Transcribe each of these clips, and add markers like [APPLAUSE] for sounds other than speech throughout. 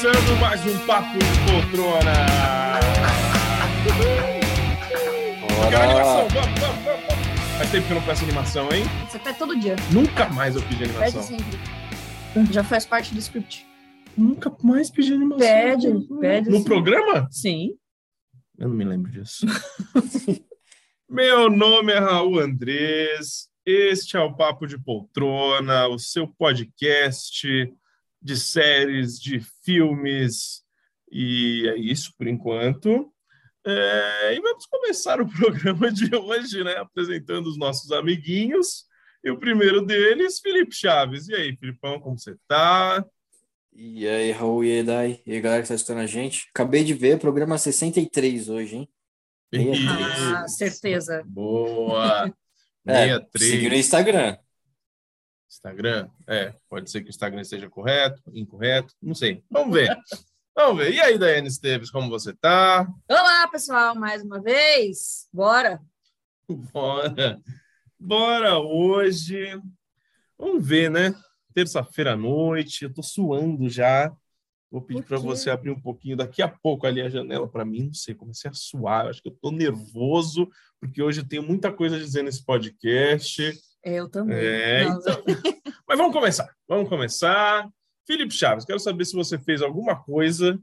começando mais um Papo de Poltrona. Eu quero animação, vamos, vamos, vamos, vamos. Faz tempo que eu não peço animação, hein? Você pede todo dia. Nunca mais eu pedi Pede animação. sempre. Já faz parte do script. Nunca mais pedi animação. Pede, pede. No sim. programa? Sim. Eu não me lembro disso. [LAUGHS] Meu nome é Raul Andrés. Este é o Papo de Poltrona, o seu podcast de séries, de filmes. E é isso por enquanto. É, e vamos começar o [LAUGHS] programa de hoje, né? Apresentando os nossos amiguinhos. E o primeiro deles, Felipe Chaves. E aí, Filipão, como você tá? E aí, Raul e Edai, e aí, galera que tá escutando a gente. Acabei de ver, programa 63 hoje, hein? Isso. Ah, certeza. Boa! [LAUGHS] É, 63. seguiu no Instagram. Instagram? É, pode ser que o Instagram esteja correto, incorreto, não sei. Vamos ver. [LAUGHS] Vamos ver. E aí, Daiane Esteves, como você tá? Olá, pessoal, mais uma vez. Bora. Bora. Bora hoje. Vamos ver, né? Terça-feira à noite, eu tô suando já. Vou pedir para você abrir um pouquinho daqui a pouco ali a janela para mim. Não sei, comecei a suar. eu Acho que eu tô nervoso, porque hoje eu tenho muita coisa a dizer nesse podcast. Eu também. É, então. Mas vamos começar. Vamos começar. Felipe Chaves, quero saber se você fez alguma coisa,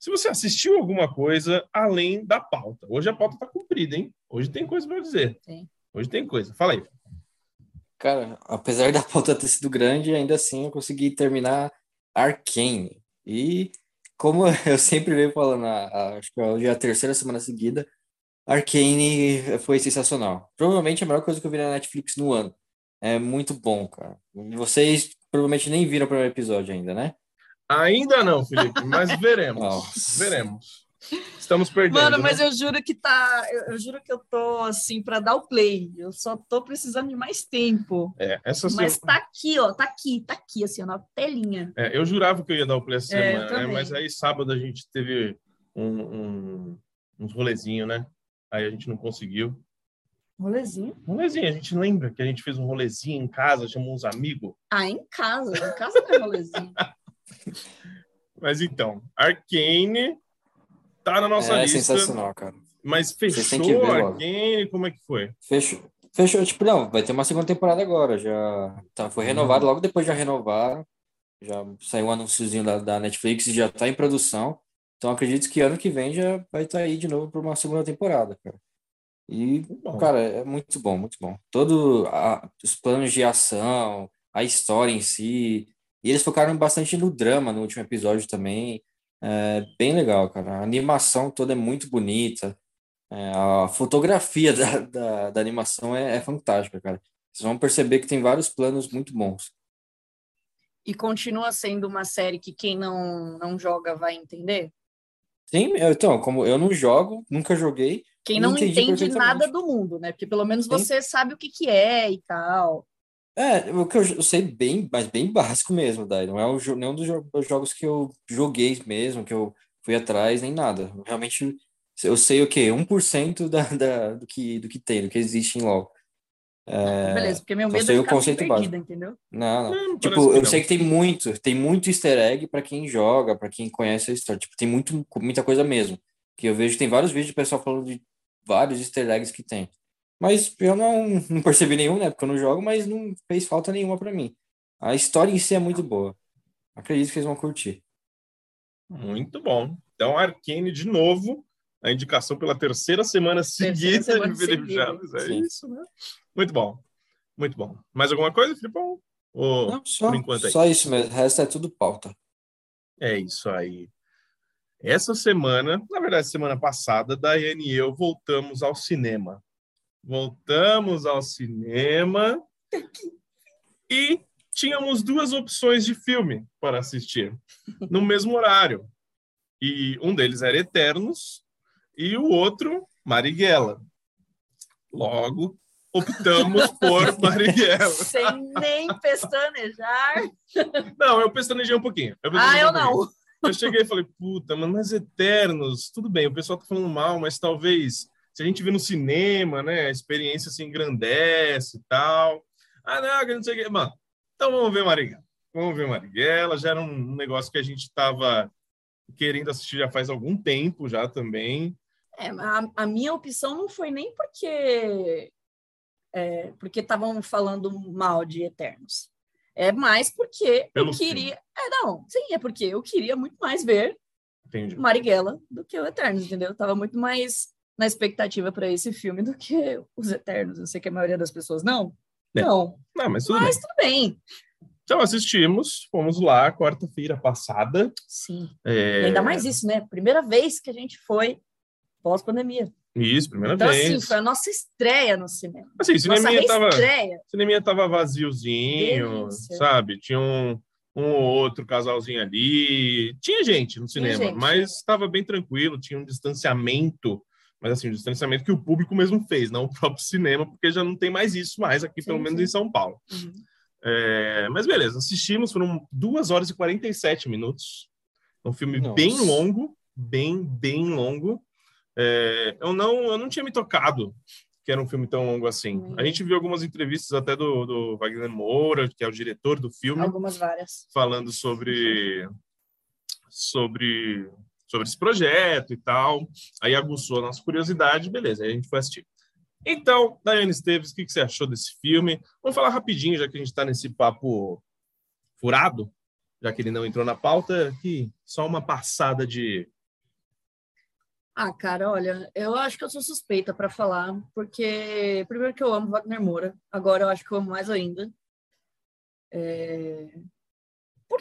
se você assistiu alguma coisa além da pauta. Hoje a pauta está cumprida, hein? Hoje tem coisa para dizer. Tem. Hoje tem coisa. Fala aí. Cara, apesar da pauta ter sido grande, ainda assim eu consegui terminar Arcane. E como [LAUGHS] eu sempre venho falando, acho que hoje é a terceira semana seguida, Arcane foi sensacional. Provavelmente a melhor coisa que eu vi na Netflix no ano. É muito bom, cara. Vocês provavelmente nem viram o primeiro episódio ainda, né? Ainda não, Felipe, mas [LAUGHS] veremos. Nossa. Veremos. Estamos perdendo. Mano, mas né? eu juro que tá. Eu, eu juro que eu tô assim pra dar o play. Eu só tô precisando de mais tempo. É, essa Mas tá aqui, ó. Tá aqui, tá aqui, assim, ó, na telinha. É, eu jurava que eu ia dar o play essa É, semana, né? mas aí sábado a gente teve um, um, uns rolezinhos, né? Aí a gente não conseguiu. Rolezinho. Rolezinho, a gente lembra que a gente fez um rolezinho em casa, chamou uns amigos. Ah, em casa. Em casa não é rolezinho. [LAUGHS] Mas então, Arcane tá na nossa é lista. sensacional, cara. Mas fechou ver logo. Arcane, como é que foi? Fechou. Fechou, tipo, não, vai ter uma segunda temporada agora, já tá, foi renovado, logo depois já renovaram, já saiu um anúnciozinho da, da Netflix, já tá em produção, então acredito que ano que vem já vai estar aí de novo para uma segunda temporada, cara. E, Bom, cara, é muito bom, muito bom. Todo a- os planos de ação, a história em si, e eles focaram bastante no drama no último episódio também, é bem legal, cara. A animação toda é muito bonita, é, a fotografia [LAUGHS] da, da, da animação é, é fantástica, cara. Vocês vão perceber que tem vários planos muito bons. E continua sendo uma série que quem não, não joga vai entender? Sim, eu- então, como eu não jogo, nunca joguei, Quem não entende nada do mundo, né? Porque pelo menos Sim. você sabe o que, que é e tal. É, o que eu, eu sei bem, mas bem básico mesmo, daí. Não é o, nenhum dos jogos que eu joguei mesmo, que eu fui atrás, nem nada. Realmente, eu sei o quê? 1% da, da, do que, do que tem, do que existe em LoL. É, Beleza, porque meu medo é sei o ficar conceito perdida, entendeu? não, não. Tipo, eu não. sei que tem muito, tem muito easter egg pra quem joga, pra quem conhece a história. Tipo, tem muito, muita coisa mesmo. Que eu vejo, que tem vários vídeos de pessoal falando de vários easter eggs que tem. Mas eu não, [LAUGHS] não percebi nenhum, né? Porque eu não jogo, mas não fez falta nenhuma pra mim. A história em si é muito boa. Acredito que vocês vão curtir. Muito bom. Então, Arcane de novo, a indicação pela terceira semana seguida semana de Felipe seguida. Chaves. É Sim. isso, né? Muito bom. Muito bom. Mais alguma coisa, Filipão? Ou Não, só, por enquanto é só isso mesmo. O resto é tudo pauta. É isso aí. Essa semana, na verdade, semana passada, Daiane e eu voltamos ao cinema. Voltamos ao cinema e tínhamos duas opções de filme para assistir no mesmo horário. E um deles era Eternos e o outro, Marighella. Logo, optamos por [LAUGHS] Marighella. Sem nem pestanejar. Não, eu pestanejei um pouquinho. Eu Ah, pestanejei eu um pouquinho. não. Eu cheguei e falei, puta, mano, mas Eternos, tudo bem, o pessoal tá falando mal, mas talvez, se a gente vê no cinema, né, a experiência se engrandece e tal. Ah, não, que não sei o quê. Mano, então vamos ver Marighella. vamos ver Marighella. Já era um negócio que a gente estava querendo assistir já faz algum tempo já também. É, a, a minha opção não foi nem porque é, porque estavam falando mal de Eternos. É mais porque Pelo eu queria. Filme. É, não, sim, é porque eu queria muito mais ver Entendi. Marighella do que o Eternos, entendeu? Eu tava muito mais na expectativa para esse filme do que os Eternos. Eu sei que a maioria das pessoas não. É. Não. Não, mas tudo mas bem. tudo bem. Então assistimos, fomos lá quarta-feira passada. Sim. É... ainda mais isso, né? Primeira vez que a gente foi pós-pandemia. Isso, primeira então, vez. Então, assim, foi a nossa estreia no cinema. Assim, o cineminha tava, cineminha tava vaziozinho, Delícia. sabe? Tinha um, um outro casalzinho ali. Tinha gente no cinema, gente, mas estava bem tranquilo, tinha um distanciamento, mas assim, um distanciamento que o público mesmo fez, não o próprio cinema, porque já não tem mais isso mais aqui, sim, pelo menos em São Paulo. Uhum. É, mas beleza, assistimos, foram duas horas e 47 minutos. Um filme Nossa. bem longo, bem, bem longo. É, eu, não, eu não tinha me tocado que era um filme tão longo assim. A gente viu algumas entrevistas até do, do Wagner Moura, que é o diretor do filme. Algumas várias. Falando sobre, sobre, sobre esse projeto e tal. Aí aguçou a nossa curiosidade, beleza, aí a gente foi assistir. Então, Daiane Esteves, o que, que você achou desse filme? Vamos falar rapidinho, já que a gente está nesse papo furado, já que ele não entrou na pauta, aqui só uma passada de ah, cara, olha, eu acho que eu sou suspeita para falar, porque primeiro que eu amo Wagner Moura, agora eu acho que eu amo mais ainda. É... Por,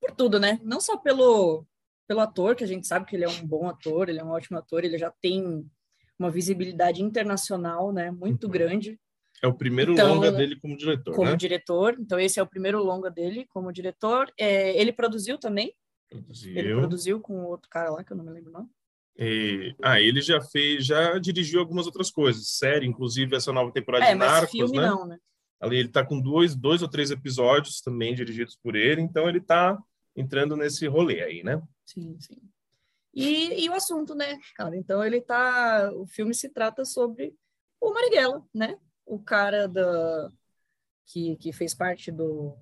por tudo, né? Não só pelo, pelo ator, que a gente sabe que ele é um bom ator, ele é um ótimo ator, ele já tem uma visibilidade internacional, né? Muito uhum. grande. É o primeiro então, longa dele como diretor, Como né? diretor, então esse é o primeiro longa dele como diretor. É, ele produziu também. Produziu. Ele produziu com outro cara lá, que eu não me lembro não. E, ah, ele já fez, já dirigiu algumas outras coisas, série, inclusive essa nova temporada é, de Narcos, filme né? Não, né? Ali ele tá com dois, dois ou três episódios também dirigidos por ele, então ele tá entrando nesse rolê aí, né? Sim, sim. E, e o assunto, né, cara? Então ele tá, o filme se trata sobre o Marighella, né? O cara da que, que fez parte do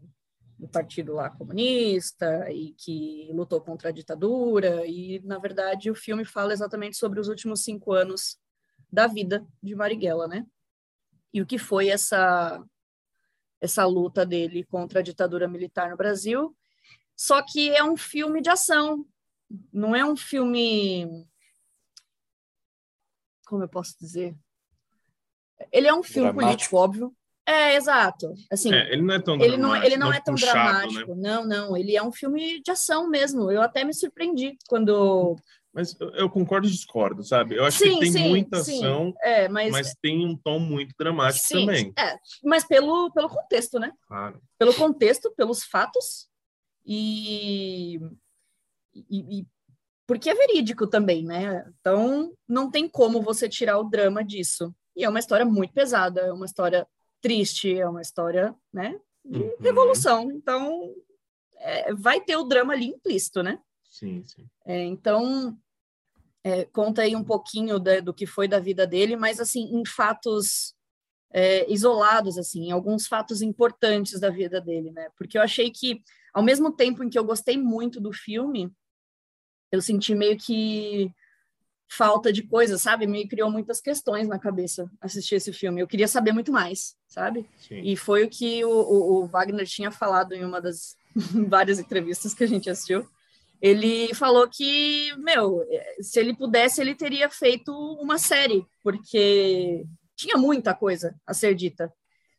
do partido lá comunista e que lutou contra a ditadura e na verdade o filme fala exatamente sobre os últimos cinco anos da vida de Marighella, né? E o que foi essa essa luta dele contra a ditadura militar no Brasil. Só que é um filme de ação, não é um filme como eu posso dizer? Ele é um filme Dramático. político, óbvio, é, exato. Assim, é, ele não é tão ele não, ele não é tão puxado, dramático. Né? Não, não. Ele é um filme de ação mesmo. Eu até me surpreendi quando. Mas eu concordo e discordo, sabe? Eu acho sim, que tem sim, muita sim. ação, é, mas... mas tem um tom muito dramático também. É, mas pelo, pelo contexto, né? Claro. Pelo contexto, pelos fatos e, e, e porque é verídico também, né? Então não tem como você tirar o drama disso. E é uma história muito pesada, é uma história triste, é uma história, né, de uhum. revolução. Então, é, vai ter o drama ali implícito, né? Sim, sim. É, então, é, conta aí um pouquinho do que foi da vida dele, mas, assim, em fatos é, isolados, assim, em alguns fatos importantes da vida dele, né? Porque eu achei que, ao mesmo tempo em que eu gostei muito do filme, eu senti meio que falta de coisa, sabe? Me criou muitas questões na cabeça assistir esse filme. Eu queria saber muito mais, sabe? Sim. E foi o que o, o, o, Wagner tinha falado em uma das [LAUGHS] várias entrevistas que a gente assistiu. Ele falou que, meu, se ele pudesse, ele teria feito uma série, porque tinha muita coisa a ser dita.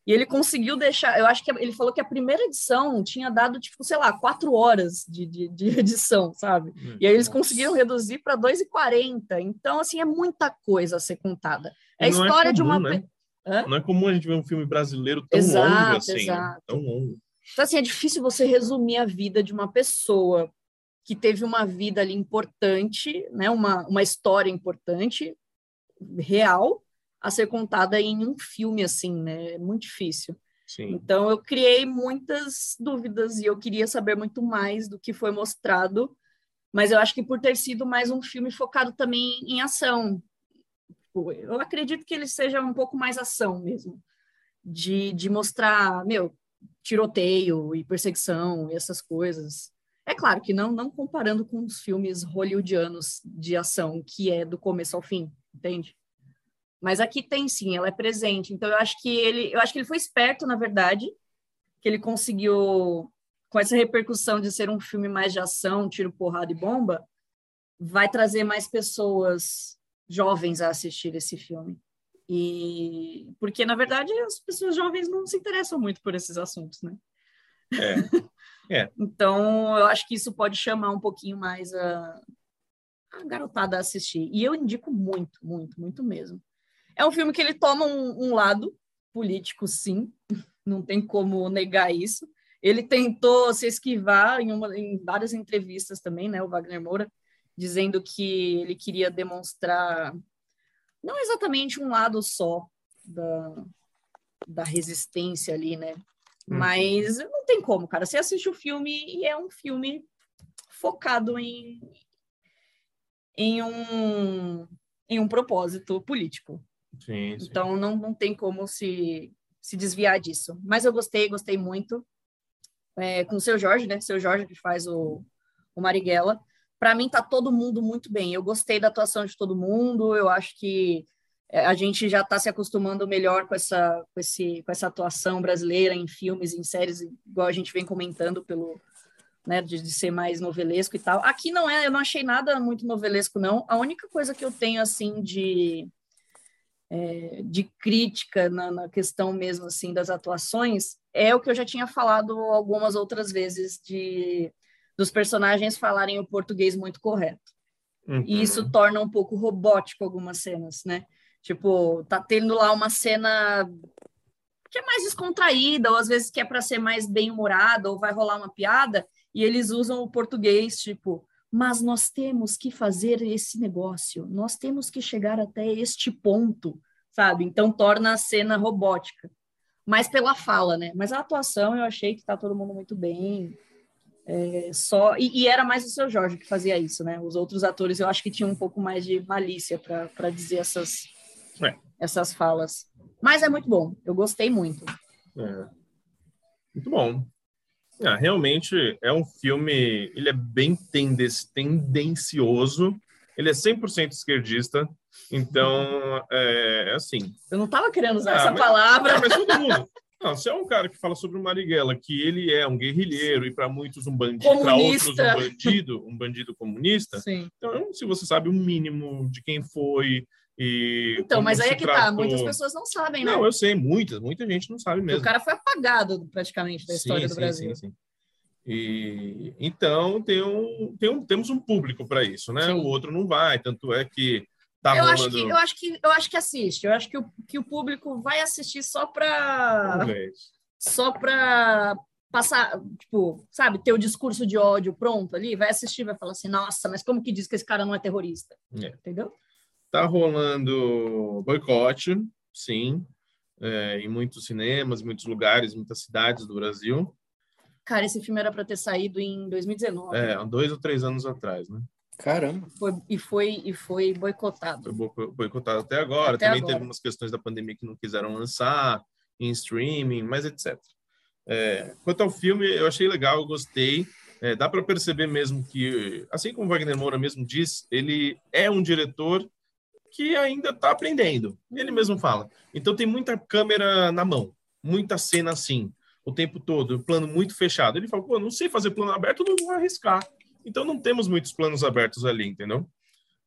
E ele conseguiu deixar. Eu acho que ele falou que a primeira edição tinha dado, tipo, sei lá, quatro horas de, de, de [LAUGHS] edição, sabe? Hum, e aí eles Nossa. conseguiram reduzir para 2,40. Então, assim, é muita coisa a ser contada. É a história é comum, de uma. Né? Não é comum a gente ver um filme brasileiro tão exato, longo assim. Exato. Tão longo. Então, assim, é difícil você resumir a vida de uma pessoa que teve uma vida ali importante, né? Uma, uma história importante, real, a ser contada em um filme assim, né? É muito difícil. Sim. Então eu criei muitas dúvidas e eu queria saber muito mais do que foi mostrado, mas eu acho que por ter sido mais um filme focado também em ação, tipo, eu acredito que ele seja um pouco mais ação mesmo, de, de mostrar, meu, tiroteio e perseguição e essas coisas. É claro que não, não comparando com os filmes hollywoodianos de ação, que é do começo ao fim, entende? Mas aqui tem sim, ela é presente. Então eu acho que ele, eu acho que ele foi esperto, na verdade, que ele conseguiu com essa repercussão de ser um filme mais de ação, tiro, porrada e bomba, vai trazer mais pessoas jovens a assistir esse filme. E porque na verdade as pessoas jovens não se interessam muito por esses assuntos, né? É. [LAUGHS] É. Então, eu acho que isso pode chamar um pouquinho mais a, a garotada a assistir. E eu indico muito, muito, muito mesmo. É um filme que ele toma um, um lado político, sim, não tem como negar isso. Ele tentou se esquivar em, uma, em várias entrevistas também, né, o Wagner Moura, dizendo que ele queria demonstrar não exatamente um lado só da, da resistência ali, né? Uhum. Mas não tem como, cara. Você assiste o filme e é um filme focado em, em, um, em um propósito político. Sim, sim. Então não, não tem como se, se desviar disso. Mas eu gostei, gostei muito. É, com o seu Jorge, né? Seu Jorge que faz o, o Marighella. Para mim tá todo mundo muito bem. Eu gostei da atuação de todo mundo. Eu acho que é, a gente já está se acostumando melhor com essa, com, esse, com essa atuação brasileira em filmes, em séries, igual a gente vem comentando pelo, né, de, de, ser mais novelesco e tal. Aqui não é, eu não achei nada muito novelesco, não. A única coisa que eu tenho, assim, de, é, de crítica na, na, questão mesmo, assim, das atuações, é o que eu já tinha falado algumas outras vezes, de dos personagens falarem o português muito correto. Uhum. E isso torna um pouco robótico algumas cenas, né? Tipo, tá tendo lá uma cena que é mais descontraída, ou às vezes que é para ser mais bem-humorada, ou vai rolar uma piada, e eles usam o português, tipo, mas nós temos que fazer esse negócio, nós temos que chegar até este ponto, sabe? Então torna a cena robótica. Mais pela fala, né? Mas a atuação eu achei que tá todo mundo muito bem. É, só e, e, era mais o seu Jorge que fazia isso, né? Os outros atores eu acho que tinham um pouco mais de malícia para dizer essas é. essas falas. Mas é muito bom, eu gostei muito. É. Muito bom. É, realmente é um filme, ele é bem tendencioso, ele é 100% esquerdista, então, é, é assim... Eu não estava querendo usar ah, essa mas, palavra. É, mas todo [LAUGHS] mundo... Não, se é um cara que fala sobre o Marighella, que ele é um guerrilheiro e para muitos um bandido, para outros um bandido, um bandido comunista. Sim. Então, se você sabe o mínimo de quem foi, e então, mas aí é que tá, tratou... tá, muitas pessoas não sabem, né? Não, eu sei, muitas, muita gente não sabe mesmo. O cara foi apagado praticamente da história sim, do sim, Brasil. Sim, sim. E então tem um, tem um, temos um público para isso, né? Sim. O outro não vai, tanto é que tá eu rolando... acho que eu acho que eu acho que assiste. Eu acho que o, que o público vai assistir só para só para passar, tipo, sabe, ter o discurso de ódio pronto ali, vai assistir, vai falar assim, nossa, mas como que diz que esse cara não é terrorista? É. Entendeu? Tá rolando boicote, sim, é, em muitos cinemas, muitos lugares, muitas cidades do Brasil. Cara, esse filme era para ter saído em 2019. É, dois ou três anos atrás, né? Caramba. Foi, e, foi, e foi boicotado. Foi boicotado até agora. Até Também agora. teve umas questões da pandemia que não quiseram lançar em streaming, mas etc. É, quanto ao filme, eu achei legal, eu gostei. É, dá para perceber mesmo que, assim como Wagner Moura mesmo diz, ele é um diretor que ainda está aprendendo. Ele mesmo fala. Então tem muita câmera na mão, muita cena assim, o tempo todo, plano muito fechado. Ele fala, pô, não sei fazer plano aberto, não vou arriscar. Então não temos muitos planos abertos ali, entendeu?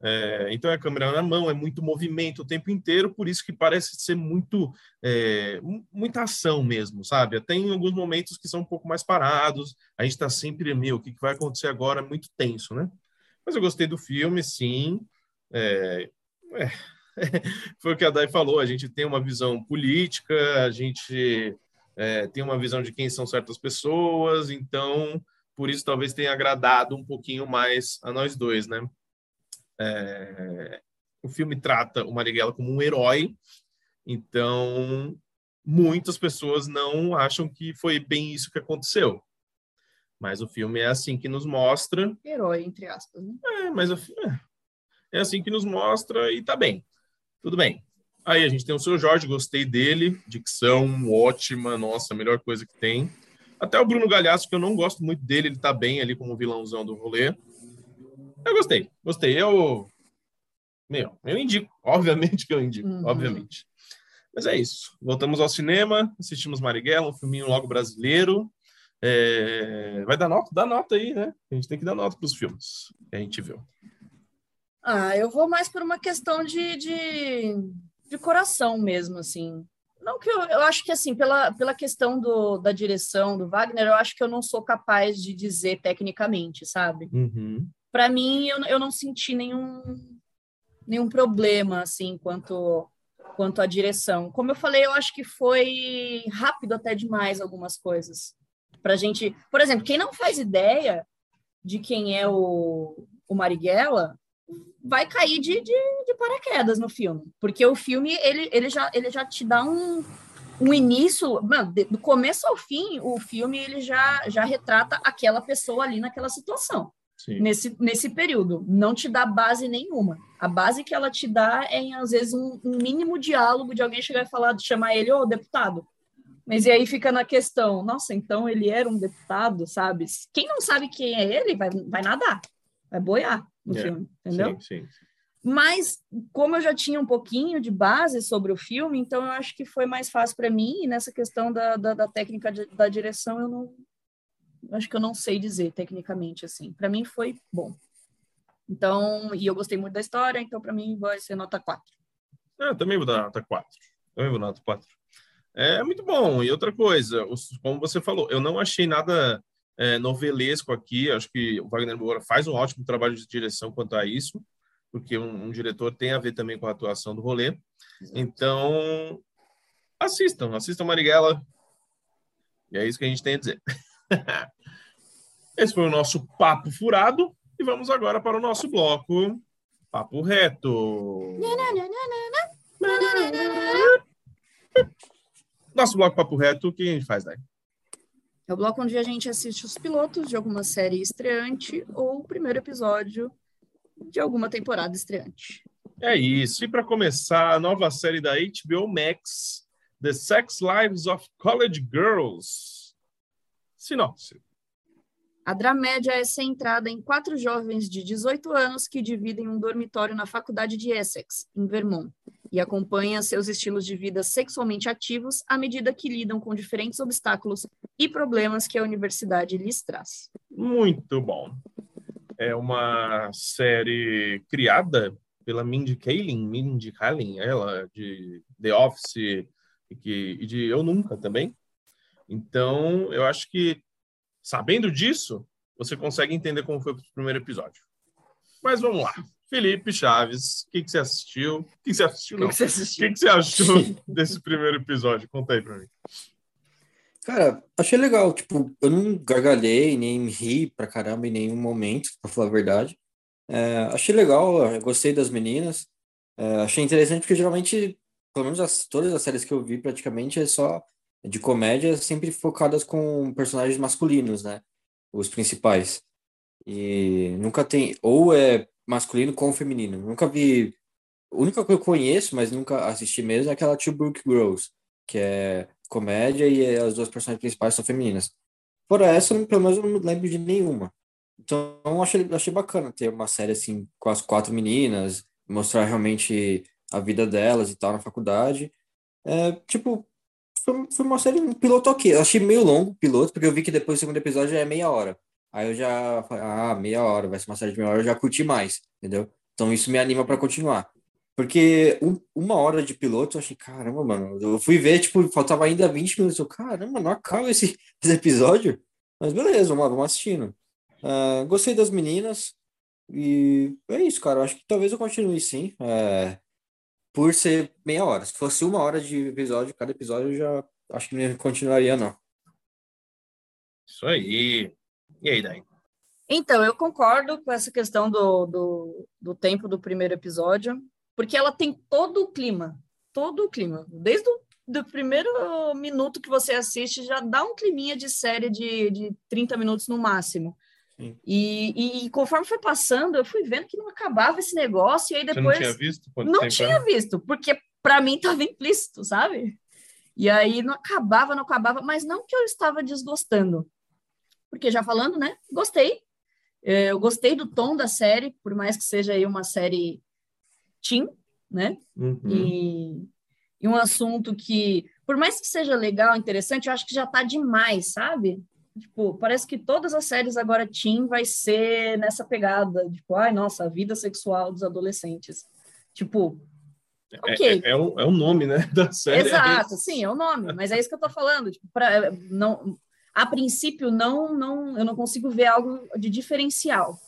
É, então é a câmera na mão, é muito movimento o tempo inteiro, por isso que parece ser muito é, muita ação mesmo, sabe? Até em alguns momentos que são um pouco mais parados, a gente está sempre, meu, o que, vai acontecer agora? Muito tenso, né? Mas eu gostei do filme, sim. É, é, [LAUGHS] foi o que a Dai falou, a gente tem uma visão política, a gente é, tem uma visão de quem são certas pessoas, então por isso talvez tenha agradado um pouquinho mais a nós dois, né? É, o filme trata o Marighella como um herói, então muitas pessoas não acham que foi bem isso que aconteceu. Mas o filme é assim que nos mostra. Herói, entre aspas. Né? É, mas o, é, é assim que nos mostra e tá bem. Tudo bem. Aí a gente tem o seu Jorge, gostei dele, dicção ótima, nossa, melhor coisa que tem. Até o Bruno Galhaço, que eu não gosto muito dele, ele tá bem ali como vilãozão do rolê. Eu gostei, gostei. Eu. Meu, eu indico. [LAUGHS] Obviamente que eu indico, uhum. obviamente. Mas é isso. Voltamos ao cinema, assistimos Marighella, um filminho logo brasileiro. É... Vai dar nota? Dá nota aí, né? A gente tem que dar nota para os filmes que a gente viu. Ah, eu vou mais por uma questão de, de, de coração mesmo, assim. Não que eu, eu acho que, assim, pela, pela questão do, da direção do Wagner, eu acho que eu não sou capaz de dizer tecnicamente, sabe? Uhum. Para mim, eu, eu não senti nenhum, nenhum problema, assim, quanto, quanto à direção. Como eu falei, eu acho que foi rápido até demais algumas coisas. Pra gente... Por exemplo, quem não faz ideia de quem é o, o Marighella vai cair de, de, de, paraquedas no filme, porque o filme ele, ele, já, ele já te dá um, um início, mano, do começo ao fim, o filme ele já, já retrata aquela pessoa ali naquela situação. Nesse, nesse período, não te dá base nenhuma. A base que ela te dá é, às vezes, um, um mínimo diálogo de alguém chegar e falar, chamar ele, ô, deputado, mas e aí fica na questão, nossa, então ele era um deputado, sabe? Quem não sabe quem é ele vai, vai nadar, vai boiar no é, filme, entendeu? Sim, sim. Mas, como eu já tinha um pouquinho de base sobre o filme, então eu acho que foi mais fácil para mim, e nessa questão da, da, da técnica de, da direção, eu não. Acho que eu não sei dizer tecnicamente, assim. Para mim foi bom. Então, e eu gostei muito da história, então para mim vai ser nota 4. É, eu também vou dar nota 4. Também vou dar nota 4. É muito bom. E outra coisa, como você falou, eu não achei nada é, novelesco aqui. Acho que o Wagner Moura faz um ótimo trabalho de direção quanto a isso, porque um, um diretor tem a ver também com a atuação do rolê. Exato. Então, assistam, assistam Marighella. E é isso que a gente tem a dizer. [LAUGHS] Esse foi o nosso papo furado e vamos agora para o nosso bloco Papo Reto. Nosso bloco Papo Reto, o que a gente faz daí? É o bloco onde a gente assiste os pilotos de alguma série estreante ou o primeiro episódio de alguma temporada estreante. É isso. E para começar, a nova série da HBO Max, The Sex Lives of College Girls. Sinopse. A dramédia é centrada em quatro jovens de 18 anos que dividem um dormitório na faculdade de Essex, em Vermont, e acompanha seus estilos de vida sexualmente ativos à medida que lidam com diferentes obstáculos e problemas que a universidade lhes traz. Muito bom. É uma série criada pela Mindy Kaling, Mindy Kaling, ela de The Office e, que, e de Eu Nunca também. Então, eu acho que sabendo disso, você consegue entender como foi o primeiro episódio. Mas vamos lá. Felipe Chaves, o que, que você assistiu? O que, que você assistiu? O que, que, você assistiu? O que, que você achou [LAUGHS] desse primeiro episódio? Conta aí pra mim. Cara, achei legal. Tipo, eu não gargalhei, nem ri pra caramba em nenhum momento, pra falar a verdade. É, achei legal, gostei das meninas. É, achei interessante porque geralmente, pelo menos as, todas as séries que eu vi praticamente é só de comédia, sempre focadas com personagens masculinos, né? Os principais. E nunca tem. Ou é masculino com feminino. Nunca vi. A única que eu conheço, mas nunca assisti mesmo, é aquela Two Girls, que é comédia e as duas personagens principais são femininas. Fora essa, pelo menos eu não lembro de nenhuma. Então, achei, achei bacana ter uma série assim com as quatro meninas, mostrar realmente a vida delas e tal na faculdade. É, tipo, foi, foi uma série, um piloto ok. Eu achei meio longo o piloto, porque eu vi que depois do segundo episódio é meia hora. Aí eu já ah, meia hora, vai ser uma série de meia hora, eu já curti mais, entendeu? Então isso me anima para continuar. Porque um, uma hora de piloto, eu achei, caramba, mano. Eu fui ver, tipo, faltava ainda 20 minutos. Eu, caramba, não acaba esse, [LAUGHS] esse episódio. Mas beleza, vamos lá, vamos assistindo. Uh, gostei das meninas. E é isso, cara. Eu acho que talvez eu continue sim. É, por ser meia hora. Se fosse uma hora de episódio, cada episódio, eu já acho que não continuaria, não. Isso aí. E aí, daí? Então, eu concordo com essa questão do, do, do tempo do primeiro episódio, porque ela tem todo o clima, todo o clima. Desde o do primeiro minuto que você assiste, já dá um climinha de série de, de 30 minutos no máximo. E, e, e, conforme foi passando, eu fui vendo que não acabava esse negócio, e aí depois. Você não tinha visto? não tinha visto, porque para mim estava implícito, sabe? E aí não acabava, não acabava, mas não que eu estava desgostando. Porque já falando, né? Gostei. É, eu gostei do tom da série, por mais que seja aí uma série teen, né? Uhum. E, e um assunto que, por mais que seja legal, interessante, eu acho que já tá demais, sabe? Tipo, parece que todas as séries agora teen vai ser nessa pegada, tipo, ai, nossa, a vida sexual dos adolescentes. Tipo, ok. É, é, o, é o nome, né, [LAUGHS] da série. Exato, sim, é o nome, mas é isso que eu tô falando. Tipo, pra, não, a princípio, não, não, eu não consigo ver algo de diferencial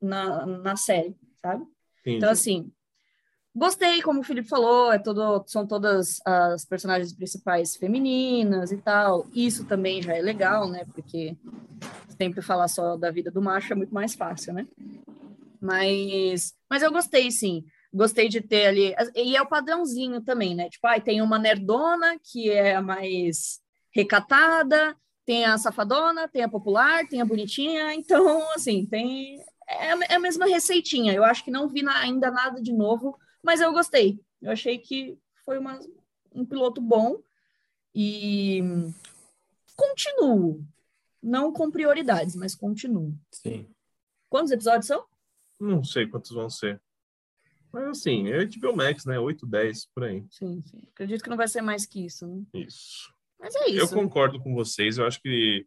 na, na série, sabe? Entendi. Então, assim, gostei, como o Felipe falou, é todo, são todas as personagens principais femininas e tal. Isso também já é legal, né? Porque sempre falar só da vida do macho é muito mais fácil, né? Mas, mas eu gostei, sim. Gostei de ter ali. E é o padrãozinho também, né? Tipo, ai, tem uma nerdona que é a mais recatada, tem a safadona, tem a popular, tem a bonitinha. Então, assim, tem. É, é a mesma receitinha. Eu acho que não vi ainda nada de novo, mas eu gostei. Eu achei que foi uma, um piloto bom e continuo. Não com prioridades, mas continuo. Sim. Quantos episódios são? Não sei quantos vão ser. Mas assim, é HBO Max, né? 8, 10, por aí. Sim, sim. Acredito que não vai ser mais que isso, né? Isso. Mas é Eu isso. concordo com vocês. Eu acho que,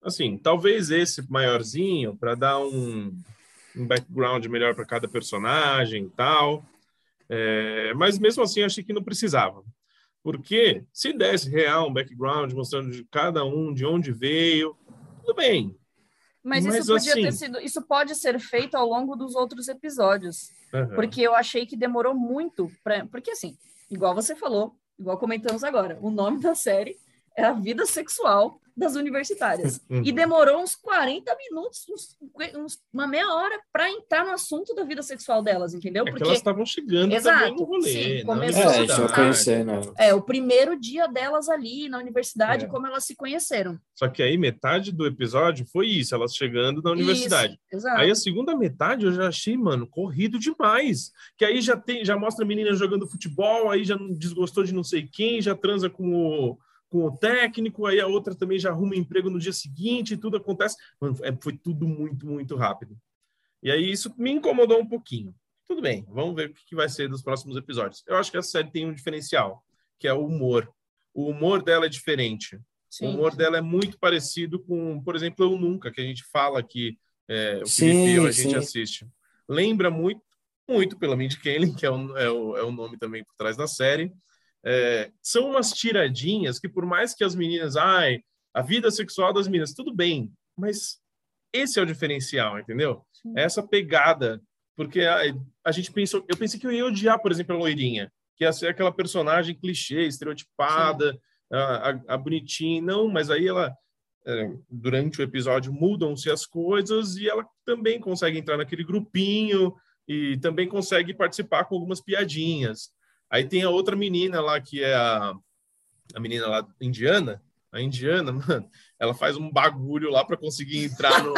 assim, talvez esse maiorzinho, para dar um, um background melhor para cada personagem e tal. É, mas mesmo assim, achei que não precisava. Porque se desse real um background mostrando de cada um, de onde veio, tudo bem. Mas, mas isso podia ter assim- sido. Isso pode ser feito ao longo dos outros episódios. Aham. Porque eu achei que demorou muito para. Porque, assim, igual você falou, igual comentamos agora, o nome da série é A Vida Sexual das Universitárias. [LAUGHS] Uhum. E demorou uns 40 minutos, uns, uns- uma meia hora, para entrar no assunto da vida sexual delas, entendeu? É que Porque elas estavam chegando Exato, também no rolê. sim, na começou- É, a conhecendo. é o primeiro dia delas ali na universidade, É. como elas se conheceram. Só que aí metade do episódio foi isso, elas chegando na universidade. Isso, exato. Aí a segunda metade eu já achei, mano, corrido demais. Que aí já tem, já mostra a menina jogando futebol, aí já não desgostou de não sei quem, já transa com o, com o técnico, aí a outra também já arruma emprego no dia seguinte, e tudo acontece. Mano, é- foi tudo muito, muito rápido. E aí isso me incomodou um pouquinho. Tudo bem, vamos ver o que vai ser dos próximos episódios. Eu acho que a série tem um diferencial, que é o humor. O humor dela é diferente. Sim. O humor dela é muito parecido com, por exemplo, Eu Nunca, que a gente fala que é, o Sim, Felipe e eu, a gente sim. assiste. Lembra muito, muito pela Mindy Kaling, que é o, é, o, é o nome também por trás da série. É, são umas tiradinhas que, por mais que as meninas, ai, a vida sexual das meninas, tudo bem, mas esse é o diferencial, entendeu? É essa pegada. Porque a, a gente pensou, eu pensei que eu ia odiar, por exemplo, a loirinha, que ia ser aquela personagem clichê, estereotipada, a, a, a bonitinha, não, mas aí ela, é, durante o episódio, mudam-se as coisas e ela também consegue entrar naquele grupinho e também consegue participar com algumas piadinhas. Aí tem a outra menina lá, que é a, a menina lá indiana, a indiana, [LAUGHS] mano, ela faz um bagulho lá para conseguir entrar no,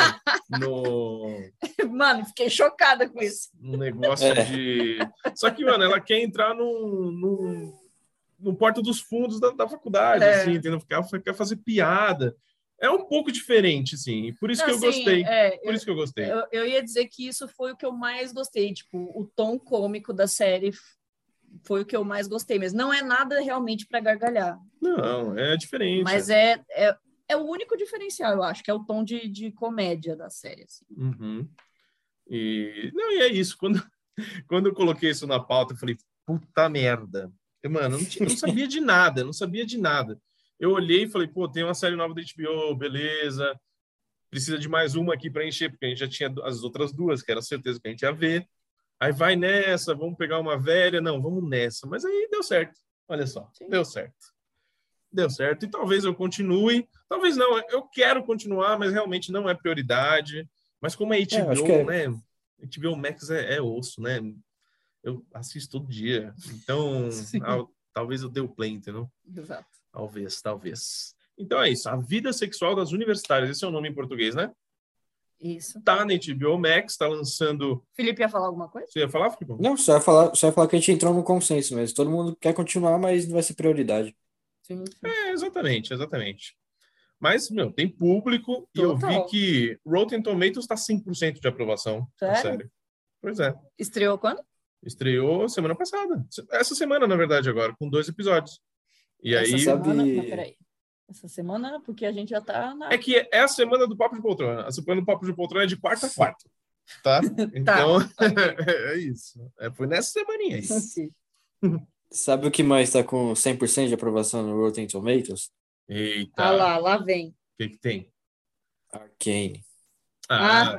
no, [LAUGHS] Mano, fiquei chocada com isso. um negócio É. de. Só que, mano, ela quer entrar no, no, no porta dos fundos da, da faculdade, É. assim, entendeu? Quer, quer fazer piada. É um pouco diferente, sim. e Por isso que eu Assim, gostei. é, Por isso que eu gostei. Eu, eu ia dizer que isso foi o que eu mais gostei, tipo, o tom cômico da série foi o que eu mais gostei, mas não é nada realmente para gargalhar, Não, é diferente. mas é, é, é o único diferencial, eu acho, que é o tom de, de comédia da série. assim. Uhum. E, não, e é isso. Quando, [LAUGHS] quando eu coloquei isso na pauta, eu falei, puta merda. Eu, mano, eu não, tinha- eu não sabia de nada, não sabia de nada. Eu olhei e falei, pô, tem uma série nova da HBO, beleza. Precisa de mais uma aqui para encher, porque a gente já tinha as outras duas, que era certeza que a gente ia ver. Aí vai nessa, vamos pegar uma velha. Não, vamos nessa. Mas aí deu certo. Olha só, Sim. deu certo. Deu certo. E talvez eu continue. Talvez não. Eu quero continuar, mas realmente não é prioridade. Mas como é HBO, acho que é- né? HBO Max é, é osso, né? Eu assisto todo dia. Então, [LAUGHS] ah, talvez eu dê o play, entendeu? Exato. Talvez, talvez. Então é isso. A vida sexual das universitárias. Esse é o nome em português, né? Isso. Tá na HBO Max, tá lançando. Felipe ia falar alguma coisa? Você ia falar, Felipe? Não, só ia falar, só ia falar que a gente entrou no consenso mesmo. Todo mundo quer continuar, mas não vai ser prioridade. Sim, sim. É, exatamente, exatamente. Mas, meu, tem público e eu vi Total. que Rotten Tomatoes está 100% de aprovação. na Sério? série. Pois é. Estreou quando? Estreou semana passada. Essa semana, na verdade, agora, com dois episódios. E Essa aí. sabe- semana. Não, peraí. Essa semana, porque a gente já tá na. É que é a semana do Papo de Poltrona. A semana do Papo de Poltrona é de quarta a quarta. Tá? [LAUGHS] Então, [LAUGHS] é isso. É, foi nessa semaninha aí. Sim. Sabe o que mais está com 100% de aprovação no Rotten Tomatoes? Eita. Ah lá, lá vem. O que, que tem? Arcane. Ah,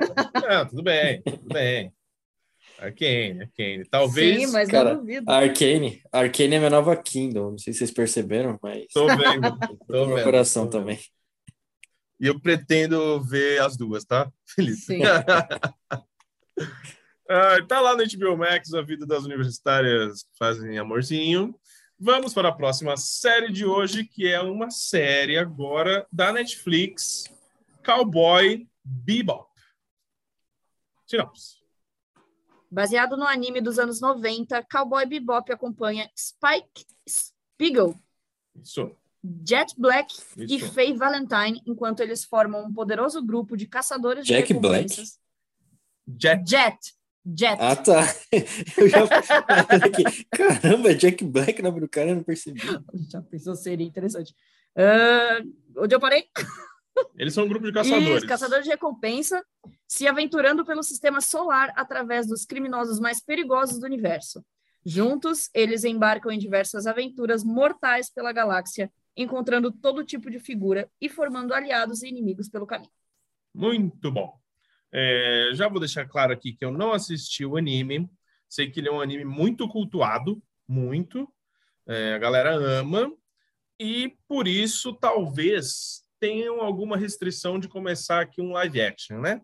não, tudo bem, tudo bem. Arcane, Arcane. Talvez. Sim, mas cara, não duvido. Arcane. Arcane é minha nova Kindle. Não sei se vocês perceberam, mas Tô vendo. [LAUGHS] Tô no meu vendo, coração tô vendo. também. E eu pretendo ver as duas, tá, Felipe? Sim. [LAUGHS] Ah, tá lá no HBO Max, a vida das universitárias fazem amorzinho. Vamos para a próxima série de hoje, que é uma série agora da Netflix, Cowboy Bebop. Tiramos. Baseado no anime dos anos 90, Cowboy Bebop acompanha Spike Spiegel, Isso, Jet Black e isso. Faye Valentine, enquanto eles formam um poderoso grupo de caçadores de Jack Black? recompensas. Jet. Jet. Jet. Ah, tá. [LAUGHS] Eu já... Caramba, é Jack Black o nome do cara, eu não percebi. Já pensou, seria interessante. Ah, onde eu parei? [LAUGHS] Eles são um grupo de caçadores. Isso, caçadores de recompensa, se aventurando pelo sistema solar através dos criminosos mais perigosos do universo. Juntos, eles embarcam em diversas aventuras mortais pela galáxia, encontrando todo tipo de figura e formando aliados e inimigos pelo caminho. Muito bom. É, já vou deixar claro aqui que eu não assisti o anime. Sei que ele é um anime muito cultuado, muito. É, a galera ama. E por isso, talvez, tenham alguma restrição de começar aqui um live action, né?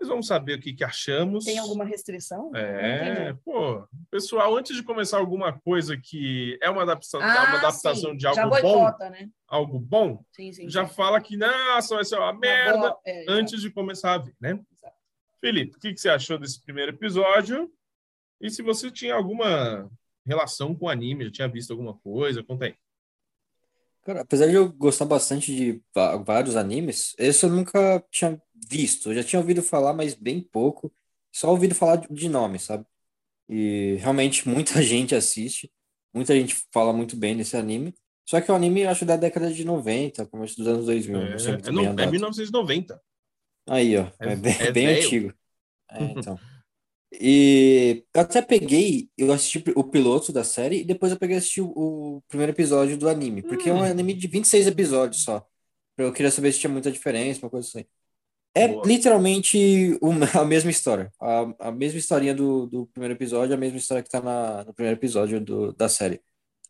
Mas vamos saber o que, que achamos. Tem alguma restrição? É, pô, pessoal, antes de começar alguma coisa que é uma adaptação, Ah, uma adaptação sim. de algo Já bom, boicota, né? algo bom, Sim, sim. já fala que nossa, vai ser uma merda boa- é, antes de começar a ver, né? Exato. Felipe, o que, que você achou desse primeiro episódio? E se você tinha alguma relação com o anime, já tinha visto alguma coisa, conta aí. Cara, apesar de eu gostar bastante de vários animes, esse eu nunca tinha visto. Eu já tinha ouvido falar, mas bem pouco. Só ouvido falar de- nome, sabe? E realmente [LAUGHS] muita gente assiste. Muita gente fala muito bem desse anime. Só que é um anime, eu acho, da década de 90, começo dos anos 2000. É, é bem no- é data. 1990. Aí, ó. É- É, bem, é bem velho. antigo. É, [LAUGHS] então. E eu até peguei, eu assisti o piloto da série e depois eu peguei e assisti o, o primeiro episódio do anime, porque é um Hum. anime de 26 episódios só. Eu queria saber se tinha muita diferença, uma coisa assim. É Boa. literalmente uma, a mesma história. A, a mesma historinha do, do primeiro episódio, a mesma história que tá na, no primeiro episódio do, da série.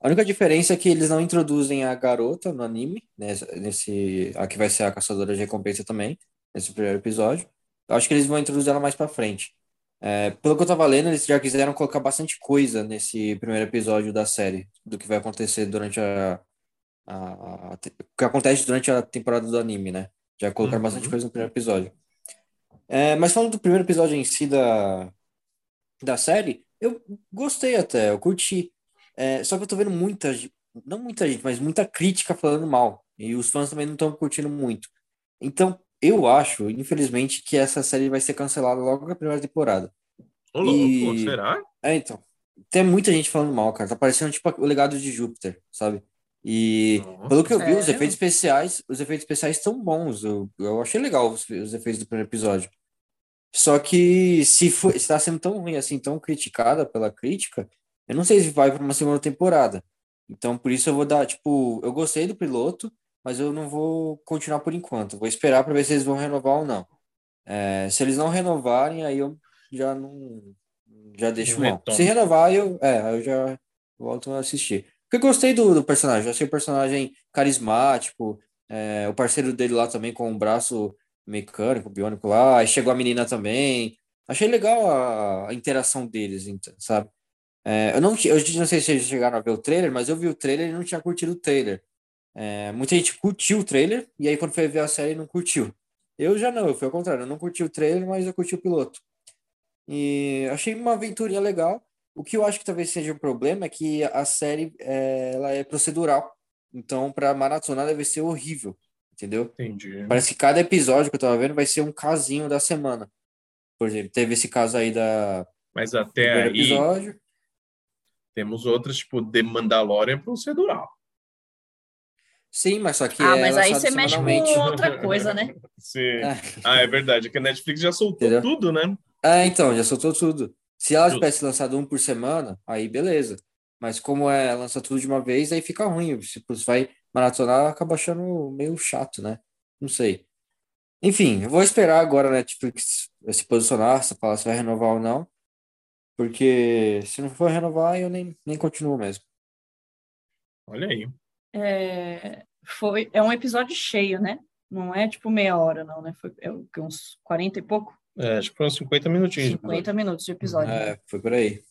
A única diferença é que eles não introduzem a garota no anime, né, nesse, a que vai ser a caçadora de recompensa também, nesse primeiro episódio. Eu acho que eles vão introduzir ela mais pra frente. É, pelo que eu tava lendo, eles já quiseram colocar bastante coisa nesse primeiro episódio da série, do que vai acontecer durante a, a, a- o que acontece durante a temporada do anime, né? Já colocaram Uhum. bastante coisa no primeiro episódio. É, mas falando do primeiro episódio em si da, da série, eu gostei até, eu curti. É, só que eu tô vendo muita, não muita gente, mas muita crítica falando mal. E os fãs também não estão curtindo muito. Então, eu acho, infelizmente, que essa série vai ser cancelada logo na primeira temporada. Ô, louco, E- será? É, então. Tem muita gente falando mal, cara. Tá parecendo tipo o legado de Júpiter, sabe? E Nossa. pelo que eu vi, os Sério? efeitos especiais, os efeitos especiais estão bons. Eu, eu achei legal os, os efeitos do primeiro episódio. Só que se for, se tá sendo tão ruim assim, tão criticada pela crítica, eu não sei se vai para uma segunda temporada. Então, por isso eu vou dar, tipo, eu gostei do piloto, mas eu não vou continuar por enquanto. Vou esperar para ver se eles vão renovar ou não. É, se eles não renovarem, aí eu já não já deixo retoma. Se renovar, eu, é, eu já volto a assistir. Porque eu gostei do, do personagem, eu achei o personagem carismático, é, o parceiro dele lá também com um braço mecânico, biônico lá, aí chegou a menina também. Achei legal a, a interação deles, então, sabe? É, eu não, eu não sei se vocês chegaram a ver o trailer, mas eu vi o trailer e não tinha curtido o trailer. É, muita gente curtiu o trailer, e aí quando foi ver a série não curtiu. Eu já não, eu fui ao contrário, eu não curti o trailer, mas eu curti o piloto. E achei uma aventurinha legal. O que eu acho que talvez seja um problema é que a série é, ela é procedural. Então, para maratonar deve ser horrível, entendeu? Entendi. Parece que cada episódio que eu tava vendo vai ser um casinho da semana. Por exemplo, teve esse caso aí da Mas até aí episódio. temos outras, tipo, The Mandalorian procedural. Sim, mas só que Ah, é mas aí você mexe com outra coisa, né? [LAUGHS] Sim. Ah. Ah, é verdade. É que a Netflix já soltou Entendeu? tudo, né? Ah, então, já soltou tudo. Se ela tivesse lançado um por semana, aí beleza. Mas como é lança tudo de uma vez, aí fica ruim. Se você vai maratonar, acaba achando meio chato, né? Não sei. Enfim, eu vou esperar agora a Netflix se posicionar, se falar se vai renovar ou não. Porque se não for renovar, eu nem, nem continuo mesmo. Olha aí. É, foi, é um episódio cheio, né? Não é tipo meia hora, não, né? Foi é, uns 40 e pouco? É, acho que foram 50 minutinhos. de 50 minutos de episódio. né? É, foi por aí.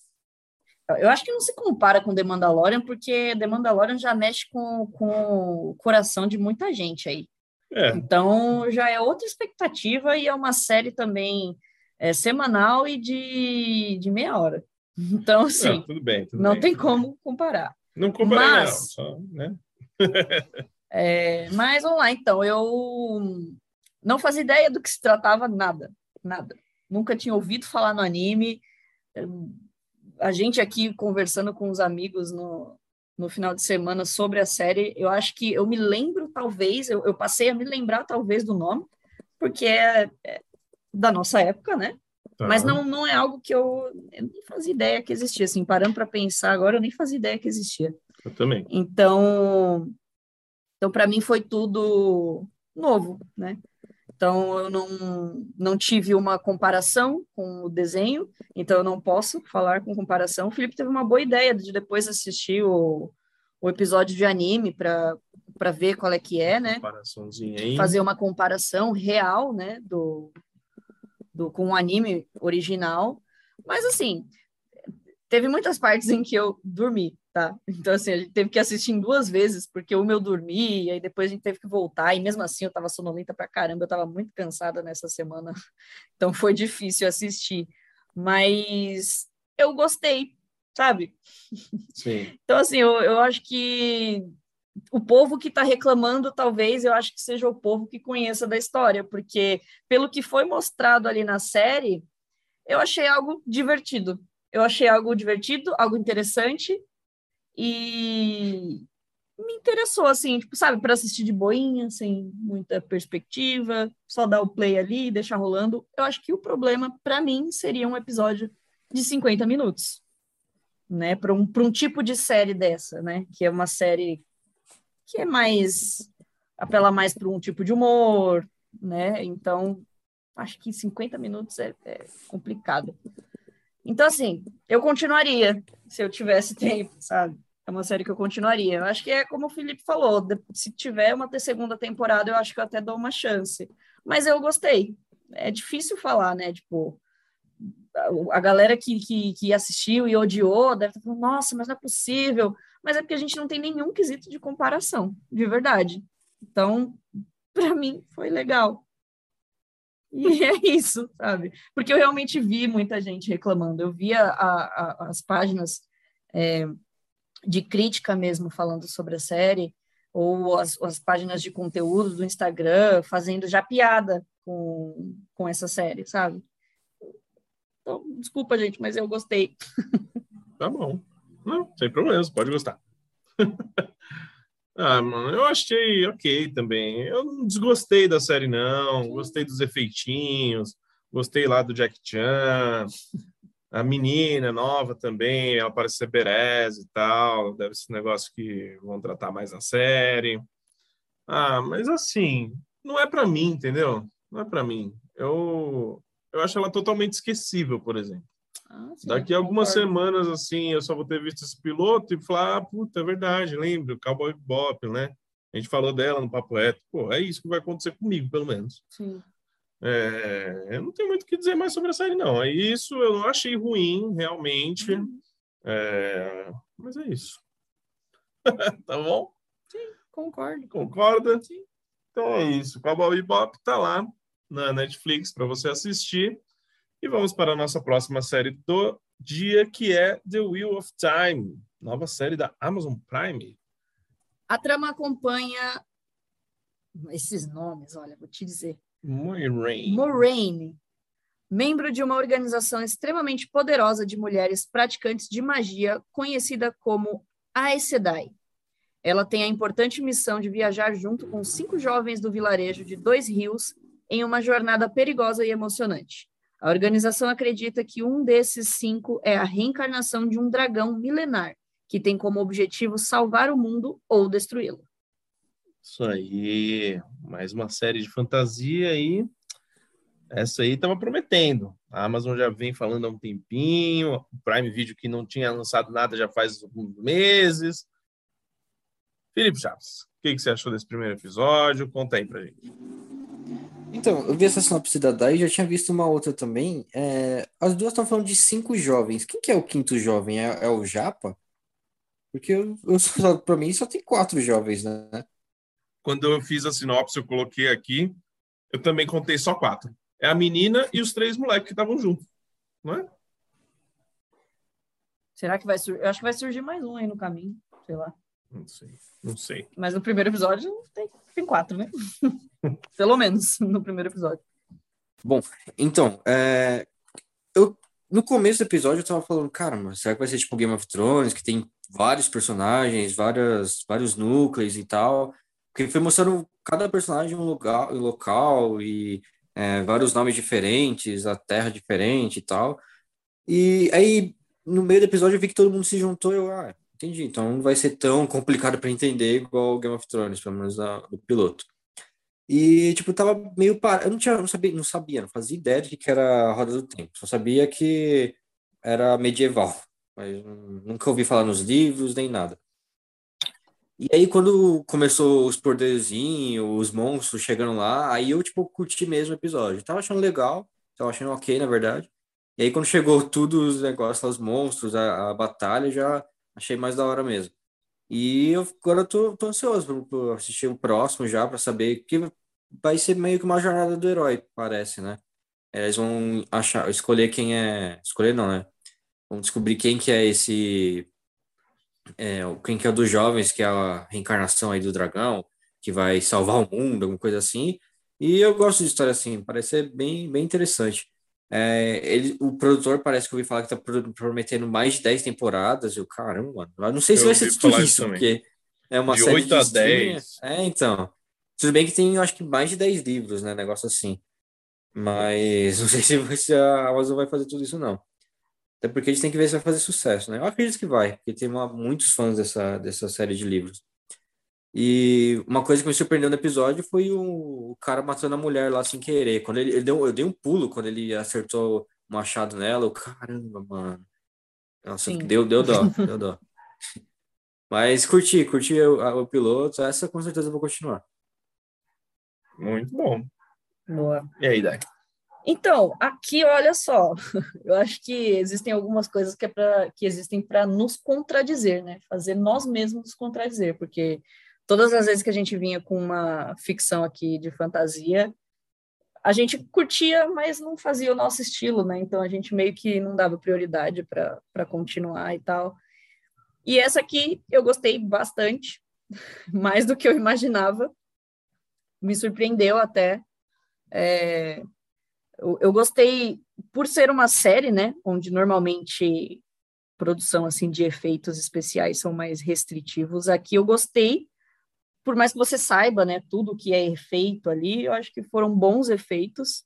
Eu acho que não se compara com The Mandalorian, porque The Mandalorian já mexe com, com o coração de muita gente aí. É, Então já é outra expectativa e é uma série também é, semanal e de, de meia hora. [LAUGHS] Então, não, assim, tudo bem. Tudo não bem. tem como comparar. Não comparei, Mas- não. Só, né? É, mas vamos lá, então. Eu não fazia ideia do que se tratava, nada. Nada. Nunca tinha ouvido falar no anime. A gente aqui conversando com os amigos no, no final de semana sobre a série, eu acho que eu me lembro, talvez, eu, eu passei a me lembrar, talvez, do nome, porque é, é da nossa época, né? Tá. Mas não, não é algo que eu, eu nem fazia ideia que existia. Assim, parando para pensar agora, eu nem fazia ideia que existia. Eu também. Então, então para mim foi tudo novo, né? Então eu não, não tive uma comparação com o desenho, então eu não posso falar com comparação. O Felipe teve uma boa ideia de depois assistir o, o episódio de anime para para ver qual é que é, né? Comparaçãozinha aí. Fazer uma comparação real, né, do, do com o anime original. Mas assim, teve muitas partes em que eu dormi, tá? Então, assim, a gente teve que assistir em duas vezes, porque uma eu dormi, e aí depois a gente teve que voltar, e mesmo assim eu tava sonolenta pra caramba, eu tava muito cansada nessa semana, [LAUGHS] então foi difícil assistir. Mas eu gostei, sabe? Sim. [LAUGHS] Então, assim, eu, eu acho que o povo que está reclamando, talvez, eu acho que seja o povo que conheça da história, porque pelo que foi mostrado ali na série, eu achei algo divertido. Eu achei algo divertido, algo interessante e me interessou, assim, tipo, sabe, para assistir de boinha, sem muita perspectiva, só dar o play ali e deixar rolando. Eu acho que o problema, para mim, seria um episódio de 50 minutos né, para um, pra um tipo de série dessa, né, que é uma série que é mais apela mais para um tipo de humor, né? Então acho que 50 minutos é, é complicado. Então assim, eu continuaria se eu tivesse [LAUGHS] tempo, sabe? É uma série que eu continuaria. Eu acho que é como o Felipe falou, se tiver uma segunda temporada, eu acho que eu até dou uma chance. Mas eu gostei. É difícil falar, né? Tipo, a- a galera que, que, que assistiu e odiou deve estar falando, nossa, mas não é possível. Mas é porque a gente não tem nenhum quesito de comparação, de verdade. Então, [LAUGHS] para mim, foi legal. E [LAUGHS] é isso, sabe? Porque eu realmente vi muita gente reclamando. Eu via a, a, as páginas é, de crítica mesmo falando sobre a série, ou as, as páginas de conteúdo do Instagram fazendo já piada com, com essa série, sabe? Então, desculpa, gente, mas eu gostei. Tá bom. Não, sem problemas, pode gostar. [LAUGHS] ah, mano, eu achei ok também. Eu não desgostei da série, não. Gostei dos efeitinhos. Gostei lá do Jack Chan. A menina nova também, ela parece ser Berez e tal. Deve ser um negócio que vão tratar mais na série. Ah, mas assim, não é pra mim, entendeu? Não é pra mim. Eu, eu acho ela totalmente esquecível, por exemplo. Ah, sim, Daqui a algumas semanas, assim, eu só vou ter visto esse piloto e falar, ah, puta, é verdade, lembro, Cowboy Bop, né? A gente falou dela no Papo Reto. Pô, é isso que vai acontecer comigo, pelo menos. Sim. É, eu não tenho muito o que dizer mais sobre a série, não. É isso, eu não achei ruim, realmente. Uhum. É, mas é isso. [LAUGHS] tá bom? Concordo. Concorda? Então é isso. Cowboy Bop tá lá na Netflix para você assistir. E vamos para a nossa próxima série do dia, que é The Wheel of Time, nova série da Amazon Prime. A trama acompanha esses nomes, olha, vou te dizer. Moiraine. Moraine, membro de uma organização extremamente poderosa de mulheres praticantes de magia, conhecida como Aes Sedai. Ela tem a importante missão de viajar junto com cinco jovens do vilarejo de Dois Rios em uma jornada perigosa e emocionante. A organização acredita que um desses cinco é a reencarnação de um dragão milenar, que tem como objetivo salvar o mundo ou destruí-lo. Isso aí, mais uma série de fantasia aí. Essa aí estava prometendo. A Amazon já vem falando há um tempinho, o Prime Video que não tinha lançado nada já faz alguns meses. Felipe Chaves, o que, que você achou desse primeiro episódio? Conta aí pra gente. Então, eu vi essa sinopse da Dai e já tinha visto uma outra também. É, as duas estão falando de cinco jovens. Quem que é o quinto jovem? É, é o Japa? Porque eu, eu pra mim só tem quatro jovens, né? Quando eu fiz a sinopse, eu coloquei aqui, eu também contei só quatro. É a menina e os três moleques que estavam juntos, não é? Será que vai surgir? Eu acho que vai surgir mais um aí no caminho, sei lá. Não sei, não sei. Mas no primeiro episódio tem, tem quatro, né? [LAUGHS] Pelo menos no primeiro episódio. Bom, então, é, eu no começo do episódio eu tava falando, cara, mas será que vai ser tipo Game of Thrones, que tem vários personagens, várias, vários núcleos e tal? Porque foi mostrando cada personagem um lugar, um local e é, vários nomes diferentes, a terra diferente e tal. E aí, no meio do episódio, eu vi que todo mundo se juntou eu, ah, entendi. Então não vai ser tão complicado para entender igual Game of Thrones, pelo menos no piloto. E, tipo, tava meio parado. Eu não, tinha, não, sabia, não sabia, não fazia ideia de que era a Roda do Tempo. Só sabia que era medieval. Mas nunca ouvi falar nos livros, nem nada. E aí, quando começou os poderzinhos, os monstros chegando lá, aí eu, tipo, curti mesmo o episódio. Tava achando legal, tava achando ok, na verdade. E aí, quando chegou [LAUGHS] tudo, os negócios, os monstros, a, a batalha, já achei mais da hora mesmo. E eu, agora eu tô, tô ansioso para assistir o próximo já, para saber que vai ser meio que uma jornada do herói, parece, né? Eles vão achar, escolher quem é. Escolher não, né? Vão descobrir quem que é esse. É, quem que é dos jovens, que é a reencarnação aí do dragão, que vai salvar o mundo, alguma coisa assim. E eu gosto de história assim, parece ser bem, bem interessante. É, ele, o produtor parece que eu ouvi falar que tá prometendo mais de 10 temporadas. Eu, caramba, mano. Eu não sei se eu vai ser tudo isso, porque é uma de série 8 de a streaming. 10. É, então. Tudo bem que tem, acho que mais de 10 livros, né? Negócio assim. Mas [LAUGHS] não sei se, se a Amazon vai fazer tudo isso, não. Até porque a gente tem que ver se vai fazer sucesso, né? Eu acredito que vai, porque tem uma, muitos fãs dessa, dessa série de livros. E uma coisa que me surpreendeu no episódio foi o, o cara matando a mulher lá sem querer. Quando ele, ele deu, eu dei um pulo quando ele acertou o machado nela. Eu, caramba, mano. Nossa, Sim. deu, deu dó, [LAUGHS] deu dó. Mas curti, curti o, o piloto. Essa com certeza eu vou continuar. Muito bom. Boa. E aí, Dai? Então, aqui, olha só, [LAUGHS] eu acho que existem algumas coisas que, é pra, que existem para nos contradizer, né? Fazer nós mesmos nos contradizer, porque todas as vezes que a gente vinha com uma ficção aqui de fantasia, a gente curtia, mas não fazia o nosso estilo, né? Então a gente meio que não dava prioridade para continuar e tal. E essa aqui eu gostei bastante, [LAUGHS] mais do que eu imaginava. Me surpreendeu até. É, eu, eu gostei por ser uma série, né, onde normalmente produção assim de efeitos especiais são mais restritivos. Aqui eu gostei, por mais que você saiba, né, tudo que é efeito ali, eu acho que foram bons efeitos.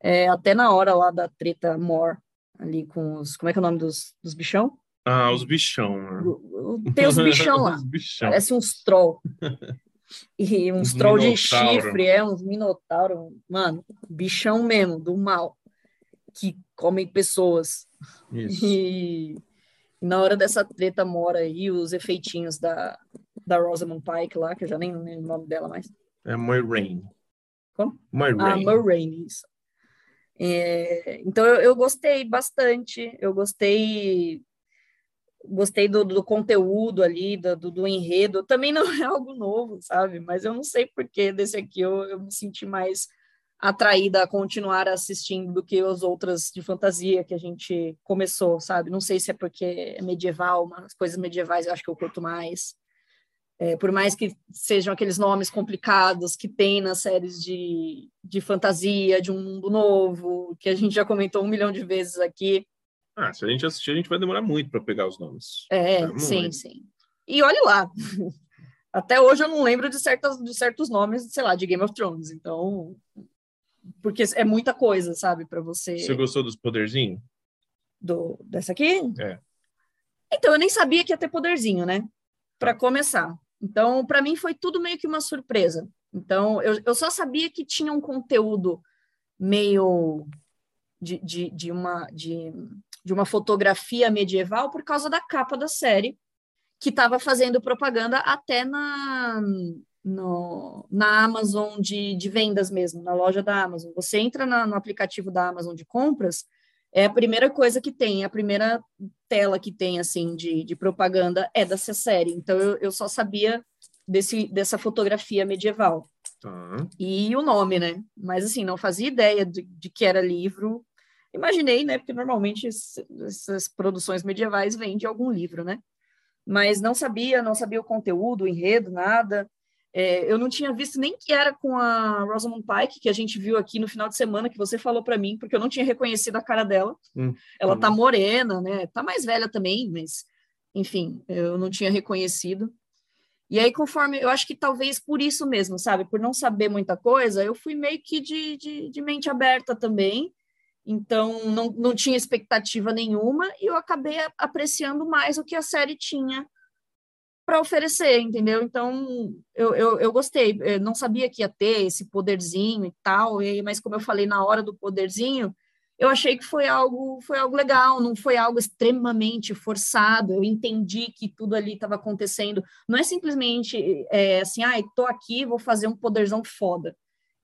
É, até na hora lá da treta More ali com os, como é que é o nome dos, dos bichão? Ah, os bichão. né? Tem os bichão [LAUGHS] lá. os bichão. Parece uns troll. [LAUGHS] E uns Uns troll de chifre, é, uns minotauro. Mano, bichão mesmo, do mal. Que comem pessoas. Isso. E, e na hora dessa treta mora aí os efeitinhos da, da Rosamund Pike lá, que eu já nem lembro o nome dela mais. É Moiraine. Como? Moiraine. A Moraine, isso. É, então eu, eu gostei bastante, eu gostei gostei do, do conteúdo ali, do, do, do enredo. Também não [LAUGHS] é algo novo, sabe? Mas eu não sei porque desse aqui eu, eu me senti mais atraída a continuar assistindo do que as outras de fantasia que a gente começou, sabe? Não sei se é porque é medieval, umas coisas medievais eu acho que eu curto mais. É, por mais que sejam aqueles nomes complicados que tem nas séries de, de fantasia, de um mundo novo, que a gente já comentou um milhão de vezes aqui. Ah, se a gente assistir, a gente vai demorar muito para pegar os nomes. É, é sim, sim. E olhe lá. [LAUGHS] Até hoje eu não lembro de, certas, de certos nomes, sei lá, de Game of Thrones. Então, porque é muita coisa, sabe, para você. Você gostou dos poderzinhos? Do dessa aqui? É. Então eu nem sabia que ia ter poderzinho, né? Para tá. começar. Então, para mim foi tudo meio que uma surpresa. Então, eu, eu só sabia que tinha um conteúdo meio de, de, de, uma, de, de uma fotografia medieval por causa da capa da série, que estava fazendo propaganda até na, no, na Amazon de, de vendas mesmo, na loja da Amazon. Você entra na, no aplicativo da Amazon de compras, é a primeira coisa que tem, a primeira tela que tem, assim, de, de propaganda é dessa série. Então, eu, eu só sabia desse, dessa fotografia medieval. Uhum. E o nome, né? Mas, assim, não fazia ideia de, de que era livro. Imaginei, né? Porque, normalmente, essas produções medievais vêm de algum livro, né? Mas não sabia, não sabia o conteúdo, o enredo, nada. É, eu não tinha visto nem que era com a Rosamund Pike, que a gente viu aqui no final de semana, que você falou para mim, porque eu não tinha reconhecido a cara dela. Hum, Ela tá, tá morena, né? Tá mais velha também, mas enfim, eu não tinha reconhecido. E aí, conforme, eu acho que talvez por isso mesmo, sabe? Por não saber muita coisa, eu fui meio que de, de, de mente aberta também. Então, não, não tinha expectativa nenhuma e eu acabei apreciando mais o que a série tinha para oferecer, entendeu? Então, eu, eu, eu, gostei. Eu não sabia que ia ter esse poderzinho e tal, e, mas como eu falei na hora do poderzinho, eu achei que foi algo, foi algo legal, não foi algo extremamente forçado. Eu entendi que tudo ali estava acontecendo. Não é simplesmente é, assim, ah, estou aqui, vou fazer um poderzão foda.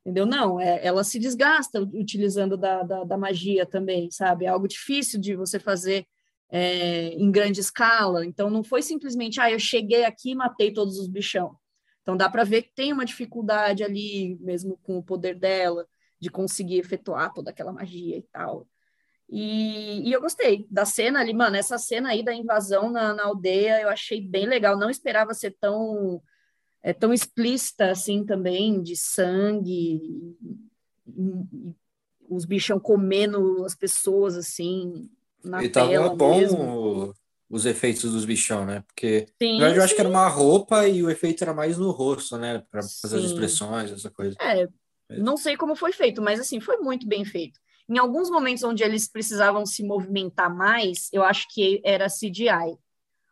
Entendeu? Não, é, ela se desgasta utilizando da, da, da magia também, sabe? É algo difícil de você fazer é, em grande escala. Então, não foi simplesmente, ah, eu cheguei aqui e matei todos os bichão. Então, dá para ver que tem uma dificuldade ali, mesmo com o poder dela, de conseguir efetuar toda aquela magia e tal. E, e, eu gostei da cena ali, mano. Essa cena aí da invasão na, na aldeia eu achei bem legal. Não esperava ser tão, é, tão explícita assim também, de sangue, e, os bichão comendo as pessoas assim na e tava bom mesmo. os efeitos dos bichão, né? Porque sim, na verdade, eu acho que era uma roupa e o efeito era mais no rosto, né? Para fazer sim. as expressões, essa coisa. É, não sei como foi feito, mas assim, foi muito bem feito. Em alguns momentos onde eles precisavam se movimentar mais, eu acho que era CGI.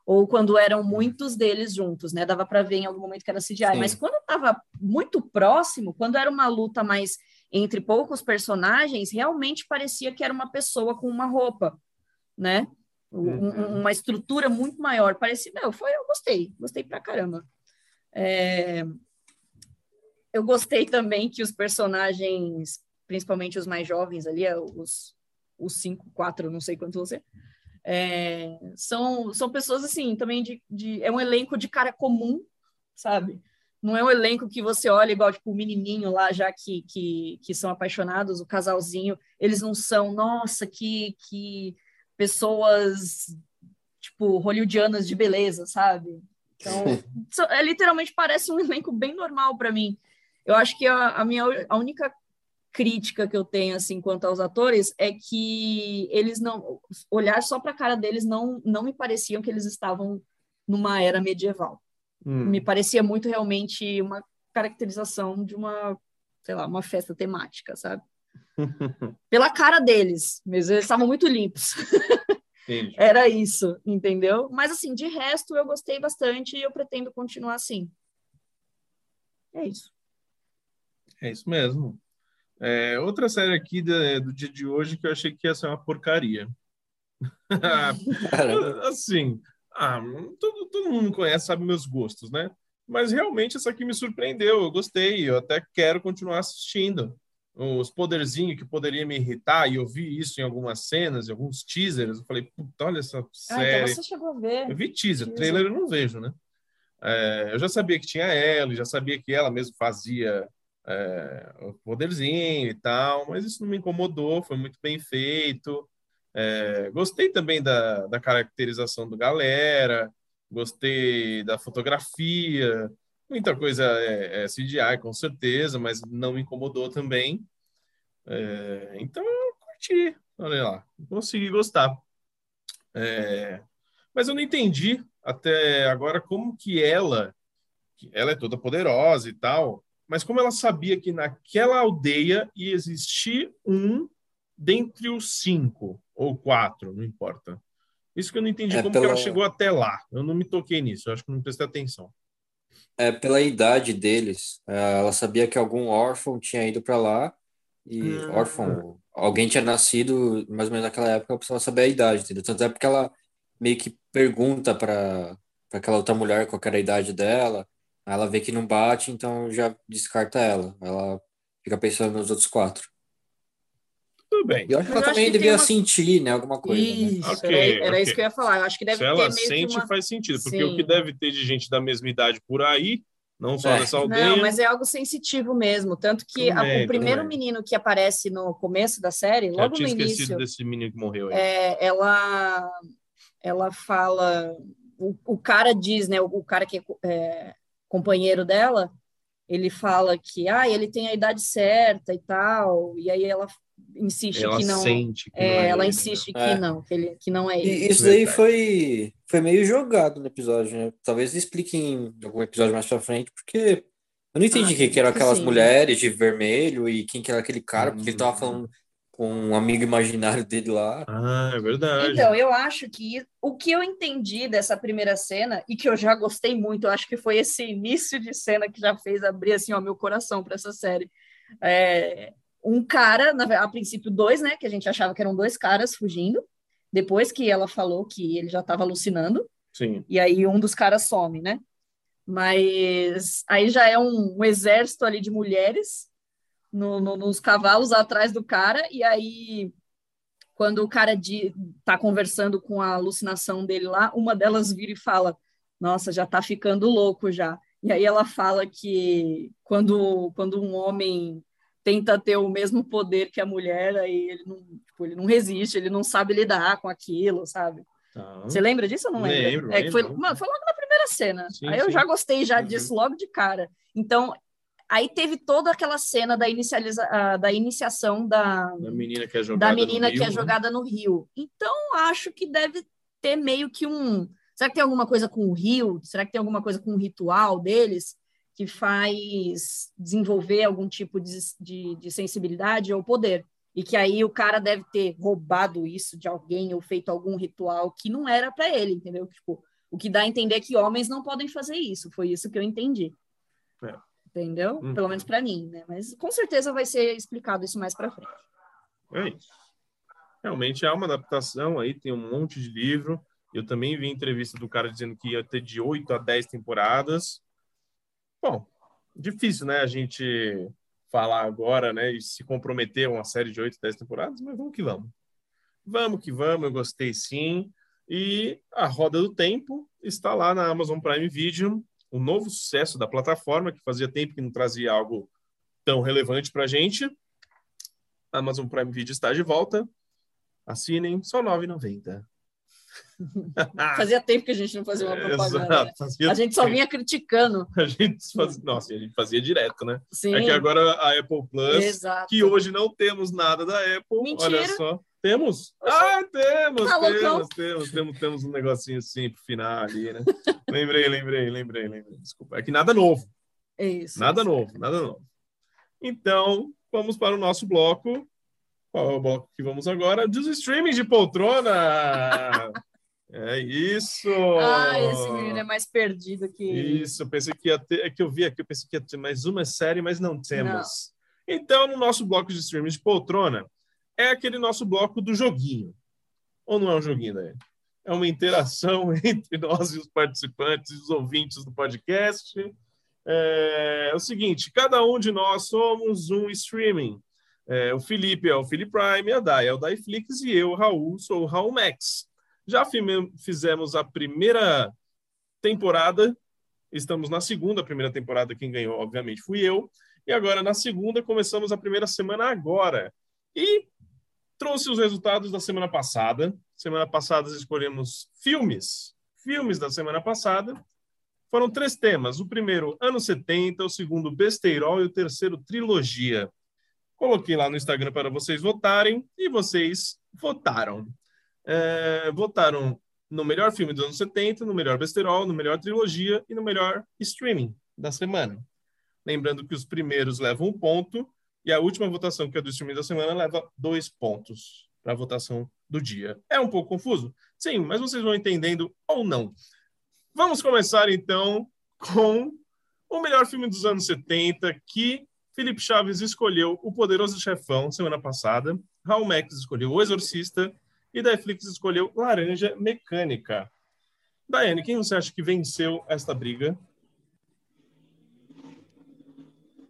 Ou quando eram hum. muitos deles juntos, né? Dava para ver em algum momento que era CGI. Sim. Mas quando estava muito próximo, quando era uma luta mais entre poucos personagens, realmente parecia que era uma pessoa com uma roupa né? Uhum. uma estrutura muito maior. Parecia, não, foi, eu gostei, gostei pra caramba. É, eu gostei também que os personagens, principalmente os mais jovens ali, é, os, os cinco, quatro, não sei quanto você, é, são, são pessoas assim, também de, de, é um elenco de cara comum, sabe? Não é um elenco que você olha igual, tipo, o menininho lá, já que, que, que são apaixonados, o casalzinho, eles não são, nossa, que, que pessoas, tipo, hollywoodianas de beleza, sabe? Então, [LAUGHS] é, literalmente parece um elenco bem normal para mim. Eu acho que a, a, minha a única crítica que eu tenho assim quanto aos atores é que eles não olhar só para a cara deles não não me pareciam que eles estavam numa era medieval. Hum. Me parecia muito realmente uma caracterização de uma, sei lá, uma festa temática, sabe? [LAUGHS] Pela cara deles, mesmo eles estavam muito limpos. [LAUGHS] Era isso, entendeu? Mas assim, de resto eu gostei bastante e eu pretendo continuar assim. É isso. É isso mesmo. É, outra série aqui do, do dia de hoje que eu achei que ia ser uma porcaria. [LAUGHS] assim, ah, todo, todo mundo conhece, sabe meus gostos, né? Mas realmente essa aqui me surpreendeu, eu gostei, eu até quero continuar assistindo os poderzinhos que poderia me irritar, e eu vi isso em algumas cenas, em alguns teasers. Eu falei, puta, olha essa série. Ah, então você chegou a ver. Eu vi teaser, teaser. trailer eu não vejo, né? É, eu já sabia que tinha ela, já sabia que ela mesmo fazia é, o poderzinho e tal, mas isso não me incomodou, foi muito bem feito. É, gostei também da, da caracterização do galera, Gostei da fotografia. Muita coisa é, é CGI, com certeza, mas não me incomodou também. É, então, eu curti. Olha lá, consegui gostar. É, mas eu não entendi até agora como que ela, ela é toda poderosa e tal, mas como ela sabia que naquela aldeia ia existir um dentre os cinco ou quatro, não importa. Isso que eu não entendi é como pela... que ela chegou até lá. Eu não me toquei nisso, eu acho que não prestei atenção. É pela idade deles. É, ela sabia que algum órfão tinha ido para lá e ah. órfão, alguém tinha nascido mais ou menos naquela época, ela precisava saber a idade, entendeu? Tanto é porque ela meio que pergunta para aquela outra mulher qual era a idade dela, ela vê que não bate, então já descarta ela. Ela fica pensando nos outros quatro. Tudo bem. Eu acho que ela também devia uma... sentir, né? Alguma coisa. Né? Isso, né? okay, era, era okay. isso que eu ia falar. Eu acho que deve Se ter ela sente, uma... faz sentido. Porque Sim. o que deve ter de gente da mesma idade por aí, não só é. nessa aldeia... Não, mas é algo sensitivo mesmo. Tanto que também, a, o primeiro também. menino que aparece no começo da série, logo no início... Eu tinha esquecido desse menino que morreu aí. É, ela ela fala, o, o cara diz, né, o, o cara que é, companheiro dela, ele fala que, ah, ele tem a idade certa e tal, e aí ela insiste ela que não, sente que é, não é ela ele, insiste né? que é. não, que ele que não é ele. E isso daí foi foi meio jogado no episódio, né? Talvez expliquem em algum episódio mais pra frente, porque eu não entendi ah, quem que eram aquelas sim. mulheres de vermelho e quem que era aquele cara, porque ele tava hum. falando com um amigo imaginário dele lá. Ah, é verdade. Então, eu acho que o que eu entendi dessa primeira cena, e que eu já gostei muito, eu acho que foi esse início de cena que já fez abrir assim, ó, meu coração para essa série. É, um cara, na, a princípio dois, né, que a gente achava que eram dois caras fugindo, depois que ela falou que ele já estava alucinando, Sim. e aí um dos caras some, né? Mas aí já é um, um exército ali de mulheres no, no, nos cavalos atrás do cara, e aí, quando o cara de, tá conversando com a alucinação dele lá, uma delas vira e fala: Nossa, já tá ficando louco já. E aí ela fala que quando, quando um homem tenta ter o mesmo poder que a mulher, aí ele não, tipo, ele não resiste, ele não sabe lidar com aquilo, sabe? Você lembra disso ou não lembra? Lembro, é, foi, mano, foi logo na primeira cena. Sim, aí eu já gostei já uhum. disso logo de cara. Então, Aí teve toda aquela cena da, inicializa, da iniciação da, da menina, que é, jogada no, que Rio, é né? jogada no Rio. Então, acho que deve ter meio que um. Será que tem alguma coisa com o Rio? Será que tem alguma coisa com o ritual deles que faz desenvolver algum tipo de, de, de sensibilidade ou poder? E que aí o cara deve ter roubado isso de alguém ou feito algum ritual que não era para ele, entendeu? Tipo, o que dá a entender é que homens não podem fazer isso. Foi isso que eu entendi. É entendeu? Uhum. Pelo menos para mim, né? Mas com certeza vai ser explicado isso mais para frente. É isso. Realmente é uma adaptação aí, tem um monte de livro. Eu também vi entrevista do cara dizendo que ia ter de 8 a 10 temporadas. Bom, difícil, né, a gente falar agora, né, e se comprometer a uma série de 8, 10 temporadas, mas vamos que vamos. Vamos que vamos, eu gostei sim. E a Roda do Tempo está lá na Amazon Prime Video um novo sucesso da plataforma, que fazia tempo que não trazia algo tão relevante para a gente. Amazon Prime Video está de volta. Assinem, só R$ 9,90. [LAUGHS] fazia tempo que a gente não fazia uma propaganda. Né? A gente só vinha criticando. [LAUGHS] A gente fazia, nossa, a gente fazia direto, né? Sim. É que agora a Apple Plus, Exato. que hoje não temos nada da Apple, Mentira. olha só. Temos? Ah, temos, tá temos, temos, temos, temos um negocinho assim pro final ali, né? lembrei, lembrei, lembrei, lembrei. Desculpa. É que nada novo. É isso. Nada novo, nada novo. Então, vamos para o nosso bloco. Qual é o bloco que vamos agora? Dos streamings de poltrona! [LAUGHS] é isso! Ah, esse menino é mais perdido que. Isso, eu pensei que ia ter. É que eu vi aqui, eu pensei que ia ter mais uma série, mas não temos. Não. Então, no nosso bloco de streamings de poltrona é aquele nosso bloco do joguinho. Ou não é um joguinho, né? É uma interação [LAUGHS] entre nós e os participantes os ouvintes do podcast. É, é o seguinte: cada um de nós somos um streaming. É, o Felipe é o Felipe Prime, a Dai é o Daiflix e eu, Raul, sou o Raul Max. Já fizemos a primeira temporada, estamos na segunda primeira temporada, quem ganhou, obviamente, fui eu. E agora, na segunda, começamos a primeira semana agora. E trouxe os resultados da semana passada. Semana passada escolhemos filmes, filmes da semana passada. Foram três temas. O primeiro, anos 70, o segundo, besteirol e o terceiro, trilogia. Coloquei lá no Instagram para vocês votarem e vocês votaram. É, votaram no melhor filme dos anos 70, no melhor besterol, no melhor trilogia e no melhor streaming da semana. Lembrando que os primeiros levam um ponto e a última votação, que é do streaming da semana, leva dois pontos para a votação do dia. É um pouco confuso? Sim, mas vocês vão entendendo ou não. Vamos começar então com o melhor filme dos anos 70, que Felipe Chaves escolheu O Poderoso Chefão semana passada, Raul Max escolheu O Exorcista e Netflix escolheu Laranja Mecânica. Daiane, quem você acha que venceu esta briga?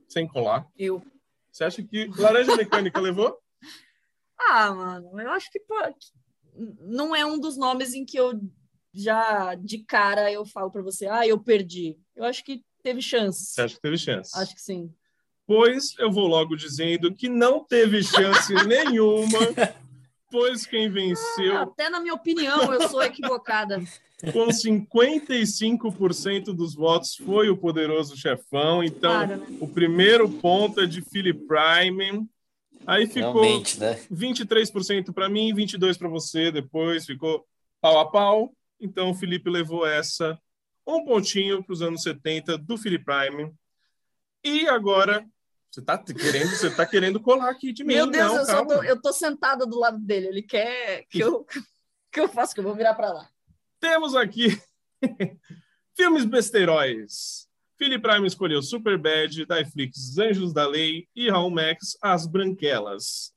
Sem colar. Eu. Você acha que Laranja Mecânica [LAUGHS] levou? Ah, mano, eu acho que pô, não é um dos nomes em que eu já de cara eu falo para você, ah, eu perdi. Eu acho que teve chance. Você acha que teve chance? Acho que sim. Pois eu vou logo dizendo que não teve chance [LAUGHS] nenhuma pois quem venceu. Ah, até na minha opinião, eu sou equivocada. [LAUGHS] Com 55% dos votos foi o poderoso chefão. Então, claro, né? o primeiro ponto é de Philip Prime. Aí ficou né? 23% para mim, 22% para você. Depois ficou pau a pau. Então, o Felipe levou essa. Um pontinho para os anos 70 do Philip Prime. E agora você tá querendo, você tá querendo colar aqui de mim. Meu Deus, não, eu, só tô, eu tô sentada do lado dele. Ele quer que eu, que eu faça, que eu vou virar para lá. Temos aqui [LAUGHS] filmes besteiróis. Philip Prime escolheu Superbad, Netflix Anjos da Lei e Raul Max As Branquelas.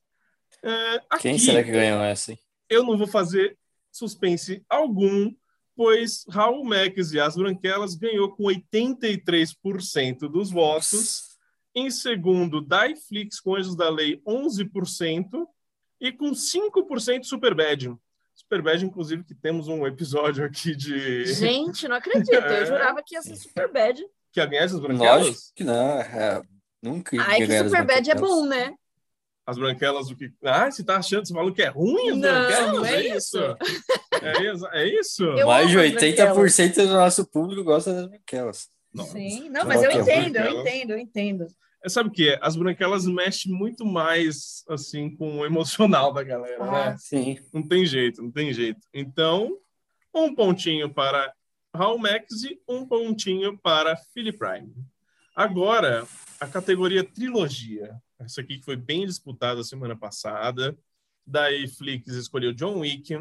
É, aqui, Quem será que ganhou essa? Hein? Eu não vou fazer suspense algum, pois Raul Max e As Branquelas ganhou com 83% dos votos. Em segundo, Daiflix com Anjos da Lei, 11%. E com 5% Superbad. Superbad, inclusive, que temos um episódio aqui de. Gente, não acredito. Eu [LAUGHS] é. jurava que ia ser Superbad. Que ia ganhar essas branquelas? Lógico que não. É, nunca ia Ai, que Superbad é bom, né? As branquelas, o que. Ah, você tá achando, você falou que é ruim as não, branquelas? É, é isso. É isso. É isso. [LAUGHS] Eu Mais de 80% do nosso público gosta das branquelas. Sim, não, mas eu entendo, eu entendo, eu entendo. É, sabe o que é? As branquelas mexem muito mais assim com o emocional da galera, ah, né? Sim. Não tem jeito, não tem jeito. Então, um pontinho para Raul Max e um pontinho para Philip Prime. Agora, a categoria trilogia. Essa aqui que foi bem disputada semana passada. Daí Flix escolheu John Wick,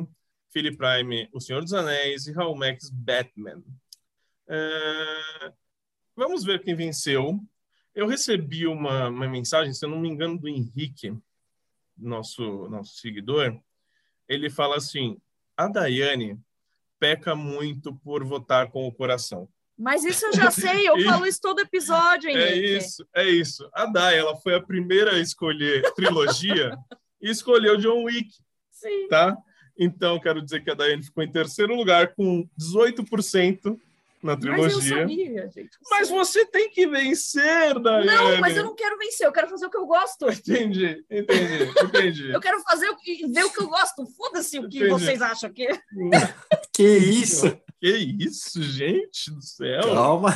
Philip Prime O Senhor dos Anéis e Raul Max Batman. É... Vamos ver quem venceu. Eu recebi uma, uma mensagem, se eu não me engano, do Henrique, nosso, nosso seguidor. Ele fala assim: a Daiane peca muito por votar com o coração. Mas isso eu já sei, eu [LAUGHS] falo isso todo episódio, é Henrique. É isso, é isso. A Dai, ela foi a primeira a escolher trilogia [LAUGHS] e escolheu John Wick. Sim. Tá? Então, quero dizer que a Daiane ficou em terceiro lugar com 18% na trilogia. Mas eu sabia, gente. Mas você tem que vencer, Daiane. Não, mas eu não quero vencer, eu quero fazer o que eu gosto. Entendi, entendi, entendi. eu quero fazer o que, ver o que eu gosto. Foda-se o que entendi. vocês acham que. [LAUGHS] que isso? Que isso, gente do céu. Calma.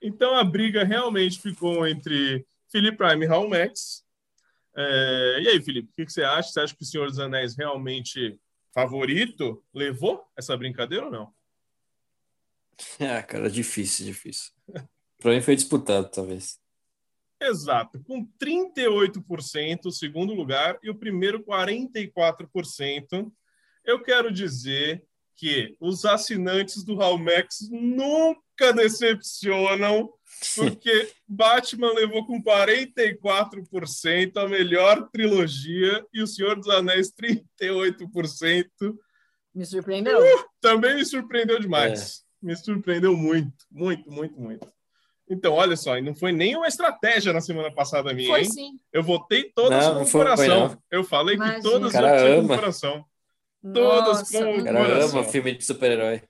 Então a briga realmente ficou entre Felipe Prime e Raul Max. É... E aí, Felipe, o que, que você acha? Você acha que o Senhor dos Anéis realmente favorito levou essa brincadeira ou não? [LAUGHS] Ah, cara, difícil, difícil. Para mim foi disputado, talvez. Exato, com 38% o segundo lugar e o primeiro 44%. Eu quero dizer que os assinantes do Halmex nunca decepcionam, [LAUGHS] porque Batman levou com 44% a melhor trilogia e o Senhor dos Anéis 38%. Me surpreendeu. Uh, também me surpreendeu demais. É me surpreendeu muito, muito, muito, muito. Então, olha só, e não foi nenhuma estratégia na semana passada minha, foi, hein? Sim. Eu votei todas não, com o coração. Eu falei Imagina. que todas eu tinha com o coração. Todas o coração. ama filme de super-herói.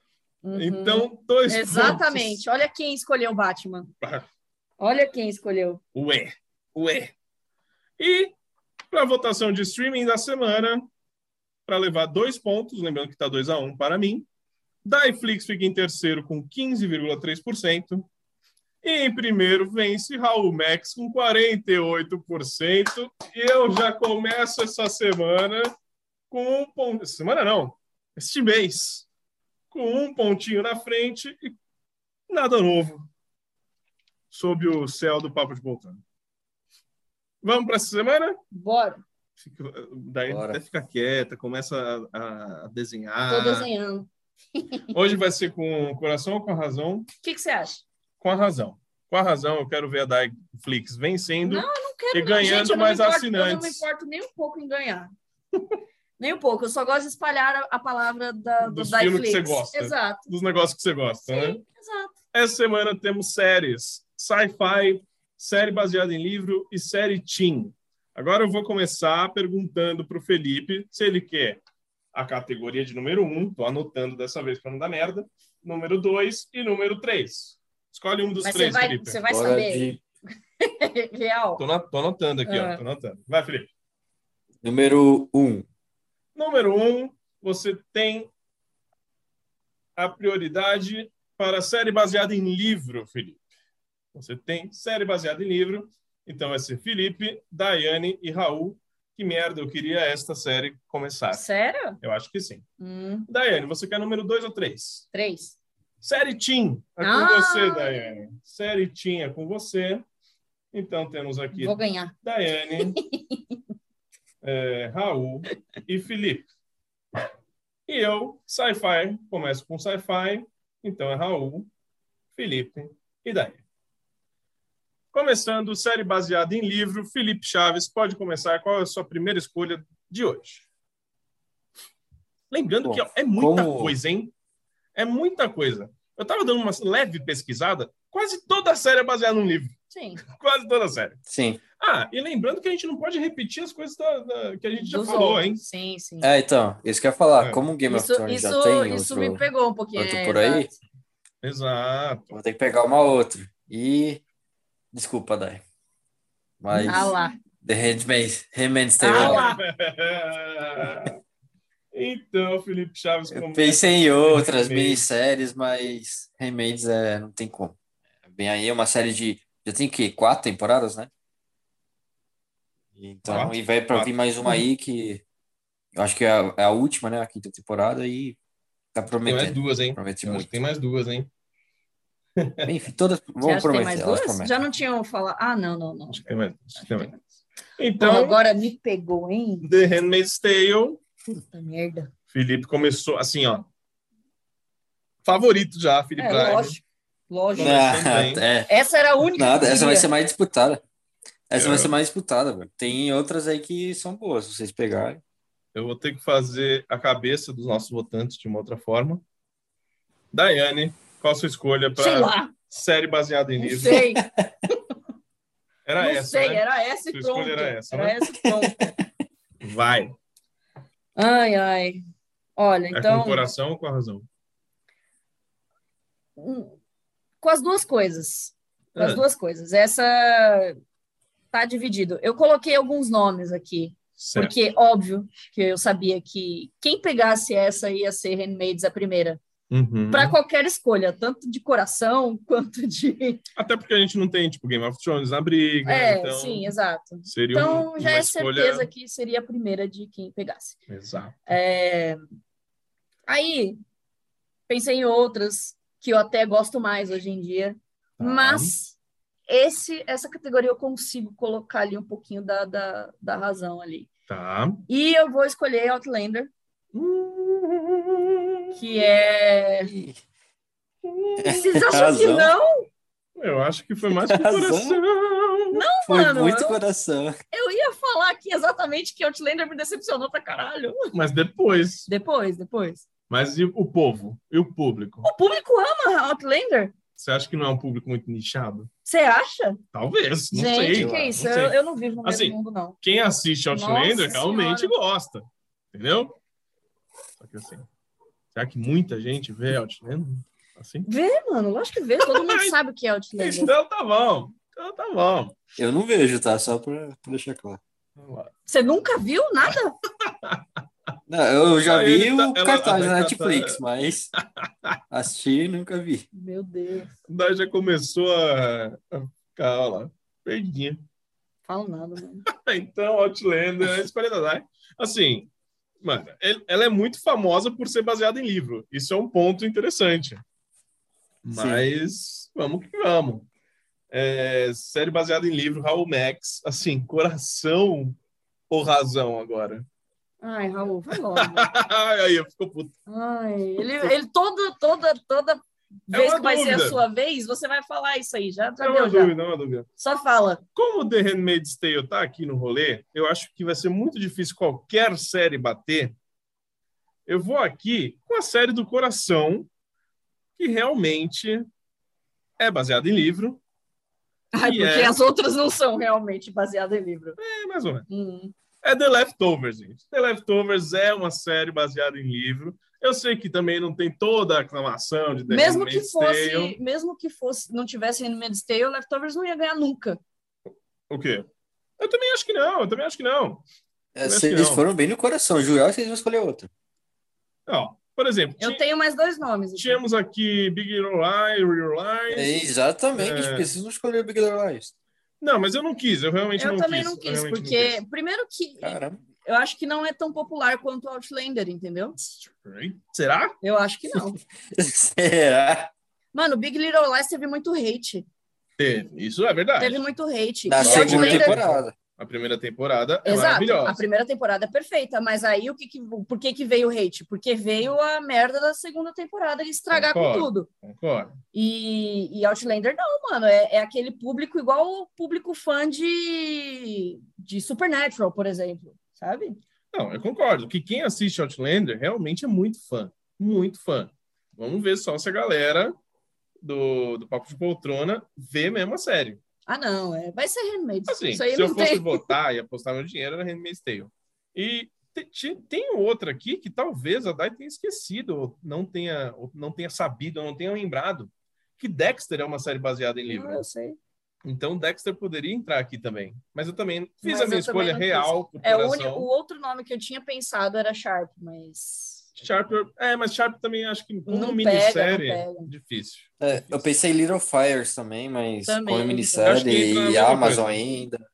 Uhum. Então, dois Exatamente. Pontos. Olha quem escolheu o Batman. Olha quem escolheu. Ué, ué. E para a votação de streaming da semana, para levar dois pontos, lembrando que está 2 a 1 um para mim, Daiflix fica em terceiro com 15,3%. E em primeiro vence Raul Max com 48%. E eu já começo essa semana com um ponto. Semana não, este mês. Com um pontinho na frente e nada novo sob o céu do Papo de Boltano. Vamos para essa semana? Bora. Fica, daí Bora. até fica quieta, começa a, a desenhar. Tô desenhando. [LAUGHS] Hoje vai ser com o coração ou com a razão? O que, que você acha? Com a razão. Com a razão, eu quero ver a Netflix vencendo Não, Não quero, e não. ganhando Gente, eu não mais importo- assinantes. Eu não me importo nem um pouco em ganhar. Nem um pouco. Eu só gosto de espalhar a, a palavra da, do Dos filmes que você gosta. Exato. dos negócios que você gosta, né? Sim, exato. Essa semana temos séries, sci-fi, série baseada em livro e série teen. Agora eu vou começar perguntando para o Felipe se ele quer a categoria de número um, estou anotando dessa vez para não dar merda, número dois e número três. Escolhe um dos Mas você três, vai, Felipe. você vai saber. de [LAUGHS] Real. Tô, na- tô anotando aqui, ó, Ah. tô anotando. Vai, Felipe. número um. Número um, você tem a prioridade para série baseada em livro, Felipe. Você tem série baseada em livro, então vai ser Felipe, Daiane e Raul. Que merda, eu queria esta série começar. Sério? Eu acho que sim. Hum, Daiane, você quer número dois ou três? três. Série Teen, é com Ah! você, Daiane. Série Teen é com você. Então temos aqui Vou ganhar. Daiane, [LAUGHS] é, Raul e Felipe. E eu, sci-fi, começo com sci-fi, então é Raul, Felipe e Daiane. Começando, série baseada em livro, Felipe Chaves, pode começar. Qual é a sua primeira escolha de hoje? Lembrando Bom, que é muita como- coisa, hein? É muita coisa. Eu estava dando uma leve pesquisada, quase toda a série é baseada num livro. Sim. [LAUGHS] Quase toda a série. Sim. Ah, e lembrando que a gente não pode repetir as coisas da- da- que a gente já Dos falou, outros. hein? Sim, sim. É, então, isso que eu ia falar. É. Como o Game isso of Thrones isso, já tem isso outro, me pegou um pouquinho. outro é, por aí, exato. Vou ter que pegar uma outra. E. Desculpa, Dai. Mas. Ah lá. The Handmaid's, Handmaid's Tale. Ah lá. [LAUGHS] então, Felipe Chaves Eu começa. pensei em outras Handmaid's. minisséries, mas Handmaid's é, não tem como. Bem aí, é uma série de. Já tem o quê? Quatro temporadas, né? Então, Quatro, e vai pra quatro. vir mais uma aí que. Eu acho que é a, é a última, né? A quinta temporada e tá Tem mais prometendo. duas, hein? Promete Eu muito. que tem mais duas, hein? Enfim, todas. Mais prometer, elas duas? prometem. Já não tinham falado. Ah, não, não, não. Acho que tem mais. Acho que tem mais. Bom, Então, agora me pegou, hein? The Handmaid's Tale. Puta merda. Felipe começou assim, ó. Favorito já, Felipe É, Prime. lógico. Lógico. Ah, [LAUGHS] é, Essa era a única nada, essa vai ser mais disputada. Essa É. vai ser mais disputada, velho. Tem outras aí que são boas, se vocês pegarem. Eu vou ter que fazer a cabeça dos nossos votantes de uma outra forma. Daiane, qual a sua escolha para série baseada em Não livro? sei. [LAUGHS] Era não essa, sei. né? Era essa e Sua pronto. escolha era essa, Era né? essa e pronto. [LAUGHS] Vai. Ai, ai. Olha, É com então. o coração ou com a razão? hum, Com as duas coisas. Com as Ah. duas coisas. Essa tá dividido. Eu coloquei alguns nomes aqui. Certo. Porque, óbvio, que eu sabia que quem pegasse essa ia ser Handmaids a primeira. Uhum. Para qualquer escolha, tanto de coração [LAUGHS] quanto de. Até porque a gente não tem, tipo, Game of Thrones na briga. É, então sim, exato. Seria Então, um- já é escolha... certeza que seria a primeira de quem pegasse. Exato. É, Aí, pensei em outras que eu até gosto mais hoje em dia, Tá. mas esse, essa categoria eu consigo colocar ali um pouquinho da, da, da razão ali. Tá. E eu vou escolher Outlander, que é. Vocês [LAUGHS] acham que Razão. não? Eu acho que foi mais Razão. coração. Foi Mano, muito eu- coração. Eu ia falar aqui exatamente que Outlander me decepcionou pra caralho. Mas depois. Depois, depois. Mas e o povo? E o público? O público ama Outlander? Você acha que não é um público muito nichado? Você acha? Talvez, não Gente, sei. que não isso? Eu, eu não vivo no Assim, mundo, não. Quem assiste Outlander realmente Senhora. gosta. Entendeu? Só que assim, será que muita gente vê Outlander? Assim? Vê, mano, lógico que vê. Todo mundo [LAUGHS] sabe o que é Outlander. Então tá bom. Então tá bom. Eu não vejo, tá? Só pra, pra deixar claro. Você nunca viu nada? [LAUGHS] Não, eu já Aí vi tá- o ela- cartaz ela na tá- Netflix, mas assistir nunca vi. Meu Deus. Daí já começou a, a ficar, ó lá, perdidinha. Falo nada, mano. [LAUGHS] Então, Outlander é. Assim, mano, ela é muito famosa por ser baseada em livro. Isso é um ponto interessante. Mas vamos que vamos. É, série baseada em livro, Raul Max. Assim, coração ou razão agora? Ai, Raul, vai logo. [LAUGHS] Aí eu fico puto. Ai, ele, ele toda, toda, toda É vez que vai ser a sua vez, você vai falar isso aí. Já, já É uma deu, já. dúvida, é uma dúvida. Só fala. Como The Handmaid's Tale tá aqui no rolê, eu acho que vai ser muito difícil qualquer série bater. Eu vou aqui com a série do coração, que realmente é baseada em livro. Ai, porque é. as outras não são realmente baseadas em livro. É mais ou menos. Hum. É The Leftovers, gente. The Leftovers é uma série baseada em livro. Eu sei que também não tem toda a aclamação de The Mesmo que fosse, Tale. mesmo que fosse, não tivesse Handmaid's Tale, Leftovers não ia ganhar nunca. O quê? Eu também acho que não, eu também acho que não. É, não. foram bem no coração. Jurar que vocês vão escolher outra. Ó, por exemplo, Eu tenho mais dois nomes. aqui. tínhamos aqui Big Little Lies, Real É, Lies. exatamente, É. porque vocês não escolheram Big Little Lies. Não, mas eu não quis, eu realmente Eu não também quis. não eu quis, realmente não porque, quis. primeiro que Caramba. eu acho que não é tão popular quanto Outlander, entendeu? Será? Eu acho que não. [LAUGHS] Será? Mano, Big Little Lies teve muito hate. Teve. Isso é verdade. Teve muito hate. Na segunda Outlander- temporada. A primeira temporada é Exato. maravilhosa. A primeira temporada é perfeita, mas aí o que, que por que, que veio o hate? Porque veio a merda da segunda temporada e estragar com Concordo. tudo. Concordo. E, e Outlander não, mano. É, é aquele público igual o público fã de, de Supernatural, por exemplo. Sabe? Não, eu concordo que quem assiste Outlander realmente é muito fã. Muito fã. Vamos ver só se a galera do, do Papo de Poltrona vê mesmo a série. Ah, não. É, vai ser Handmaid. Assim, Isso aí se eu fosse tem. votar e apostar meu dinheiro era Handmaid's Tale. E te- te- tem outra aqui que talvez a Dai tenha esquecido, ou não tenha, ou não tenha sabido, ou não tenha lembrado, que Dexter é uma série baseada em livro. Não, eu sei. Então Dexter poderia entrar aqui também. Mas eu também fiz Mas a minha escolha real É, o, uni- o outro nome que eu tinha pensado era Sharp, mas. Sharp, eu- é, mas Sharp também acho que como Não minissérie, pega, não pega. difícil. É, eu pensei em Little Fires também, mas Também, entra na minissérie e mesma Amazon coisa. ainda,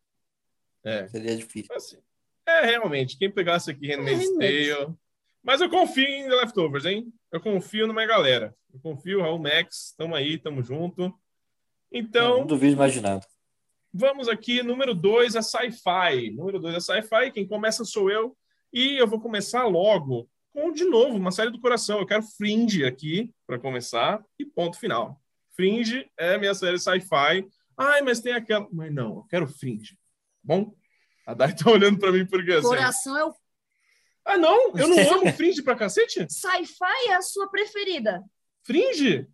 É, seria difícil. assim, é realmente, quem pegasse aqui Handmaid's Handmaid's. Tale... Mas eu confio em The Leftovers, hein? Eu confio numa galera. Eu confio, Raul Max, tamo aí, tamo junto. Então, não duvido nada. vamos aqui, número 2 é sci-fi. Número 2 é sci-fi, quem começa sou eu. E eu vou começar logo com, de novo, uma série do coração. Eu quero Fringe aqui, para começar, e ponto final. Fringe é minha série sci-fi. Ai, mas tem aquela... Mas não, eu quero Fringe. Bom? A Dai tá [LAUGHS] olhando para mim porque assim... Coração é o. Ah, não? Eu não [LAUGHS] amo Fringe pra cacete? Sci-fi é a sua preferida. Fringe?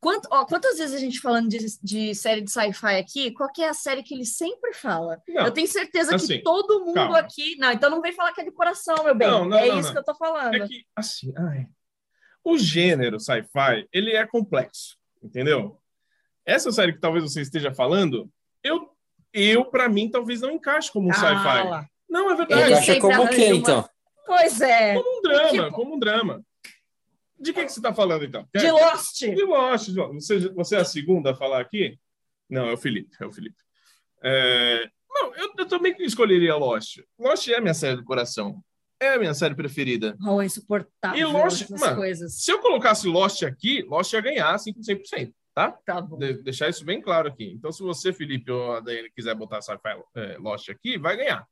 Quanto, ó, quantas vezes a gente falando de, de série de sci-fi aqui? Qual que é a série que ele sempre fala? Não. eu tenho certeza assim, que todo mundo calma. aqui. Não, então não vem falar que é de coração, meu bem. Não, não, é não, isso não. que eu tô falando. É que, assim, ai, o gênero sci-fi, ele é complexo, entendeu? Essa série que talvez você esteja falando, eu, eu para mim, talvez não encaixe como um Ah, sci-fi. Não, é verdade. Ele acha sempre como o quê, uma- então? Pois é. Como um drama, Tipo- como um drama. De que, que você está falando, então? De Lost. De Lost. Você, você é a segunda a falar aqui? Não, é o Felipe. É o Felipe. É, Não, eu, eu também escolheria Lost. Lost é a minha série do coração. É a minha série preferida. Oh, é insuportável E Lost, mano, coisas. Se eu colocasse Lost aqui, Lost ia ganhar 100%, tá? Tá bom. De- deixar isso bem claro aqui. Então, se você, Felipe, ou a Daiane quiser botar é, Lost aqui, vai ganhar.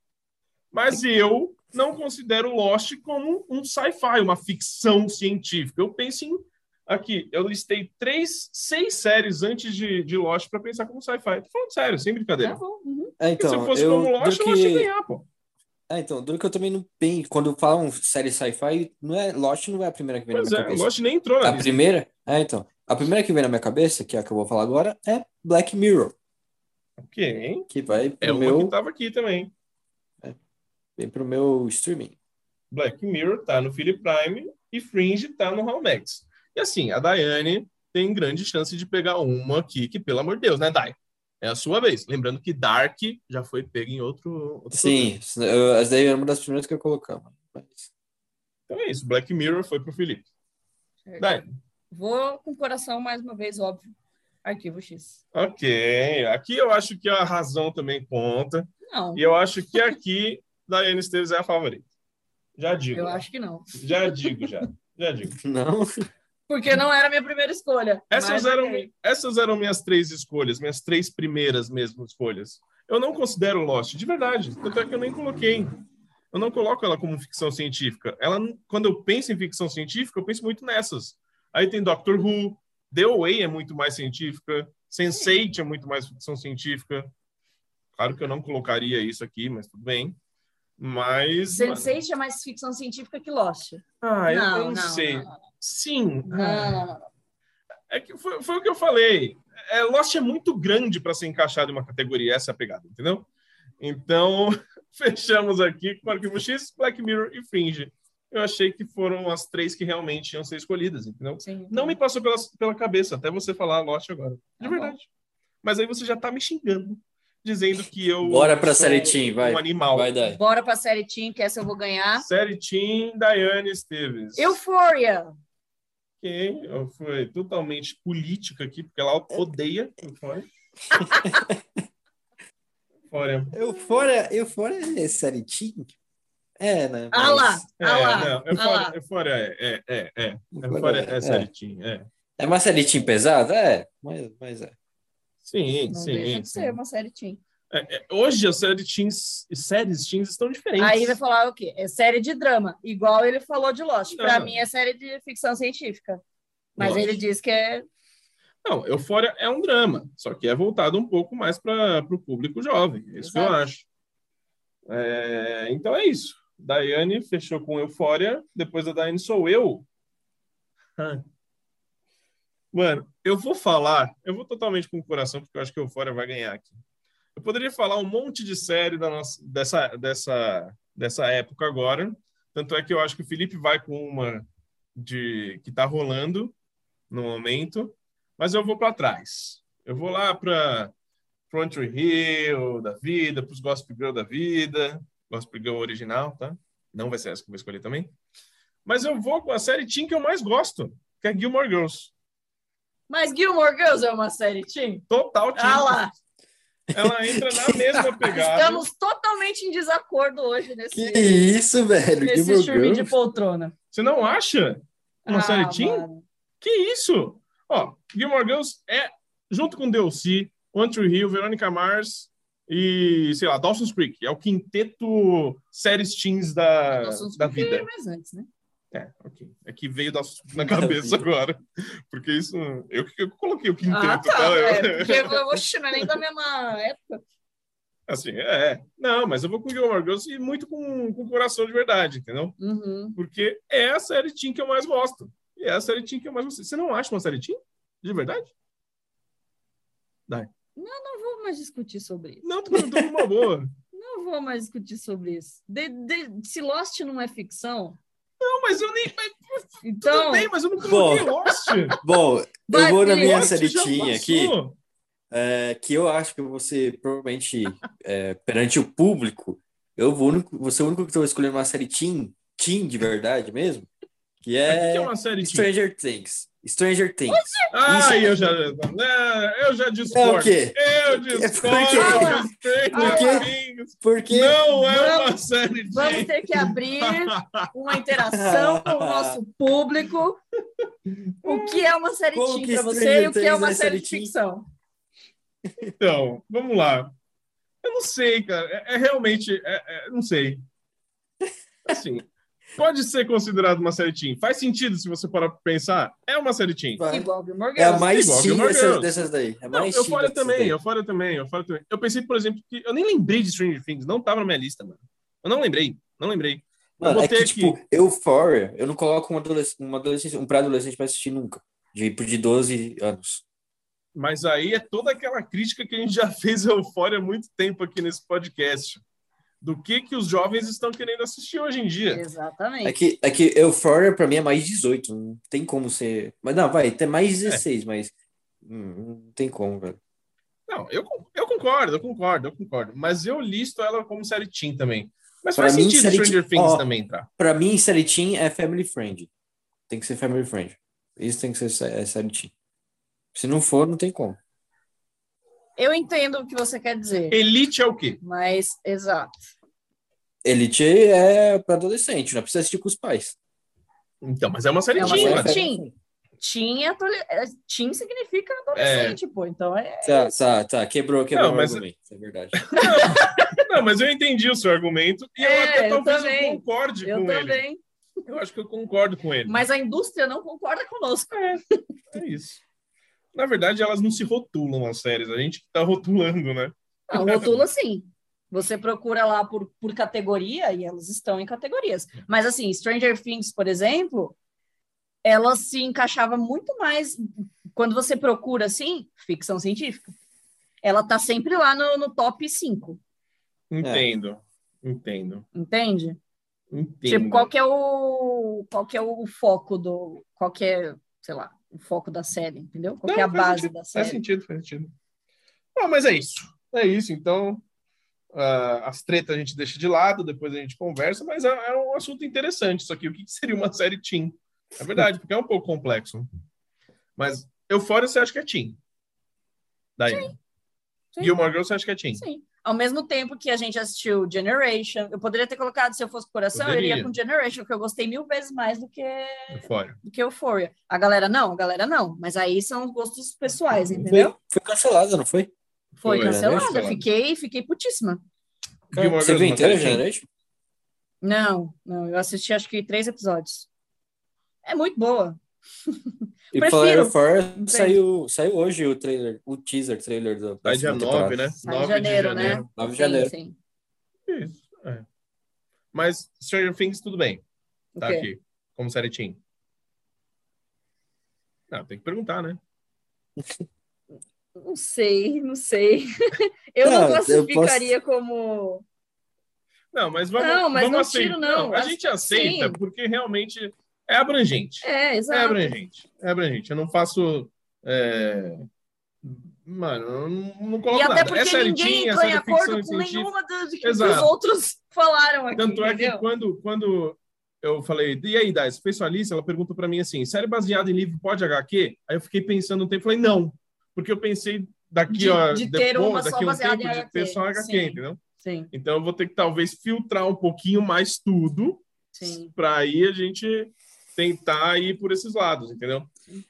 Mas eu não considero Lost como um sci-fi, uma ficção científica. Eu penso em. Aqui, eu listei três, seis séries antes de, de Lost para pensar como sci-fi. Tô falando sério, sem Tá brincadeira. bom. uhum. É, então, se fosse eu, como Lost, do Lost ia que, ganhar, pô. é, então, do que eu também não penso, quando falam série sci-fi, não é, Lost não é a primeira que vem Pois na é, minha cabeça. Lost nem entrou na A lista. primeira, é, então, a primeira que vem na minha cabeça, que é a que eu vou falar agora, é Black Mirror, Ok. que vai É pro uma meu, que tava aqui também. Vem pro meu streaming. Black Mirror tá no Philip Prime e Fringe tá no Hallmax. E assim, a Daiane tem grande chance de pegar uma aqui, que pelo amor de Deus, né, Dai? É a sua vez. Lembrando que Dark já foi pego em outro. outro Sim, eu- essa daí era uma das primeiras que eu colocava. Mas Então é isso. Black Mirror foi pro Felipe. Certo. Daí. Vou com o coração mais uma vez, óbvio. Arquivo X. Ok. Aqui eu acho que a razão também conta. Não, E eu acho que aqui Daiane Esteves é a favorita. Já digo. eu acho que não. Já digo, já. Já digo. [LAUGHS] Não. Porque não era a minha primeira escolha. Essas eram, essas eram minhas três escolhas, minhas três primeiras mesmo escolhas. Eu não considero Lost, de verdade. Tanto é que eu nem coloquei. Eu não coloco ela como ficção científica. Ela, quando eu penso em ficção científica, eu penso muito nessas. Aí tem Doctor Who, The Away é muito mais científica, Sense8 é muito mais ficção científica. Claro que eu não colocaria isso aqui, mas tudo bem. Mas. Sense8 é mais ficção científica que Lost. Ah, eu não, não, não, sei. não. Sim. Não, não, não, não. É que foi, foi o que eu falei. É, Lost é muito grande para ser encaixado em uma categoria, essa é a pegada, entendeu? Então, [LAUGHS] fechamos aqui com Arquivo X, Black Mirror e Fringe. Eu achei que foram as três que realmente iam ser escolhidas, entendeu? Sim. Não me passou pela, pela cabeça, até você falar Lost agora. De Tá bom. verdade. Mas aí você já tá me xingando, dizendo que eu. Bora pra sou série Team, vai. Um animal. Vai. Bora pra série Team, que essa eu vou ganhar. Série Team, Daiane Esteves. Euphoria. Ok, eu fui totalmente política aqui, porque ela odeia Euphoria. [LAUGHS] Euphoria. Eufória, Eufória é série teen? É, né? Ah lá, É, ah lá, não, ah Euphoria, lá. Euphoria é, é, é, é. Euphoria Euphoria é, é série teen, é. É uma série teen pesada? É, mas, mas é. Sim, Não sim. deixa de sim. ser uma série Team. É, é, hoje as séries teens, séries teens estão diferentes. Aí vai falar o quê? É série de drama, igual ele falou de Lost. Pra Não. mim é série de ficção científica. Mas Lost. ele diz que é. Não, Euphoria é um drama, só que é voltado um pouco mais para o público jovem. É isso que eu Exato. acho. É, então é isso. Daiane fechou com Euphoria, depois da Daiane sou eu. Mano, eu vou falar, eu vou totalmente com o coração, porque eu acho que Euphoria vai ganhar aqui. Eu poderia falar um monte de série da nossa, dessa, dessa, dessa época agora, tanto é que eu acho que o Felipe vai com uma de que tá rolando no momento, mas eu vou para trás. Eu vou lá para Front Hill da vida, para os Gospel Girl da vida, Gospel Girl original, tá? Não vai ser essa que eu vou escolher também. Mas eu vou com a série Teen que eu mais gosto, que é Gilmore Girls. Mas Gilmore Girls é uma série Team? Total Teen. Ah lá, Ela entra na mesma [LAUGHS] pegada. estamos totalmente em desacordo hoje nesse, Que isso, velho? nesse Gilmore chuva de poltrona. Você não acha uma Ah, série Teen? mano. Que isso? Ó, Gilmore Girls é, junto com DLC, One Tree Hill, Veronica Mars e, sei lá, Dawson's Creek. É o quinteto séries teens da, Dawson's da Creek vida. é mais antes, né? É, ok. É que veio Creek na [LAUGHS] cabeça agora. Porque isso... Eu que eu coloquei o quinteto, Ah, tá? tá. É, [LAUGHS] Eu- porque vou não é nem da mesma época. Assim, é. Não, mas eu vou com Gilmore Girls e muito com, com coração de verdade, entendeu? Uhum. Porque é a série teen que eu mais gosto. E é a série teen que eu mais gosto. Você não acha uma série teen? De verdade? Não vou mais discutir sobre isso. Não, tô perguntando uma boa. [LAUGHS] Não vou mais discutir sobre isso. De- de- se Lost não é ficção, Não, mas eu nem. Mas, então. tudo bem, mas eu não coloquei Lost. Bom, Vai, eu vou na minha teen aqui, é, que eu acho que ser, provavelmente, é, perante o público, eu vou, único- vou ser o único que estou escolhendo uma série teen, teen de verdade mesmo, que O que é, é uma série? Stranger Things. Stranger Things. Ah, eu já. é, eu já discordo. É o quê? Eu discordo Por de Stranger Por quê? Things. Porque Não é uma Vamos- série Vamos teen. ter que abrir [LAUGHS] uma interação com o nosso público. O que é uma série Como teen para você e o que é uma é série série de ficção? Então, vamos lá. Eu não sei, cara. É, é realmente. é- é- não sei. Assim, pode ser considerado uma série teen. Faz sentido se você parar pra pensar. É uma série teen. vai. Igual Gilmore é a mais Igual teen dessas, dessas daí. É Não, mais eu fora dessas também, eu fora também, eu fora também. Eu pensei, por exemplo, que eu nem lembrei de Stranger Things, não tava na minha lista, mano. Eu não lembrei, não lembrei. Mano, eu é que, botei aqui. tipo, Euphoria, eu não coloco um adolescente, um, adolescente, um pré-adolescente pra assistir nunca. De, de 12 anos. Mas aí é toda aquela crítica que a gente já [LAUGHS] fez a Euphoria há muito tempo aqui nesse podcast. Do que que os jovens estão querendo assistir hoje em dia. Exatamente. É que, é que Euphoria pra mim é mais 18. Não tem como ser. Mas não, vai, tem mais 16, mas. hum, não tem como, velho. Não, eu, eu concordo, eu concordo, eu concordo. Mas eu listo ela como série teen também. Mas Pra faz mim, sentido série Stranger teen- Things ó. também entrar. Pra mim, série teen é family friend. Tem que ser family friend. Isso tem que ser é série teen. Se não for, não tem como. Eu entendo o que você quer dizer, Elite é o quê? mas exato. Elite é pra adolescente, não precisa assistir com os pais. Então, mas é uma série É uma teen, série teen. Teen, é é- teen significa adolescente, pô. Então é. Tá, tá, tá. Quebrou, quebrou Não, o mas- argumento. É verdade. [LAUGHS] Não, mas eu entendi o seu argumento e eu É, até eu talvez eu também. concorde Eu com ele. também. Eu acho que eu concordo com ele. Mas a indústria não concorda conosco. É isso. Na verdade, elas não se rotulam as séries, a gente que tá rotulando, né? Não, rotula sim. Você procura lá por, por categoria e elas estão em categorias. Mas assim, Stranger Things, por exemplo, ela se encaixava muito mais quando você procura assim, ficção científica. Ela tá sempre lá no, no top 5, Entendo. Entendo. entende? Entendo. Tipo, qual que é o qual que é o foco do qual que é, sei lá, o foco da série, entendeu? Qual que é a Não, faz base sentido, da Faz série? sentido, faz sentido. Ah, mas é isso. É isso. Então, ah, as tretas a gente deixa de lado, depois a gente conversa, mas é, é um assunto interessante isso aqui. O que seria uma [LAUGHS] série teen? É verdade, porque é um pouco complexo. Mas Euphoria você acha que é teen? Daí. Sim. Gilmore Girls você acha que é teen? Sim. Ao mesmo tempo que a gente assistiu Generation, eu poderia ter colocado Se Eu Fosse Coração, eu iria Poderia. com Generation, que eu gostei mil vezes mais do que, Euphoria. do que Euphoria. A galera não, a galera não. Mas aí são os gostos pessoais, entendeu? Foi, foi cancelada, não foi? Foi, Foi, cancelada. cancelada. Fiquei, fiquei putíssima. Gilmore Você viu inteira? Generation? Não, não, eu assisti acho que três episódios. É muito boa. [LAUGHS] E Prefiro. Fire Fire Entende? saiu, saiu hoje o trailer, o teaser trailer do Sai dia 9, né? Sai 9 em janeiro, de né? janeiro. 9 de Sim, janeiro. sim. Isso, é. Mas Stranger Things, tudo bem. Tá quê? aqui. Como série teen. Não, tem que perguntar, né? Não sei, não sei. [LAUGHS] eu Não, não eu classificaria como. Não, mas vamos, Não, mas vamos não aceitar. tiro, não. A gente aceita sim. porque realmente é abrangente. É, É exato. abrangente. É abrangente. Eu não faço. é, Mano, eu não, não E coloco até nada. porque É série ninguém é entra em acordo com nenhuma das que os outros [LAUGHS] falaram aqui. Tanto é que quando, quando eu falei, e aí, Dai, você fez sua lista? Ela perguntou pra mim assim: série baseada em livro pode HQ? Aí eu fiquei pensando um tempo, falei, não. Porque eu pensei daqui, De- ó, de ter depois, uma só daqui um baseada tempo em de ter HQ, só HQ, sim. entendeu? Sim, Então eu vou ter que talvez filtrar um pouquinho mais tudo para aí a gente tentar ir por esses lados, entendeu?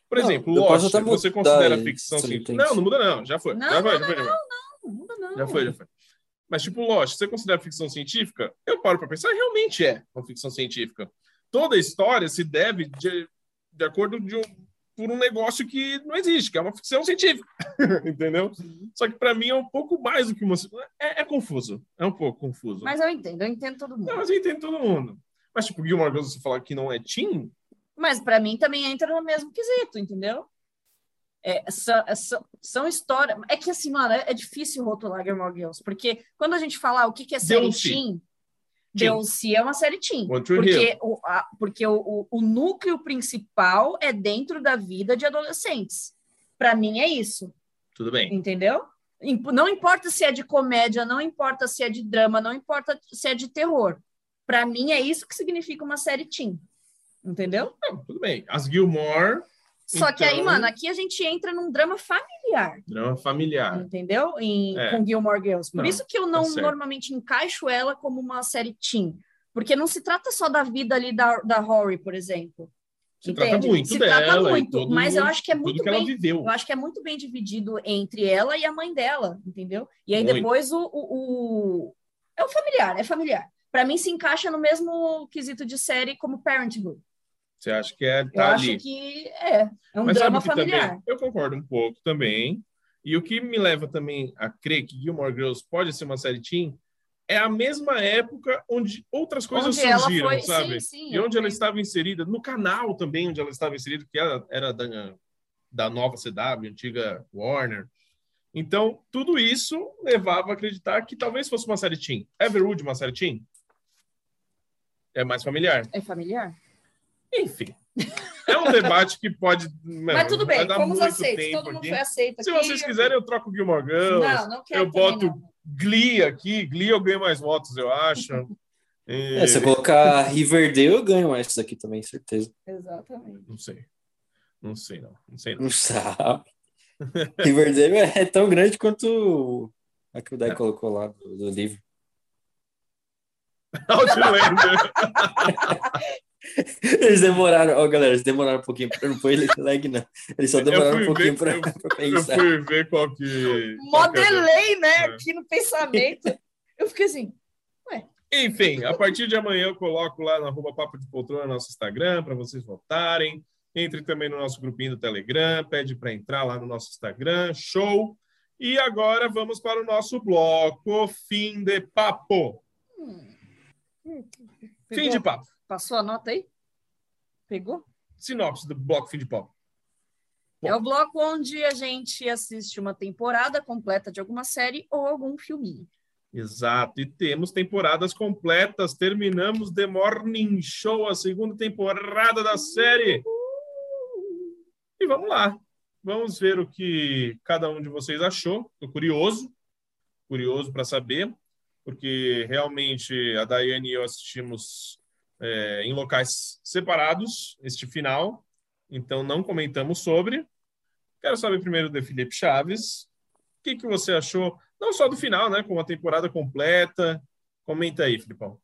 Por Não, exemplo, Lost, você mudar considera ficção científica? Não, não muda não, já foi. Não, já foi, não, já foi, já foi. Não muda, não. Já foi, já foi. Mas, tipo, Lost, você considera ficção científica? Eu paro para pensar, realmente é uma ficção científica. Toda a história se deve de, de acordo de um, por um negócio que não existe, que é uma ficção científica. [LAUGHS] Entendeu? Só que para mim é um pouco mais do que uma. É, é confuso. É um pouco confuso. Mas eu entendo, eu entendo todo mundo. Não, mas eu entendo todo mundo. Mas, tipo, Gilmore Girls, você falar que não é teen, Mas para mim também entra no mesmo quesito, entendeu? É, são, são, são histórias. É que assim, mano, é, é difícil rotular Gilmore Girls, porque quando a gente fala o que, que é série DLC. teen. DLC é uma série teen. Porque, o, a- porque o, o, o núcleo principal é dentro da vida de adolescentes. Para mim é isso, Tudo bem. entendeu? Não importa se é de comédia, não importa se é de drama, não importa se é de terror. Para mim é isso que significa uma série teen. Entendeu? Não, tudo bem. As Gilmore, Só que aí, Então- mano, aqui a gente entra num drama familiar, drama familiar. entendeu? Em, É. Com Gilmore Girls. Por Não, isso que eu não certo. normalmente encaixo ela como uma série teen. Porque não se trata só da vida ali da, da Rory, por exemplo. Se Entende? trata muito Se dela. trata muito, mas eu acho que é muito que bem-. Eu acho que é muito bem dividido entre ela e a mãe dela, entendeu? E aí Muito. depois o, o, o- É o familiar, é familiar. Para mim se encaixa no mesmo quesito de série como Parenthood. Você acha que é Eu tá acho ali. que é. É um Mas drama familiar. também? Eu concordo um pouco também. E o que me leva também a crer que Gilmore Girls pode ser uma série teen é a mesma época onde outras coisas Onde surgiram, foi- sabe? sim, sim, e eu onde ela entendo. estava inserida, no canal também onde ela estava inserida, que era, era da, da nova CW, antiga Warner. Então, tudo isso levava a acreditar que talvez fosse uma série teen. Everwood, uma série teen? É mais familiar. É familiar? Enfim. É um debate que pode. Mas tudo bem, fomos aceitos. Todo mundo aqui. foi aceito Se aqui. vocês quiserem, eu troco o Gilmore Girls. Não, não quero eu boto não. Glee aqui. Glee eu ganho mais votos, eu acho. [LAUGHS] É, se eu colocar Riverdale, eu ganho essa daqui também, certeza. Exatamente. Não sei. Não sei, não. Não sei, não. Não sabe. Riverdale é tão grande quanto a que o Dai colocou lá do, do livro. [LAUGHS] Outlander. Eles demoraram, ó, galera, eles demoraram um pouquinho. Não foi ele lag, não. Eles só demoraram um pouquinho ver- pra, eu- pensar. fui ver qual que. É delay, né? É. Aqui no pensamento. Eu fiquei assim, Enfim, a partir de amanhã eu coloco lá na arroba Papo de Poltrona no nosso Instagram para vocês votarem. Entre também no nosso grupinho do Telegram, pede para entrar lá no nosso Instagram, show. E agora vamos para o nosso bloco Fim de Papo. hum, Fim de papo. Passou a nota aí? Pegou? Sinopse do bloco Fim de Papo. Bom. É o bloco onde a gente assiste uma temporada completa de alguma série ou algum filminho. Exato, e temos temporadas completas. Terminamos The Morning Show, a segunda temporada da série. E vamos lá. Vamos ver o que cada um de vocês achou. Estou curioso, curioso para saber, porque realmente a Daiane e eu assistimos é, em locais separados este final, então não comentamos sobre. Quero saber primeiro de Felipe Chaves. O que, que você achou, não só do final, né, com a temporada completa? Comenta aí, Filipão.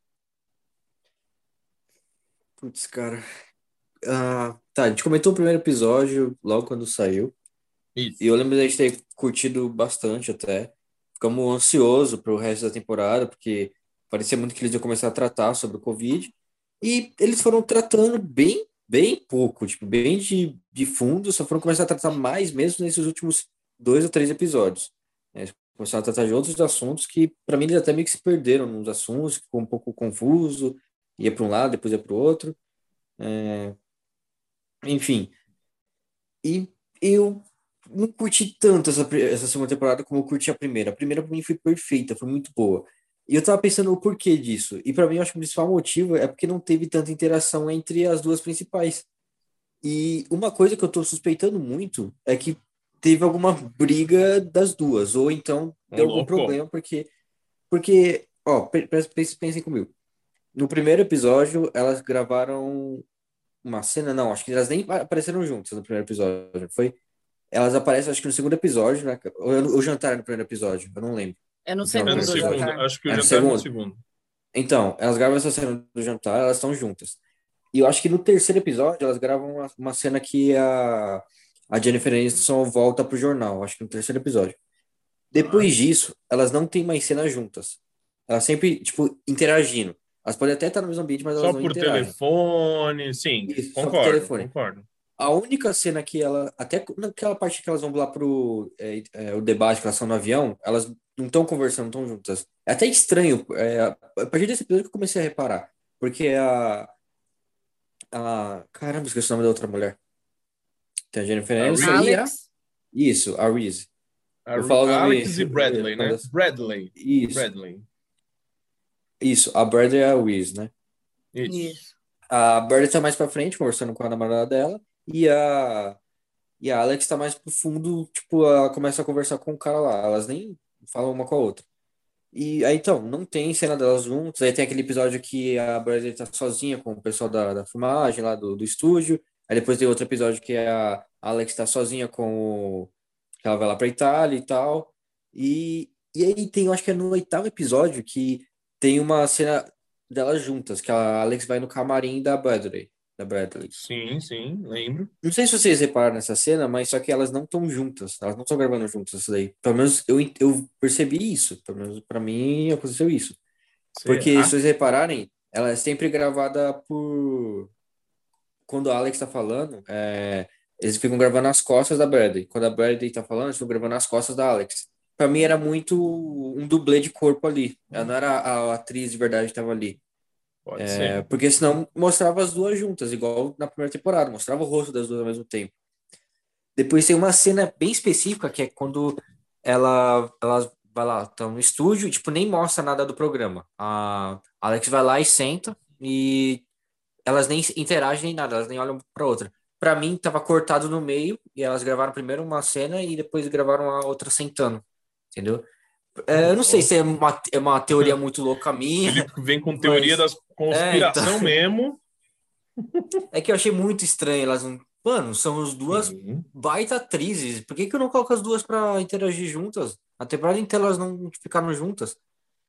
Putz, cara. Ah, tá, a gente comentou o primeiro episódio logo quando saiu. Isso. E eu lembro da gente ter curtido bastante até. Ficamos ansiosos pro resto da temporada, porque parecia muito que eles iam começar a tratar sobre o Covid. E eles foram tratando bem, bem pouco, tipo, bem de, de fundo, só foram começar a tratar mais mesmo nesses últimos dois ou três episódios. né? Começaram a tratar de outros assuntos que, para mim, eles até meio que se perderam nos assuntos, ficou um pouco confuso, ia para um lado, depois ia para o outro. É, Enfim. E eu não curti tanto essa, essa segunda temporada como eu curti a primeira. A primeira, pra mim, foi perfeita, foi muito boa. E eu tava pensando o porquê disso. E pra mim, eu acho que o principal motivo é porque não teve tanta interação entre as duas principais. E uma coisa que eu tô suspeitando muito é que teve alguma briga das duas, ou então deu algum problema, porque, porque ó, pe- pe- pensem, pensem comigo. No primeiro episódio, elas gravaram uma cena, não, acho que elas nem apareceram juntas no primeiro episódio. Foi, elas aparecem, acho que no segundo episódio, né? Ou, ou jantaram no primeiro episódio, eu não lembro. É no segundo, É no Segundo, segundo, jantar. acho que o É jantar é no segundo. segundo. Então, elas gravam essa cena do jantar, elas estão juntas. E eu acho que no terceiro episódio, elas gravam uma, uma cena que a, a Jennifer Aniston volta pro jornal, acho que no terceiro episódio. Depois disso, elas não têm mais cenas juntas. Elas sempre, tipo, interagindo. Elas podem até estar no mesmo ambiente, mas elas Só não por interagem. telefone, sim, Isso, só por concordo, telefone. concordo. A única cena que ela, até naquela parte que elas vão lá pro é, é, o debate, que elas estão no avião, elas não estão conversando, não estão juntas. É até estranho, é, a partir desse episódio que eu comecei a reparar, porque a, a caramba, esqueci o nome da outra mulher. Tem a Jennifer Aniston e a, Alex, isso, a Reese. A Eu falo o nome- Alex e Bradley, né? Bradley. Isso, Bradley. isso, a Bradley e a Reese, né? Isso. Isso. A Bradley tá mais pra frente, conversando com a namorada dela, e a, e a Alex tá mais pro fundo, tipo, ela começa a conversar com o cara lá, elas nem falam uma com a outra. E aí, então, não tem cena delas juntas, aí tem aquele episódio que a Bradley tá sozinha com o pessoal da, da filmagem lá do, do estúdio, aí depois tem outro episódio que a Alex tá sozinha com o... que ela vai lá pra Itália e tal, e, e aí tem, eu acho que é no oitavo episódio que tem uma cena delas juntas, que a Alex vai no camarim da Bradley, da Bradley. Sim, sim, lembro. Não sei se vocês repararam nessa cena, mas só que elas não estão juntas, elas não estão gravando juntas isso daí. Pelo menos eu, eu percebi isso, pelo menos pra mim aconteceu isso. Porque Será? se vocês repararem, ela é sempre gravada por. Quando a Alex tá falando, é, eles ficam gravando nas costas da Bradley. Quando a Bradley tá falando, eles ficam gravando nas costas da Alex. Pra mim era muito um dublê de corpo ali. Ela não era a atriz de verdade que tava ali. Pode É, ser. porque senão mostrava as duas juntas, igual na primeira temporada, mostrava o rosto das duas ao mesmo tempo. Depois tem uma cena bem específica, que é quando ela, ela vai lá, estão no estúdio, tipo, nem mostra nada do programa. A Alex vai lá e senta, e elas nem interagem nem nada, elas nem olham pra outra. Pra mim, tava cortado no meio, e elas gravaram primeiro uma cena e depois gravaram a outra sentando, entendeu? É, eu não sei se é uma, é uma teoria muito louca minha. Ele vem com teoria mas... da conspiração é, então... mesmo. É que eu achei muito estranho. Elas não... Mano, são as duas uhum. baita atrizes. Por que, que eu não coloco as duas para interagir juntas? A temporada inteira elas não ficaram juntas.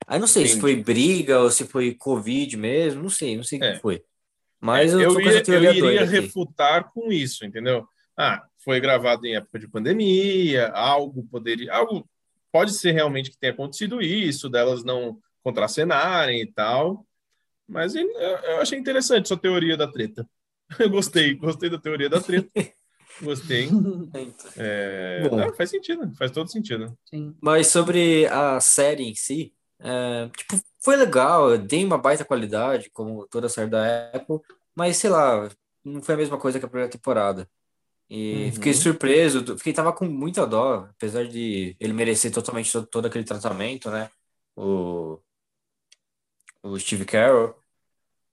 Aí não sei Entendi. se foi briga ou se foi Covid mesmo. Não sei, não sei o é. que foi. Mas é, eu, eu, ia, eu iria refutar com isso, entendeu? Ah, foi gravado em época de pandemia, algo poderia. Algo pode ser realmente que tenha acontecido isso, delas não contracenarem e tal. Mas eu, achei interessante sua teoria da treta. [LAUGHS] Eu gostei, gostei da teoria da treta. Gostei. [LAUGHS] É, não, faz sentido, faz todo sentido. Sim. Mas sobre a série em si, é, tipo, foi legal, dei uma baita qualidade, como toda a série da Apple, mas sei lá, não foi a mesma coisa que a primeira temporada. E uhum. fiquei surpreso, fiquei tava com muita dó, apesar de ele merecer totalmente todo, todo aquele tratamento, né? O, o Steve Carroll.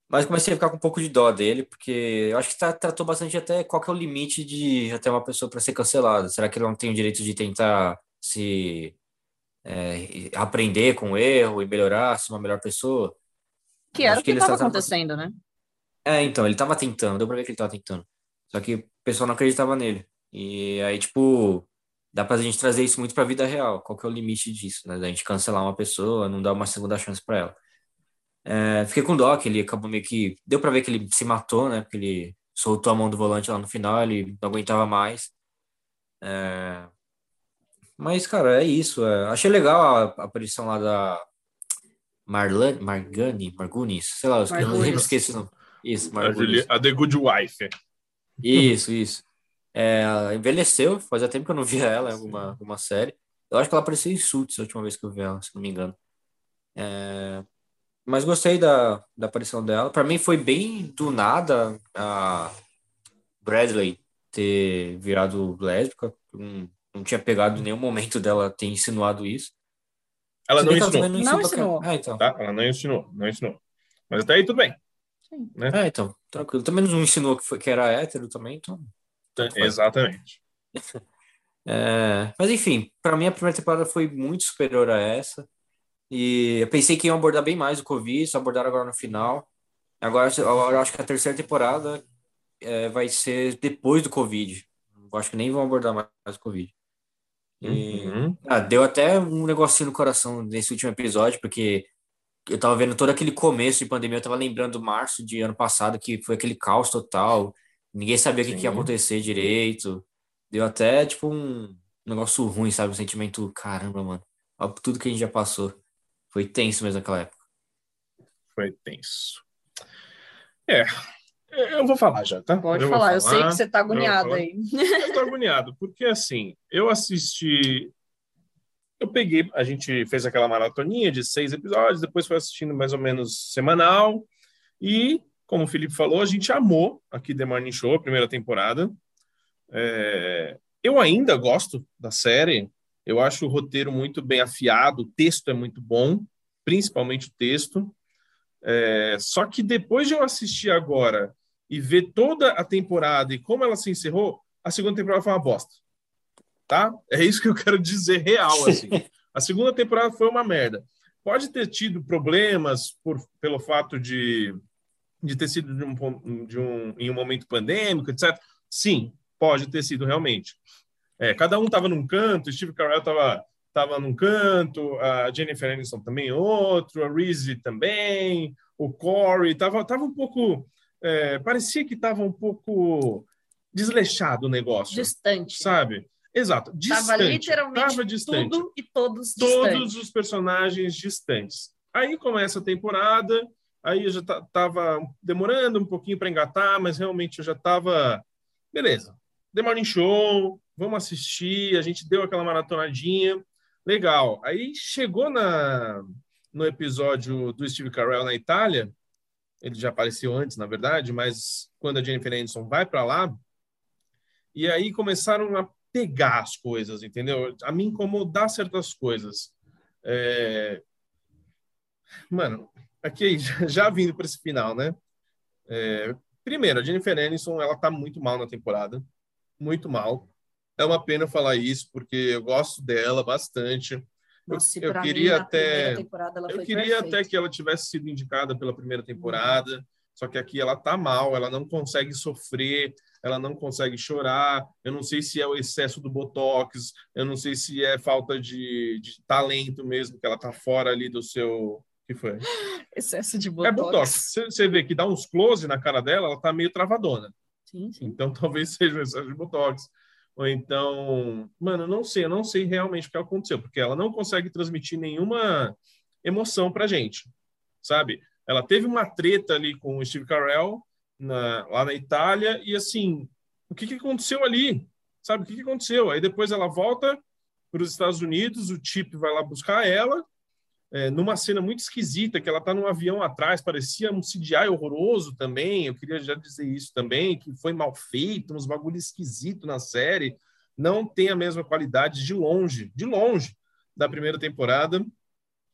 Mas comecei a ficar com um pouco de dó dele, porque eu acho que tá, tratou bastante até qual que é o limite de até uma pessoa para ser cancelada. Será que ele não tem o direito de tentar se é, aprender com o erro e melhorar, ser uma melhor pessoa? Que era o que estava acontecendo, né? É, então, ele estava tentando, deu pra ver que ele estava tentando. Só que o pessoal não acreditava nele. E aí, tipo, dá pra gente trazer isso muito pra vida real. Qual que é o limite disso, né? Da gente cancelar uma pessoa, não dar uma segunda chance para ela. É, fiquei com dó que ele acabou meio que. Deu para ver que ele se matou, né? Porque ele soltou a mão do volante lá no final, ele não aguentava mais. É, mas, cara, é isso. É, achei legal a, a aparição lá da Marlane, Margani, Margunis, sei lá, eu não lembro, esqueci o nome. Isso, Margunis. A, The Good Wife. Isso, isso. É, envelheceu, fazia tempo que eu não via ela em alguma, alguma série. Eu acho que ela apareceu em Suits a última vez que eu vi ela, se não me engano. É, mas gostei da, da aparição dela. Para mim foi bem do nada a Bradley ter virado lésbica. Não, não tinha pegado em nenhum momento dela ter insinuado isso. Ela não ensinou. não, não ensinou. Ah, então. Tá? Ela não ensinou, não ensinou. Mas até aí tudo bem. Sim. Né? É, então, tranquilo. Também não ensinou que, foi, que era hétero também, então. Exatamente. [LAUGHS] é, mas enfim, para mim a primeira temporada foi muito superior a essa. E eu pensei que iam abordar bem mais o Covid, só abordaram agora no final. Agora, eu acho que a terceira temporada é, vai ser depois do Covid. Eu acho que nem vão abordar mais o Covid. E, uhum. ah, deu até um negocinho no coração nesse último episódio, porque eu tava vendo todo aquele começo de pandemia, eu tava lembrando março de ano passado, que foi aquele caos total, ninguém sabia o que, que, ia acontecer direito. Deu até, tipo, um negócio ruim, sabe? Um sentimento, caramba, mano, olha tudo que a gente já passou. Foi tenso mesmo aquela época. Foi tenso. É, eu vou falar já, tá? Pode eu falar, falar, eu sei que você tá agoniado aí. Eu tô agoniado, porque assim, eu assisti. Eu peguei, a gente fez aquela maratoninha de seis episódios, depois foi assistindo mais ou menos semanal. E, como o Felipe falou, a gente amou aqui The Morning Show, a primeira temporada. É... Eu ainda gosto da série, eu acho o roteiro muito bem afiado, o texto é muito bom, principalmente o texto. É, só que depois de eu assistir agora e ver toda a temporada e como ela se encerrou, a segunda temporada foi uma bosta. Tá? É isso que eu quero dizer real, assim. [LAUGHS] A segunda temporada foi uma merda. Pode ter tido problemas por, pelo fato de, de ter sido de um, de um, em um momento pandêmico, etc. Sim, pode ter sido realmente. É, cada um estava num canto, Steve Carell estava tava num canto, a Jennifer Aniston também outro, a Reese também, o Corey, tava, tava um pouco, é, parecia que estava um pouco desleixado o negócio. Distante. Sabe? Exato, distante. Tava literalmente tava distante. tudo e todos Todos distantes. os personagens distantes. Aí começa a temporada, aí eu já tava demorando um pouquinho para engatar, mas realmente eu já tava beleza. The Morning Show, vamos assistir. A gente deu aquela maratonadinha. Legal. Aí chegou na, no episódio do Steve Carell na Itália. Ele já apareceu antes, na verdade, mas quando a Jennifer Aniston vai para lá, e aí começaram a pegar as coisas, entendeu? A me incomodar certas coisas. É... Mano, aqui [LAUGHS] já vindo para esse final, né? É... Primeiro, a Jennifer Aniston, ela tá muito mal na temporada muito mal. É uma pena falar isso, porque eu gosto dela bastante. Nossa, eu, eu queria mim, até eu queria perfeita. até que ela tivesse sido indicada pela primeira temporada, só que aqui ela tá mal, ela não consegue sofrer, ela não consegue chorar. Eu não sei se é o excesso do botox, eu não sei se é falta de, de talento mesmo, que ela tá fora ali do seu. Que foi? [LAUGHS] Excesso de É botox. botox. Você- Você vê que dá uns close na cara dela, ela tá meio travadona. Sim, sim. Então [LAUGHS] talvez seja o excesso de botox. Ou então, mano, eu não sei, eu não sei realmente o que aconteceu, porque ela não consegue transmitir nenhuma emoção pra gente, sabe? Ela teve uma treta ali com o Steve Carell na- lá na Itália, e assim, o que, que aconteceu ali? Sabe, o que, que aconteceu? Aí depois ela volta para os Estados Unidos, o Chip vai lá buscar ela, é, numa cena muito esquisita, que ela tá num avião atrás, parecia um CGI horroroso também, eu queria já dizer isso também, que foi mal feito, uns bagulho esquisito na série, não tem a mesma qualidade de longe, de longe, da primeira temporada.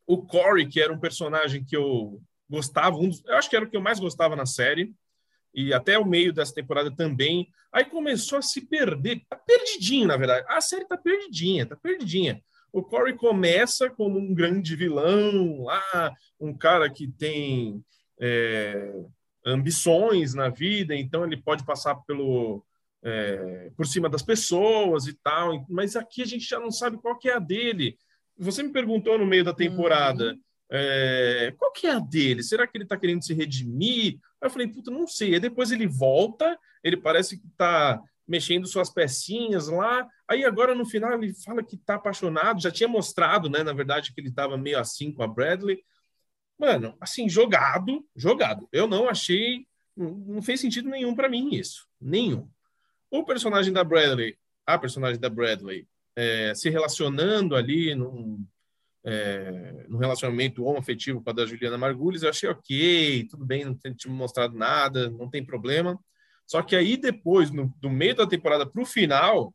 O Corey, que era um personagem que eu gostava, um dos- eu acho que era o que eu mais gostava na série, e até o meio dessa temporada também, aí começou a se perder, tá perdidinho, na verdade, a série tá perdidinha, tá perdidinha. O Corey começa como um grande vilão lá, um cara que tem é, ambições na vida, então ele pode passar pelo é, por cima das pessoas e tal, mas aqui a gente já não sabe qual que é a dele. Você me perguntou no meio da temporada é, qual que é a dele? Será que ele está querendo se redimir? Aí eu falei, puta, não sei. Aí depois ele volta, ele parece que está mexendo suas pecinhas lá. Aí agora no final ele fala que está apaixonado, já tinha mostrado, né, na verdade, que ele estava meio assim com a Bradley. Mano, assim, jogado, jogado. Eu não achei, não fez sentido nenhum para mim isso, nenhum. O personagem da Bradley, a personagem da Bradley, é, se relacionando ali num, é, num relacionamento homoafetivo com a da Juliana Margulis, eu achei ok, tudo bem, não tem te mostrado nada, não tem problema. Só que aí depois, no, do meio da temporada para o final,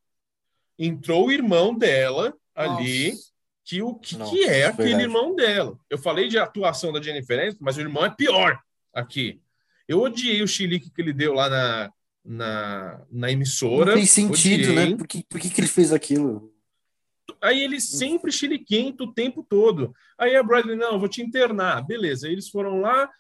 entrou o irmão dela ali, Nossa. que o que, Nossa, que é aquele verdade. irmão dela. Eu falei de atuação da Jennifer Aniston, mas o irmão é pior aqui. Eu odiei o chilique que ele deu lá na, na, na emissora. Não fez sentido, odiei. né? Por que, por que, que ele fez aquilo? Aí ele sempre chiliquento o tempo todo. Aí a Bradley, não, eu vou te internar. Beleza, aí eles foram lá.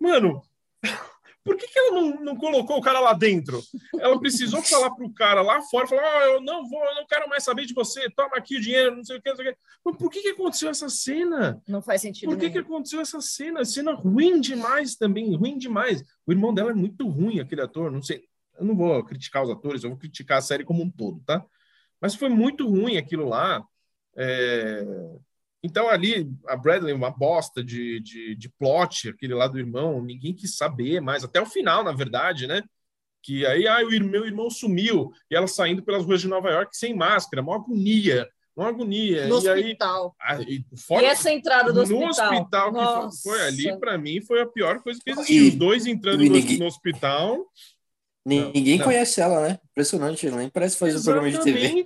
Mano, [LAUGHS] por que, que ela não, não colocou o cara lá dentro? Ela precisou [LAUGHS] falar pro cara lá fora, falar, ah, eu não vou, eu não quero mais saber de você, toma aqui o dinheiro, não sei o que, não sei o que. Mas por que, que aconteceu essa cena? Não faz sentido Por que, que aconteceu essa cena? Cena ruim demais também, ruim demais. O irmão dela é muito ruim, aquele ator, não sei. Eu não vou criticar os atores, eu vou criticar a série como um todo, tá? Mas foi muito ruim aquilo lá. É, Então, ali, a Bradley, uma bosta de, de, de plot, aquele lá do irmão, ninguém quis saber mais, até o final, na verdade, né? Que aí, ah, o meu irmão sumiu, e ela saindo pelas ruas de Nova York sem máscara, uma agonia, uma agonia. No e aí, hospital. ah, e E fora essa entrada do no hospital? hospital que Nossa. foi ali, para mim, foi a pior coisa que existiu. E- Os dois entrando e no, ninguém- no hospital. Ninguém não. conhece ela, né? Impressionante, nem parece fazer um programa de TV.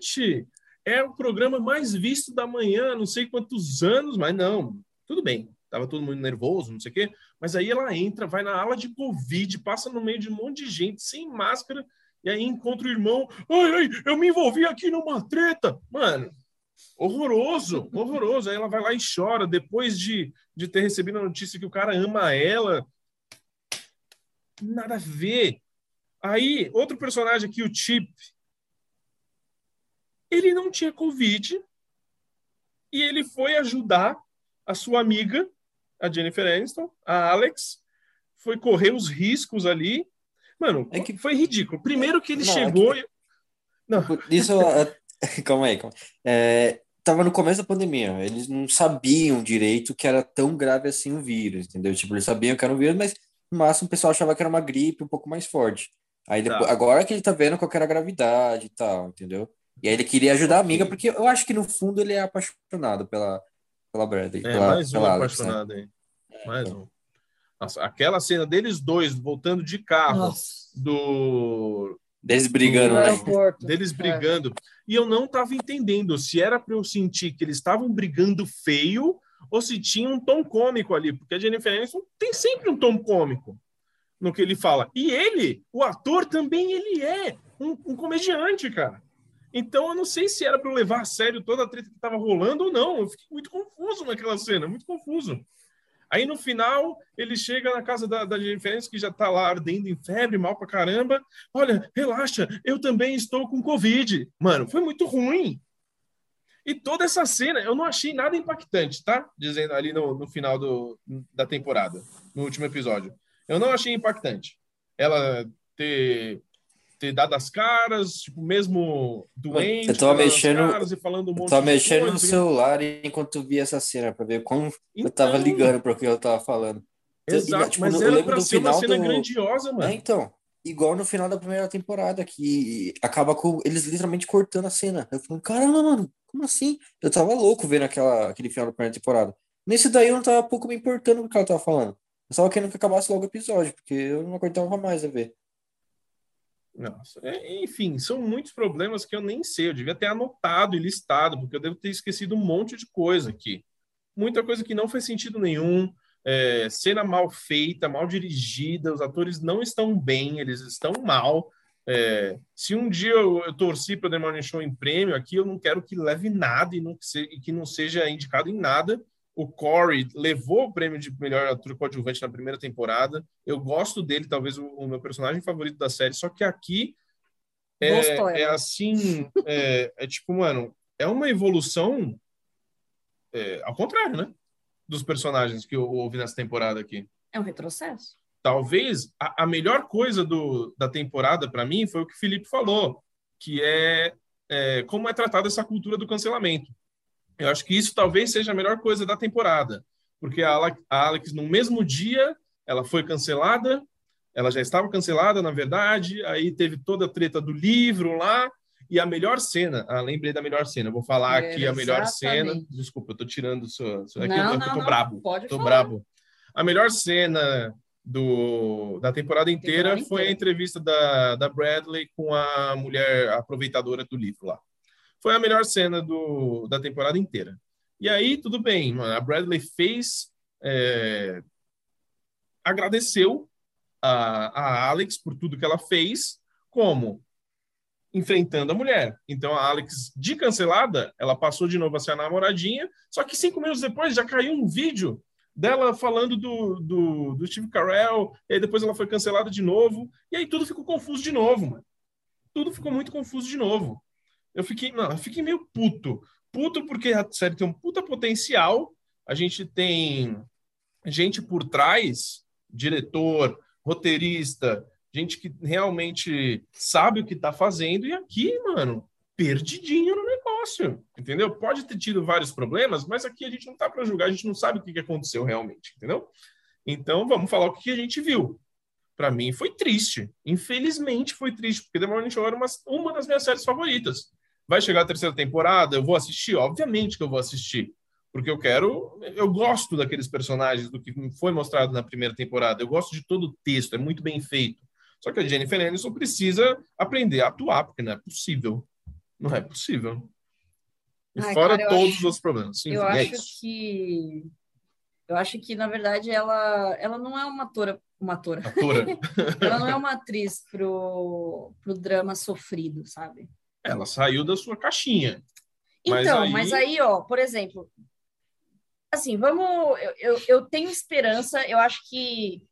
É o programa mais visto da manhã, não sei quantos anos, mas não. Tudo bem. Tava todo mundo nervoso, não sei o quê. Mas aí ela entra, vai na ala de Covid, passa no meio de um monte de gente sem máscara, e aí encontra o irmão. Ai, ai, eu me envolvi aqui numa treta. Mano, horroroso, horroroso. Aí ela vai lá e chora depois de, de ter recebido a notícia que o cara ama ela. Nada a ver. Aí, outro personagem aqui, o Chip, ele não tinha Covid e ele foi ajudar a sua amiga, a Jennifer Aniston, a Alex, foi correr os riscos ali. Mano, É que- foi ridículo. Primeiro que ele Não, é chegou e... Não, Por Isso, a- [LAUGHS] calma aí, calma. É, tava no começo da pandemia, eles não sabiam direito que era tão grave assim o vírus, entendeu? Tipo, eles sabiam que era um vírus, mas no máximo o pessoal achava que era uma gripe um pouco mais forte. Aí depois, Tá. agora que ele tá vendo qual que era a gravidade e tal, entendeu? E aí ele queria ajudar a amiga, porque eu acho que no fundo ele é apaixonado pela, pela Bradley, é pela, mais um pela Alex, né? apaixonado aí. Mais um. Nossa, aquela cena deles dois voltando de carro Nossa. do Deles brigando, No né? deles É. brigando. E eu não estava entendendo se era para eu sentir que eles estavam brigando feio ou se tinha um tom cômico ali, porque a Jennifer Aniston tem sempre um tom cômico no que ele fala. E ele, o ator, também ele é um, um comediante, cara. Então eu não sei se era para levar a sério toda a treta que estava rolando ou não. Eu fiquei muito confuso naquela cena, muito confuso. Aí no final, ele chega na casa da, da Jennifer que já tá lá ardendo em febre, mal pra caramba. Olha, relaxa, eu também estou com Covid. Mano, foi muito ruim. E toda essa cena, eu não achei nada impactante, tá? Dizendo ali no, no final do, da temporada, no último episódio. Eu não achei impactante. Ela ter ter dado as caras, tipo, mesmo doente, eu tava mexendo, e falando um monte eu tava mexendo coisa, no celular enquanto eu vi essa cena para ver como eu Então. tava ligando para o que eu tava falando. Exato, Tipo, mas eu era lembro pra ser uma cena do- grandiosa, mano. É, então, igual no final da primeira temporada, que acaba com eles literalmente cortando a cena. Eu falei, caramba, mano, como assim? Eu tava louco vendo aquela, aquele final da primeira temporada. Nesse daí eu não tava pouco me importando com o que ela tava falando. Eu só querendo que acabasse logo o episódio, porque eu não aguentava mais a ver. Nossa, é, enfim, são muitos problemas que eu nem sei. Eu devia ter anotado e listado, porque eu devo ter esquecido um monte de coisa aqui. Muita coisa que não faz sentido nenhum. é, cena mal feita, mal dirigida, os atores não estão bem, eles estão mal. É, se um dia eu, eu torci para o The Morning Show em prêmio aqui, eu não quero que leve nada e, não, que se- e que não seja indicado em nada. O Corey levou o prêmio de melhor ator coadjuvante na primeira temporada. Eu gosto dele, talvez o, o meu personagem favorito da série. Só que aqui é, é assim, é, é tipo, mano, é uma evolução é, ao contrário, né? Dos personagens que eu ouvi nessa temporada aqui. É um retrocesso. Talvez a, a melhor coisa do, da temporada para mim foi o que o Felipe falou, que é, é como é tratada essa cultura do cancelamento. Eu acho que isso talvez seja a melhor coisa da temporada, porque a Alex, no mesmo dia, ela foi cancelada, ela já estava cancelada, na verdade, aí teve toda a treta do livro lá, e a melhor cena, ah, lembrei da melhor cena, vou falar aqui a melhor cena, desculpa, eu tô tirando sua, sua aqui, Não, eu, eu não, tô não, brabo, pode tô falar. brabo. A melhor cena do, da temporada inteira Temporada foi a entrevista da, da Bradley com a mulher aproveitadora do livro lá. Foi a melhor cena do, da temporada inteira. E aí, tudo bem, mano, a Bradley fez. é, agradeceu a, a Alex por tudo que ela fez, como enfrentando a mulher. Então a Alex, de cancelada, ela passou de novo a ser a namoradinha, só que cinco minutos depois já caiu um vídeo dela falando do, do, do Steve Carell, e depois ela foi cancelada de novo, e aí tudo ficou confuso de novo, mano. Tudo ficou muito confuso de novo. Eu fiquei, não, eu fiquei meio puto. Puto porque a série tem um puta potencial, a gente tem gente por trás, diretor, roteirista, gente que realmente sabe o que tá fazendo, e aqui, mano, perdidinho no negócio, entendeu? Pode ter tido vários problemas, mas aqui a gente não tá para julgar, a gente não sabe o que que aconteceu realmente, entendeu? Então, vamos falar o que a gente viu. Para mim foi triste. Infelizmente foi triste, porque The Morning Show era uma, uma das minhas séries favoritas. Vai chegar a terceira temporada, eu vou assistir? Obviamente que eu vou assistir. Porque eu quero. Eu gosto daqueles personagens, do que foi mostrado na primeira temporada. Eu gosto de todo o texto, é muito bem feito. Só que a Jennifer Aniston precisa aprender a atuar, porque não é possível. Não é possível. E Ai, fora cara, todos acho- os problemas. Enfim, eu é acho isso. que eu acho que na verdade ela ela não é uma atora uma atora Atora. [LAUGHS] ela não é uma atriz pro pro drama sofrido sabe Ela saiu da sua caixinha. Mas então aí- mas aí ó por exemplo assim vamos eu, eu, eu tenho esperança eu acho que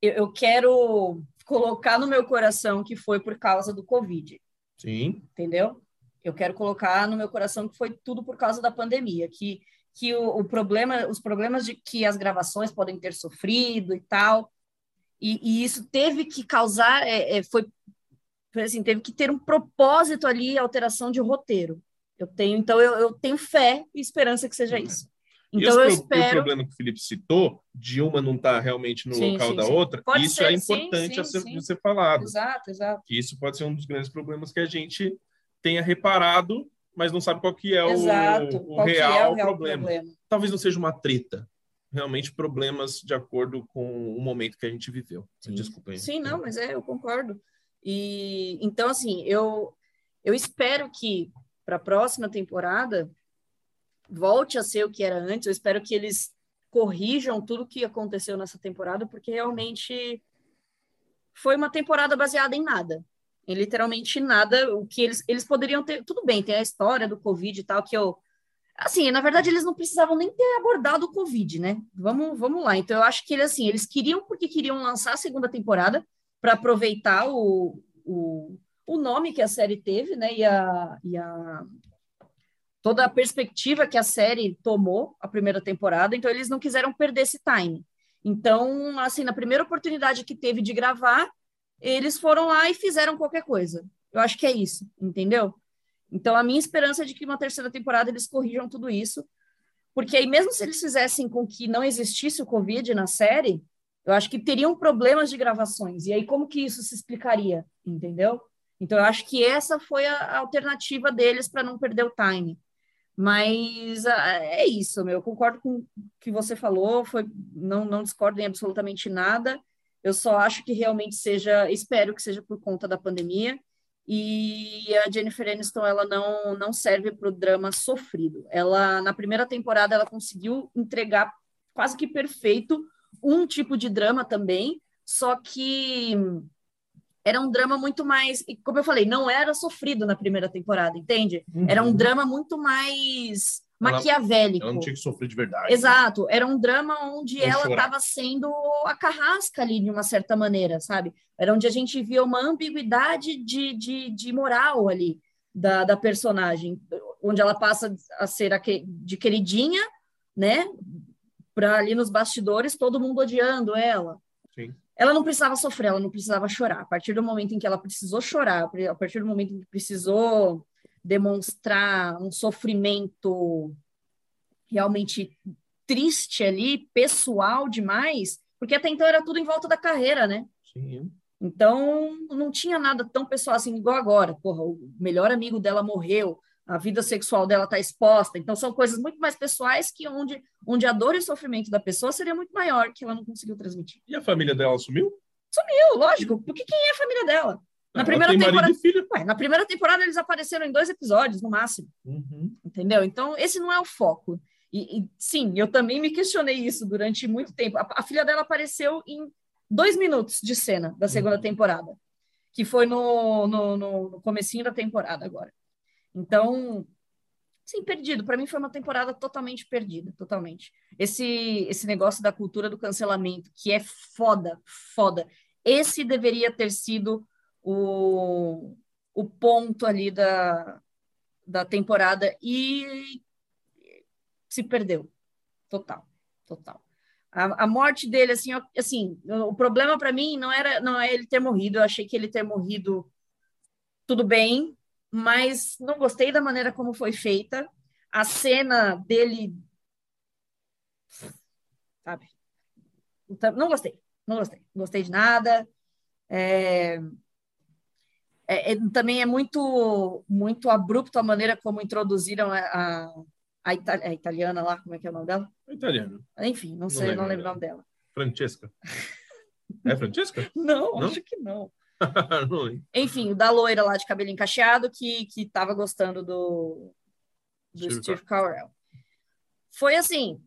eu, eu quero colocar no meu coração que foi por causa do covid Sim. entendeu? Eu quero colocar no meu coração que foi tudo por causa da pandemia, que, que o, o problema, os problemas de que as gravações podem ter sofrido e tal, e, e isso teve que causar, é, é, foi, foi assim, teve que ter um propósito ali, alteração de roteiro. Eu tenho, então eu, eu tenho fé e esperança que seja isso. Então esse eu pro- e o espero. problema que o Felipe citou, de uma não estar realmente no Sim, local sim, da sim. outra, Pode isso ser, é importante sim, a ser, de ser falado. Exato, exato. Que isso pode ser um dos grandes problemas que a gente tenha reparado, mas não sabe qual que é o, exato. o Qual que real, é o real problema. problema? Talvez não seja uma treta. Realmente problemas de acordo com o momento que a gente viveu. Sim. Desculpa aí. Sim, não, mas é, eu concordo. E então, assim, eu, eu espero que para a próxima temporada volte a ser o que era antes. Eu espero que eles corrijam tudo o que aconteceu nessa temporada, porque realmente foi uma temporada baseada em nada. em literalmente nada. O que eles, eles poderiam ter. Tudo bem, tem a história do Covid e tal, que eu. Assim, na verdade, eles não precisavam nem ter abordado o Covid, né? Vamos, vamos lá. Então, eu acho que eles, assim, eles queriam, porque queriam lançar a segunda temporada para aproveitar o, o, o nome que a série teve, né? E a, e a toda a perspectiva que a série tomou a primeira temporada, então eles não quiseram perder esse time. Então, assim, na primeira oportunidade que teve de gravar, eles foram lá e fizeram qualquer coisa. Eu acho que é isso, entendeu? Então, a minha esperança é de que uma terceira temporada eles corrijam tudo isso, porque aí, mesmo se eles fizessem com que não existisse o Covid na série, eu acho que teriam problemas de gravações. E aí, como que isso se explicaria, entendeu? Então, eu acho que essa foi a alternativa deles para não perder o time. Mas é isso, meu. Eu concordo com o que você falou, foi, não, não discordo em absolutamente nada. Eu só acho que realmente seja, espero que seja por conta da pandemia. E a Jennifer Aniston, ela não, não serve para o drama sofrido. Ela, na primeira temporada, ela conseguiu entregar quase que perfeito um tipo de drama também, só que era um drama muito mais, como eu falei, não era sofrido na primeira temporada, entende? Uhum. Era um drama muito mais maquiavélico. Ela não tinha que sofrer de verdade. Né? Exato, era um drama onde ela estava sendo a carrasca ali, de uma certa maneira, sabe? Era onde a gente via uma ambiguidade de, de, de moral ali da, da personagem, onde ela passa a ser a que, de queridinha, né? Para ali nos bastidores, todo mundo odiando ela. Sim. Ela não precisava sofrer, ela não precisava chorar. A partir do momento em que ela precisou chorar, a partir do momento em que precisou demonstrar um sofrimento realmente triste ali, pessoal demais, porque até então era tudo em volta da carreira, né? Sim. Então, não tinha nada tão pessoal assim igual agora. Porra, o melhor amigo dela morreu, a vida sexual dela está exposta. Então, são coisas muito mais pessoais que onde, onde a dor e o sofrimento da pessoa seria muito maior, que ela não conseguiu transmitir. E a família dela sumiu? Sumiu, lógico. Porque quem é a família dela? Na primeira, temporada, ué, na primeira temporada eles apareceram em dois episódios, no máximo. Uhum. Entendeu? Então, esse não é o foco. E, e, sim, eu também me questionei isso durante muito tempo. A, a, filha dela apareceu em dois minutos de cena da segunda uhum. temporada, que foi no, no, no, no comecinho da temporada agora. Então, sim, perdido. Para mim foi uma temporada totalmente perdida, totalmente. Esse esse negócio da cultura do cancelamento, que é foda, foda. Esse deveria ter sido o, o ponto ali da, da temporada e se perdeu. Total, total. A, a morte dele, assim, assim o problema para mim não era não é ele ter morrido. Eu achei que ele ter morrido tudo bem, mas não gostei da maneira como foi feita. A cena dele, sabe? Então, não gostei, não gostei, não gostei de nada. É, é, é, também é muito muito abrupto a maneira como introduziram a, a, a, a, italiana lá, como é que é o nome dela? Italiana. Enfim, não, não sei, lembro não lembro o nome dela. Francesca. É Francesca? [LAUGHS] não, não, acho que não. [LAUGHS] Enfim, o da loira lá de cabelo encaixado que, que tava gostando do, do Steve, Steve Carell. Foi assim,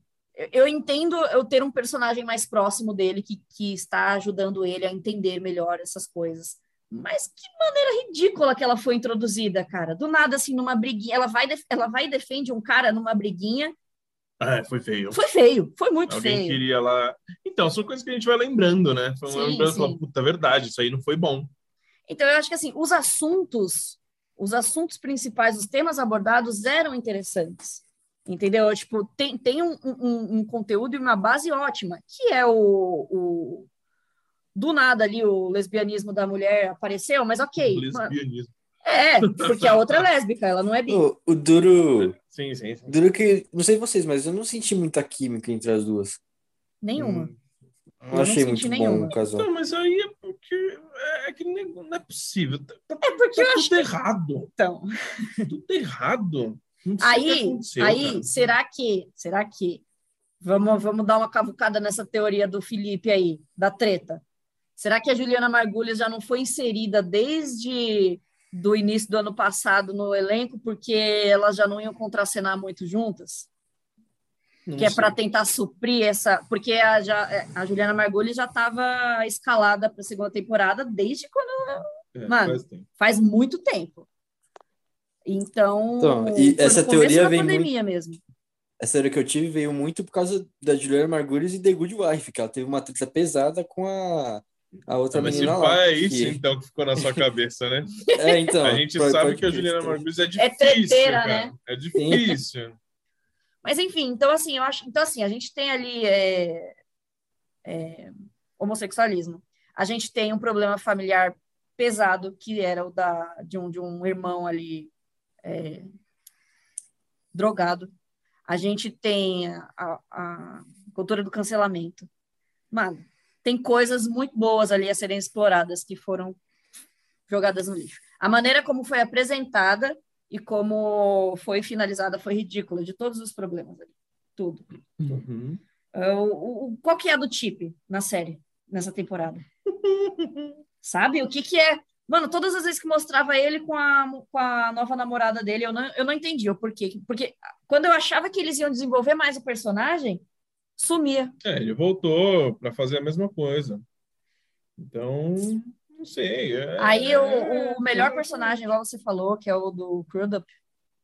eu entendo eu ter um personagem mais próximo dele que, que está ajudando ele a entender melhor essas coisas. Mas que maneira ridícula que ela foi introduzida, cara. Do nada, assim, numa briguinha. Ela vai, ela vai e defende um cara numa briguinha. É, foi feio. Foi feio, foi muito Alguém feio. queria lá. Então, são coisas que a gente vai lembrando, né? Foi uma lembrança, fala, puta, verdade, isso aí não foi bom. Então, eu acho que, assim, os assuntos, os assuntos principais, os temas abordados eram interessantes. Entendeu? Tipo, tem, tem um, um, um conteúdo e uma base ótima, que é o, o do nada ali o lesbianismo da mulher apareceu, mas ok. Lesbianismo. É, porque a outra é lésbica, ela não é bi. O, o duro. Sim, sim, sim. Duro que. Não sei vocês, mas eu não senti muita química entre as duas. Nenhuma. Hum, não eu achei não muito nenhuma. bom o casal. Não, mas aí é porque. É que não é possível. Tá, tá, é porque tá eu tudo que... errado. Então. Tudo errado. aí, aí será que. Será que. Vamos, vamos dar uma cavucada nessa teoria do Felipe aí, da treta. Será que a Juliana Margulhas já não foi inserida desde do início do ano passado no elenco porque elas já não iam contracenar muito juntas? Não que é para tentar suprir essa. Porque a, já, a Juliana Margulhas já estava escalada para a segunda temporada desde quando É, Mano, faz tempo. Faz muito tempo. Então, Então, e essa teoria da vem pandemia mesmo. Essa teoria que eu tive veio muito por causa da Juliana Margulis e The Good Wife, que ela teve uma treta pesada com a, a outra Ah, Mas se menina pá, lá. é isso que- então que ficou na sua cabeça, né? [LAUGHS] É, então. a gente pode- sabe pode que a Juliana. Margulis é É difícil, treteira, cara. né? É difícil. Mas enfim, então assim, eu acho, então assim, a gente tem ali é, é, homossexualismo. A gente tem um problema familiar pesado que era o da de um, de um irmão ali é, drogado. A gente tem a, a- a cultura do cancelamento. Mano, tem coisas muito boas ali a serem exploradas que foram jogadas no lixo. A maneira como foi apresentada e como foi finalizada foi ridícula, de todos os problemas ali. Tudo. Uhum. O- o- qual que é a do Chip na série, nessa temporada? [LAUGHS] Sabe? O que que é? Mano, todas as vezes que mostrava ele com a, com a nova namorada dele, eu não, eu não entendi o porquê. Porque quando eu achava que eles iam desenvolver mais o personagem, sumia. É, ele voltou para fazer a mesma coisa. Então, não sei. é- Aí o, o melhor personagem, igual você falou, que é o do Crudup,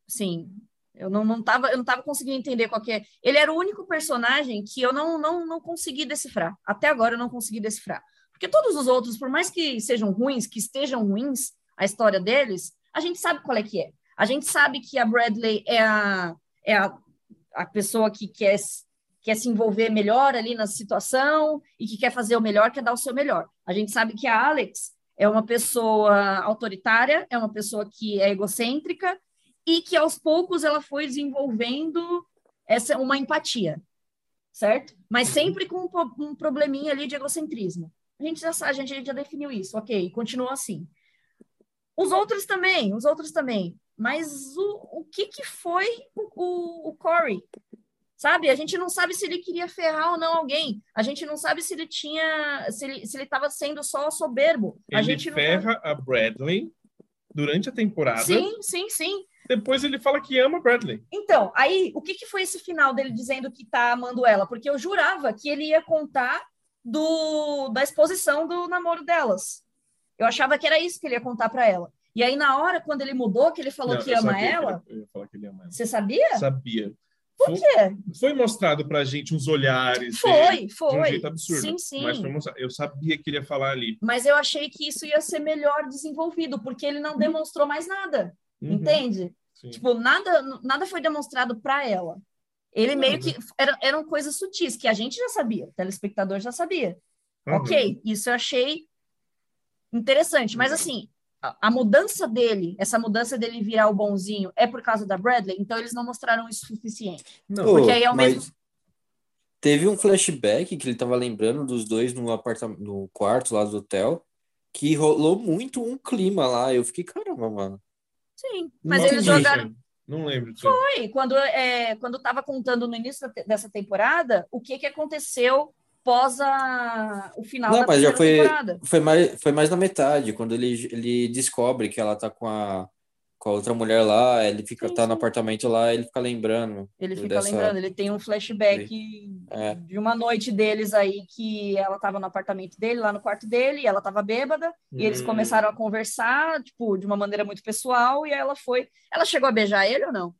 sim, eu não, não, tava, eu não tava conseguindo entender qual que é. Ele era o único personagem que eu não, não, não consegui decifrar. Até agora eu não consegui decifrar. Porque todos os outros, por mais que sejam ruins, que estejam ruins, a história deles, a gente sabe qual é que é. A gente sabe que a Bradley é a, é a, a pessoa que quer, quer se envolver melhor ali na situação e que quer fazer o melhor, quer dar o seu melhor. A gente sabe que a Alex é uma pessoa autoritária, é uma pessoa que é egocêntrica e que aos poucos ela foi desenvolvendo essa uma empatia, certo? Mas sempre com um, probleminha ali de egocentrismo. A gente já sabe, a gente já definiu isso, ok? Continua assim. Os outros também, os outros também. Mas o, o que que foi o, o, o Corey? Sabe? A gente não sabe se ele queria ferrar ou não alguém. A gente não sabe se ele tinha, se ele se ele estava sendo só soberbo. A Ele gente não ferra a Bradley durante a temporada. Sim, sim, sim. Depois ele fala que ama Bradley. Então, aí, o que, que foi esse final dele dizendo que tá amando ela? Porque eu jurava que ele ia contar do, da exposição do namoro delas. Eu achava que era isso que ele ia contar para ela. E aí, na hora, quando ele mudou, que ele falou Não, que eu ama sabia que ela, ele- Eu ia falar que ele ama ela. você sabia? Sabia. Por quê? Foi mostrado pra gente uns olhares. dele Foi, De um foi. jeito absurdo. Sim, sim. Mas foi mostrado. eu sabia que ele ia falar ali. Mas eu achei que isso ia ser melhor desenvolvido, porque ele não demonstrou mais nada, Uhum, entende? sim. Tipo, nada, nada foi demonstrado para ela. Ele meio Nada. que era, eram coisas sutis que a gente já sabia, o telespectador já sabia. Uhum. Ok, isso eu achei interessante, mas assim, a, mudança dele, essa mudança dele virar o bonzinho é por causa da Bradley, então eles não mostraram isso o suficiente. Não, porque aí é o mesmo- Teve um flashback que ele tava lembrando dos dois no apartamento, no quarto lá do hotel, que rolou muito um clima lá. Eu fiquei, caramba, mano. Sim, mas Não eles entendi. jogaram. Não lembro disso. Foi, quando é, quando estava contando no início dessa temporada, o que, que aconteceu pós a, o final Não, da mas já foi- temporada. Foi mais, foi mais na metade, quando ele, ele descobre que ela tá com a, com a outra mulher lá, ele fica, Sim, tá no sim. apartamento lá, ele fica lembrando. Ele fica dessa- lembrando, ele tem um flashback É. de uma noite deles aí que ela estava no apartamento dele, lá no quarto dele, e ela estava bêbada, e eles Hum. começaram a conversar, tipo, de uma maneira muito pessoal, e aí ela foi. Ela chegou a beijar ele ou não?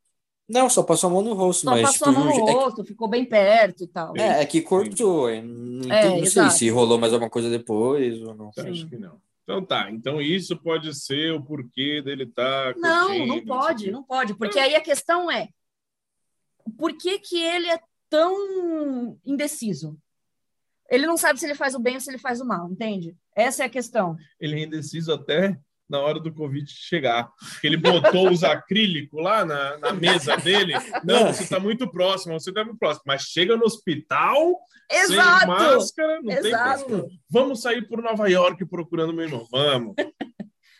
Não, só passou a mão no rosto, Só mas passou a tu mão no é que- rosto, ficou bem perto e tal. É, é que cortou. eu Não, É, não sei exato. se rolou mais alguma coisa depois ou não. Sim. Acho que não. Então tá, então isso pode ser o porquê dele tá Não, curtindo, não pode, não pode, porque aí a questão é por que, que ele é tão indeciso? Ele não sabe se ele faz o bem ou se ele faz o mal, entende? Essa é a questão. Ele é indeciso até na hora do Covid chegar. Ele botou os acrílicos lá na, na mesa dele. Não, você está muito próximo, você está muito próximo. Mas chega no hospital, sem Exato! máscara, não tem Exato. como. Vamos sair por Nova York procurando meu irmão. Vamos. [LAUGHS]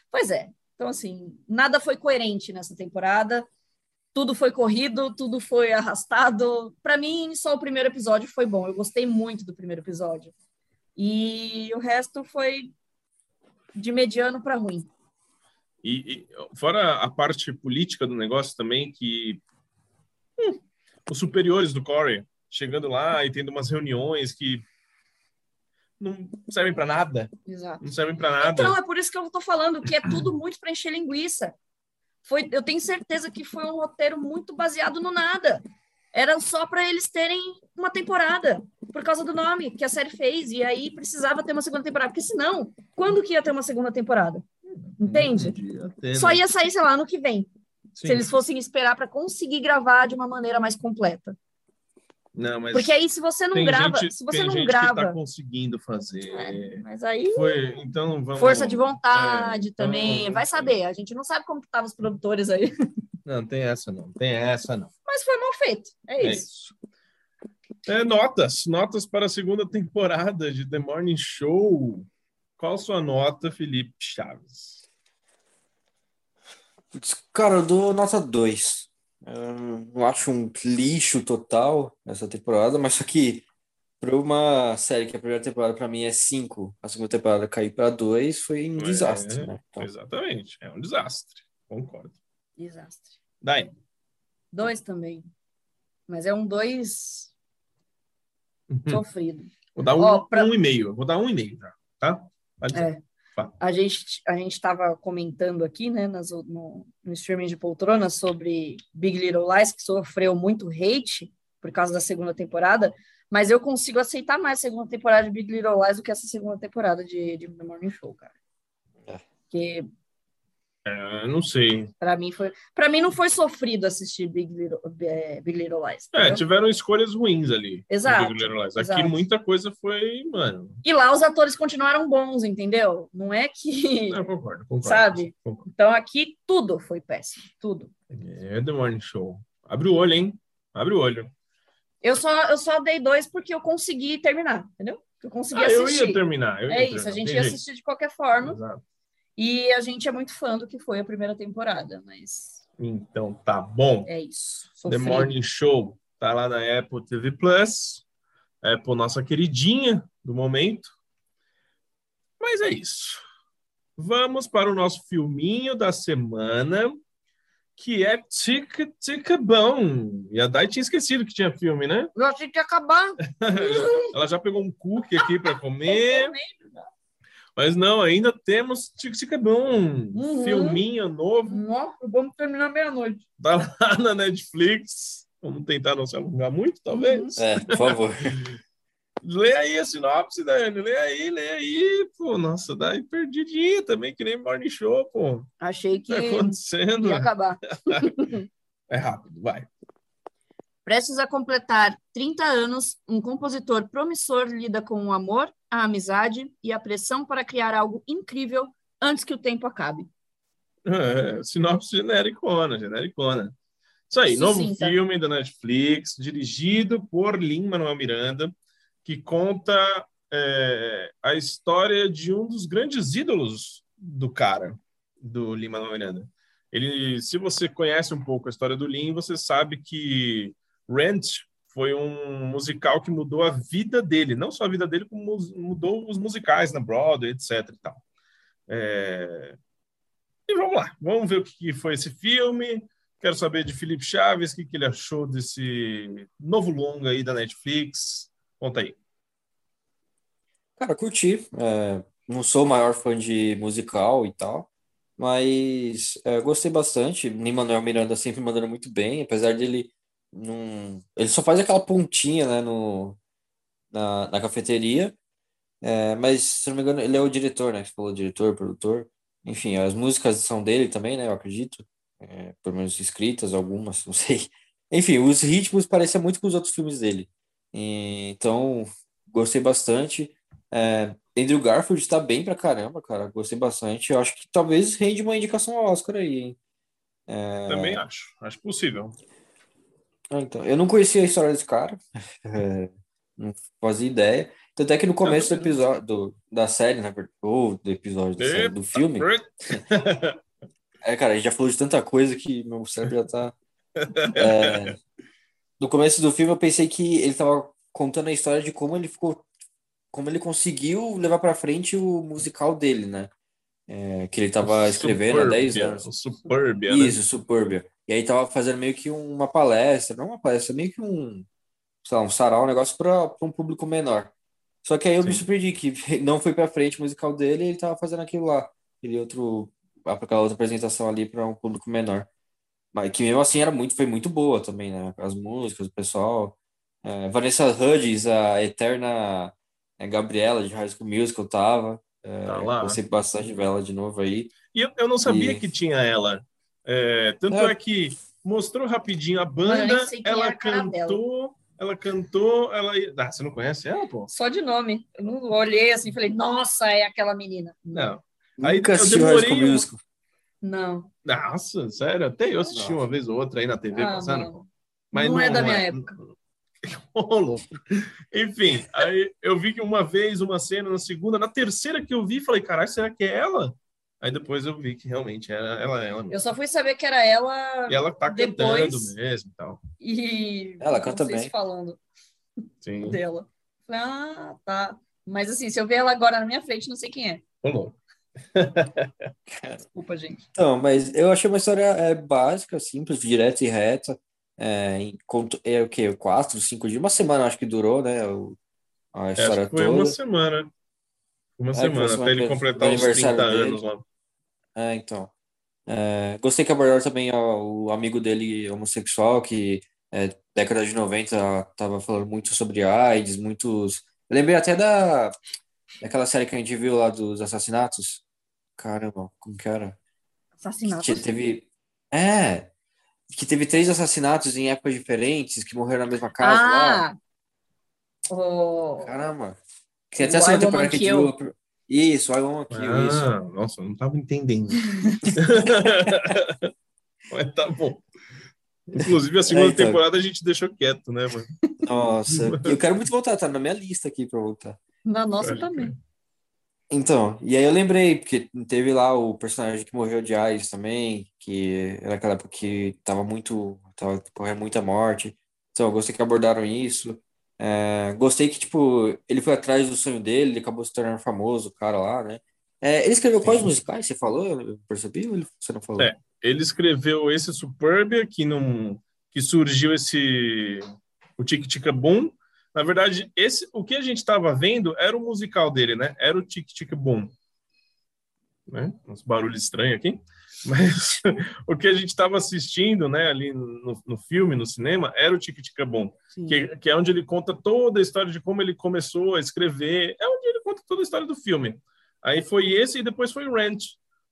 Pois é. Então, assim, nada foi coerente nessa temporada. Tudo foi corrido, tudo foi arrastado. Para mim, só o primeiro episódio foi bom. Eu gostei muito do primeiro episódio. E o resto foi de mediano para ruim. E, e fora a parte política do negócio também, que hum, os superiores do Corey chegando lá e tendo umas reuniões que não servem para nada. Exato. Não servem para nada. Então, é por isso que eu tô falando que é tudo muito para encher linguiça. Foi, eu tenho certeza que foi um roteiro muito baseado no nada. Era só para eles terem uma temporada, por causa do nome que a série fez. E aí precisava ter uma segunda temporada. Porque senão, quando que ia ter uma segunda temporada? Entende? Podia ter, Só né? ia sair, sei lá, ano que vem. Sim. Se eles fossem esperar para conseguir gravar de uma maneira mais completa. Não, mas Porque aí, se você não grava, gente, se você não que grava. tá conseguindo fazer. É, mas aí, Foi, então vamos. força de vontade é, então- também. Vai saber. A gente não sabe como estavam os produtores aí. [LAUGHS] Não, tem essa não. Tem essa não. Mas foi mal feito. É É isso. isso. É, notas. Notas para a segunda temporada de The Morning Show. Qual sua nota, Felipe Chaves? Cara, eu dou nota 2. Eu não acho um lixo total essa temporada, mas só que para uma série que a primeira temporada para mim é 5, a segunda temporada cair para 2 foi um É, desastre, né? Então, Exatamente. É um desastre. Concordo. Desastre. Daí. Dois também. Mas é um dois sofrido. Vou dar um, Ó, pra- um e meio. Vou dar um e meio já, tá? É. A gente a gente estava comentando aqui, né, nas, no, no streaming de poltrona sobre Big Little Lies, que sofreu muito hate por causa da segunda temporada, mas eu consigo aceitar mais a segunda temporada de Big Little Lies do que essa segunda temporada de, de The Morning Show, cara. É. Porque É, eu não sei. para mim foi, para mim não foi sofrido assistir Big Little, é, Big Little Lies. É, tiveram escolhas ruins ali. Exato, Big Little Lies. Aqui exato. muita coisa foi, mano. E lá os atores continuaram bons, entendeu? Não é que, Eu concordo, concordo. sabe? Concordo. Então aqui tudo foi péssimo, tudo. É The Morning Show. Abre o olho, hein? Abre o olho. Eu só, eu só dei dois porque eu consegui terminar, entendeu? Eu consegui Ah, eu assistir. ia terminar. eu ia é isso, terminar, a gente ia assistir de qualquer forma. Exato. E a gente é muito fã do que foi a primeira temporada, mas Então tá bom. é isso. The Sofrido. Morning Show tá lá na Apple TV Plus. Apple, nossa queridinha do momento. Mas é isso. Vamos para o nosso filminho da semana, que é Tica Tica Bom. E a Dai tinha esquecido que tinha filme, né? Eu achei que ia acabar. [LAUGHS] Ela já pegou um cookie aqui para [LAUGHS] comer. Mas não, ainda temos Tica Tica Bom. Uhum. Filminho novo. Nossa, vamos terminar meia-noite. Tá lá na Netflix. Vamos tentar não se alongar muito, talvez. é, por favor. [LAUGHS] Lê aí a sinopse, Dani. Lê aí, lê aí. Pô, nossa, daí perdidinha também, que nem Morning Show, pô. Achei que que tá acontecendo? ia acabar. [LAUGHS] [LAUGHS] É rápido, vai. Prestes a completar 30 anos, um compositor promissor lida com o amor, a amizade e a pressão para criar algo incrível antes que o tempo acabe. É, sinopse genericona, genericona. Isso aí, novo Sucinta. filme da Netflix, dirigido por Lin-Manuel Miranda, que conta é, a história de um dos grandes ídolos do cara, do Lin-Manuel Miranda. Ele, se você conhece um pouco a história do Lin, você sabe que Rent foi um musical que mudou a vida dele, não só a vida dele, como mudou os musicais na Broadway, etc. E, tal. É, e vamos lá, vamos ver o que foi esse filme. Quero saber de Felipe Chaves, o que, ele achou desse novo longa aí da Netflix. Conta aí. Cara, curti. É, não sou o maior fã de musical e tal, mas é, gostei bastante. Lin-Manuel Miranda sempre mandando muito bem, apesar dele não... Ele só faz aquela pontinha, né, no, na, na cafeteria, é, mas, se não me engano, ele é o diretor, né? Você falou diretor, produtor. Enfim, as músicas são dele também, né? Eu acredito. É, pelo menos escritas, algumas, [LAUGHS] não sei. Enfim, os ritmos parecem muito com os outros filmes dele. E, então, gostei bastante. É, Andrew Garfield está bem pra caramba, cara. Gostei bastante. Eu acho que talvez rende uma indicação ao Oscar aí, hein? É, Também acho. Acho possível. Ah, então, eu não conhecia a história desse cara. É, [LAUGHS] não fazia ideia. Tanto é que no começo do episódio do, da série, verdade, ou do episódio da série, do filme, [LAUGHS] é, cara, a gente já falou de tanta coisa que meu cérebro já tá. [LAUGHS] É, no começo do filme eu pensei que ele tava contando a história de como ele ficou, como ele conseguiu levar pra frente o musical dele, né? É, que ele tava escrevendo há 10 Suburbia, anos. O Suburbia, né? Isso, Suburbia. E aí tava fazendo meio que uma palestra, não uma palestra, meio que um, sei lá, um sarau, um negócio para um público menor. Só que aí eu me Sim. surpreendi que [LAUGHS] não foi pra frente o musical dele ele tava fazendo aquilo lá. Aquele outro, aquela outra apresentação ali para um público menor. Mas que mesmo assim era muito, foi muito boa também, né? As músicas, o pessoal. É, Vanessa Hudgens, a eterna é, Gabriela de High School Musical tava. É, Tá lá. Gostei bastante dela de novo aí. E eu, eu não sabia E- que tinha ela. É, tanto É. é. que mostrou rapidinho a banda, é ela cantou, ela cantou, ela. Ah, você não conhece ela, pô? Só de nome. Eu não olhei assim e falei, nossa, é aquela menina. Não. Aí Nunca eu demorei um-. Não. Nossa, sério, até eu assisti Não. uma vez ou outra aí na TV Ah, passando. não. pô. Mas Não é da minha época. [LAUGHS] Ô, louco. Enfim, aí eu vi que uma vez, uma cena, na segunda, na terceira que eu vi, falei, caralho, será que é ela? Aí depois eu vi que realmente era ela, ela mesmo. Eu só fui saber que era ela E ela tá Depois- cantando mesmo e tal. e Ela canta vocês bem. falando Sim. dela. Falei, ah, tá. Mas assim, se eu ver ela agora na minha frente, não sei quem é. Ô, louco. Desculpa, gente. Então, mas eu achei uma história é, básica, simples, direta e reta. É, em, conto- é o quê? Quatro, cinco dias? Uma semana acho que durou, né? o- a Acho história que foi toda. uma semana. Uma É, semana, até semana ele que- completar os 30 aniversário anos lá. É, então. É, gostei que abordaram também ó, o amigo dele homossexual, que é, década de 90 tava falando muito sobre AIDS, muitos. Eu lembrei até da daquela série que a gente viu lá dos assassinatos. Caramba, como que era? Assassinato. Que teve. É! Que teve três assassinatos em épocas diferentes, que morreram na mesma casa lá. Ah! O... Caramba! Tem até a segunda temporada que Kill. Isso, I Want Kill, isso. Ah, nossa, eu não tava entendendo. [LAUGHS] Mas tá bom. Inclusive, a segunda É, então. temporada a gente deixou quieto, né, mano? Nossa, eu quero muito voltar, tá na minha lista aqui pra voltar. Na nossa Pode também. Então, e aí eu lembrei, porque teve lá o personagem que morreu de AIDS também, que era aquela época que tava muito, tava correndo muita morte. Então, eu gostei que abordaram isso. É, gostei que, tipo, ele foi atrás do sonho dele, ele acabou se tornando famoso, o cara lá, né? É, ele escreveu quais musicais? Você falou? Eu percebi ou você não falou? É. Ele escreveu esse Superbia, que, não, que surgiu esse... O Tic Tic Boom. Na verdade, esse, o que a gente estava vendo era o musical dele, né? Era o Tic Tic Boom. Né? Uns barulhos estranhos aqui. Mas [LAUGHS] o que a gente estava assistindo, né, ali no, no filme, no cinema, era o Tic Tic Boom. Sim. que, que é onde ele conta toda a história de como ele começou a escrever. É onde ele conta toda a história do filme. Aí foi esse e depois foi o Rent.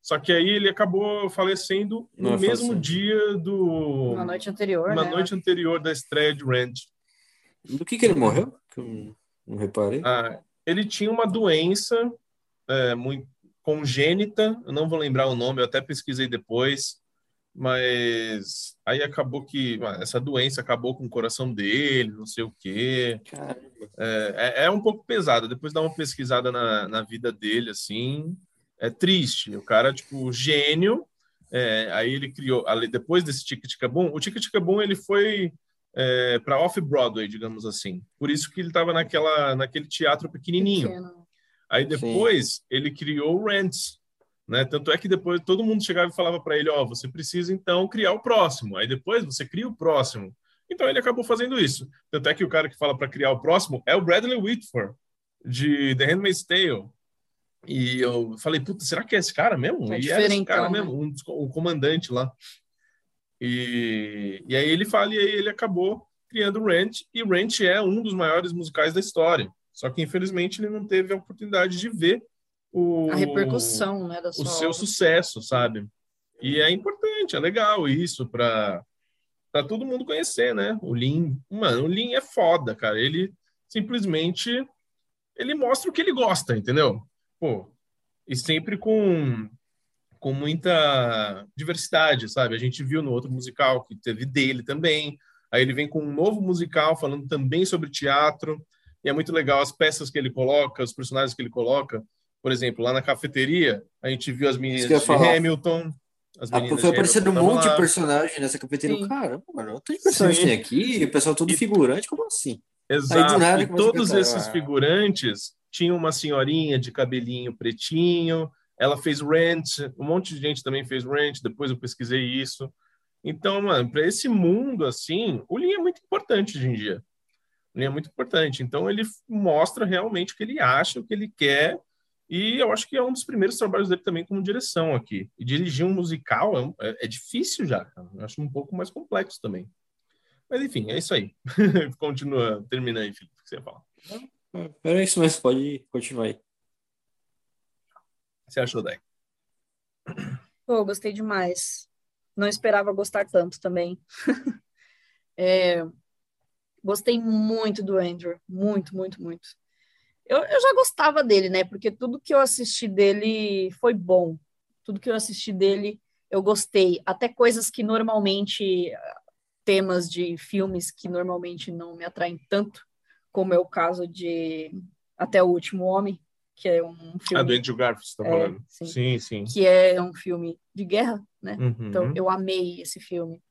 Só que aí ele acabou falecendo no Não, mesmo dia do. Na noite anterior, na né? noite anterior da estreia de Rent. Do que que ele morreu? Que eu não, não reparei. Ah, ele tinha uma doença é, muito congênita, eu não vou lembrar o nome, eu até pesquisei depois, mas aí acabou que ah, essa doença acabou com o coração dele, não sei o quê. É, é, é um pouco pesado. Depois dá uma pesquisada na, na vida dele, assim. É triste. O cara, tipo, gênio. É, aí ele criou, depois desse Tic Tic Boom, o Tic Tic Boom ele foi é, para Off-Broadway, digamos assim. Por isso que ele estava naquela, naquele teatro pequenininho. Pequeno. Aí depois ele criou o Rents, né? Tanto é que depois todo mundo chegava e falava para ele, ó, você precisa então criar o próximo. Aí depois você cria o próximo. Então ele acabou fazendo isso. Tanto é que o cara que fala para criar o próximo é o Bradley Whitford de The Handmaid's Tale. E eu falei, puta, será que é esse cara mesmo? É e era esse cara né? mesmo, um o comandante lá. E, e aí ele fala, e aí ele acabou criando o Ranch, e Ranch é um dos maiores musicais da história. Só que, infelizmente, ele não teve a oportunidade de ver o, A repercussão, né, da sua o seu obra. sucesso, sabe? E é importante, é legal isso para para todo mundo conhecer, né? O Lin, mano, o Lin é foda, cara. Ele simplesmente ele mostra o que ele gosta, entendeu? Pô, e sempre com com muita diversidade, sabe? A gente viu no outro musical que teve dele também. Aí ele vem com um novo musical falando também sobre teatro. E é muito legal as peças que ele coloca, os personagens que ele coloca. Por exemplo, lá na cafeteria, a gente viu as meninas de falar. Hamilton. As Ah, meninas foi de aparecendo um monte de lá. personagem nessa cafeteria. Sim. Caramba, mano, tanto de personagem Sim. tem aqui, o pessoal todo E- figurante, como assim? Exato. nada e todos esses figurantes tinham uma senhorinha de cabelinho pretinho. Ela fez Rent, um monte de gente também fez Rent. Depois eu pesquisei isso. Então, mano, para esse mundo assim, o Lean é muito importante hoje em dia. Ele é muito importante. Então, ele mostra realmente o que ele acha, o que ele quer, e eu acho que é um dos primeiros trabalhos dele também como direção aqui. E dirigir um musical é, é, é difícil já, cara. Eu acho um pouco mais complexo também. Mas enfim, é isso aí. [LAUGHS] Continua, termina aí, Felipe, o que você fala. Era isso mesmo, pode continuar aí. O que você achou, Dai? Pô, gostei demais. Não esperava gostar tanto também. [LAUGHS] é, gostei muito do Andrew. Muito, muito, muito. Eu, eu já gostava dele, né? Porque tudo que eu assisti dele foi bom. Tudo que eu assisti dele eu gostei. Até coisas que normalmente. temas de filmes que normalmente não me atraem tanto, como é o caso de Até o Último Homem, que é um filme. Ah, do Andrew Garfield, você tá É, falando? sim. sim, sim. Que é um filme de guerra, né? Uhum. Então, eu amei esse filme.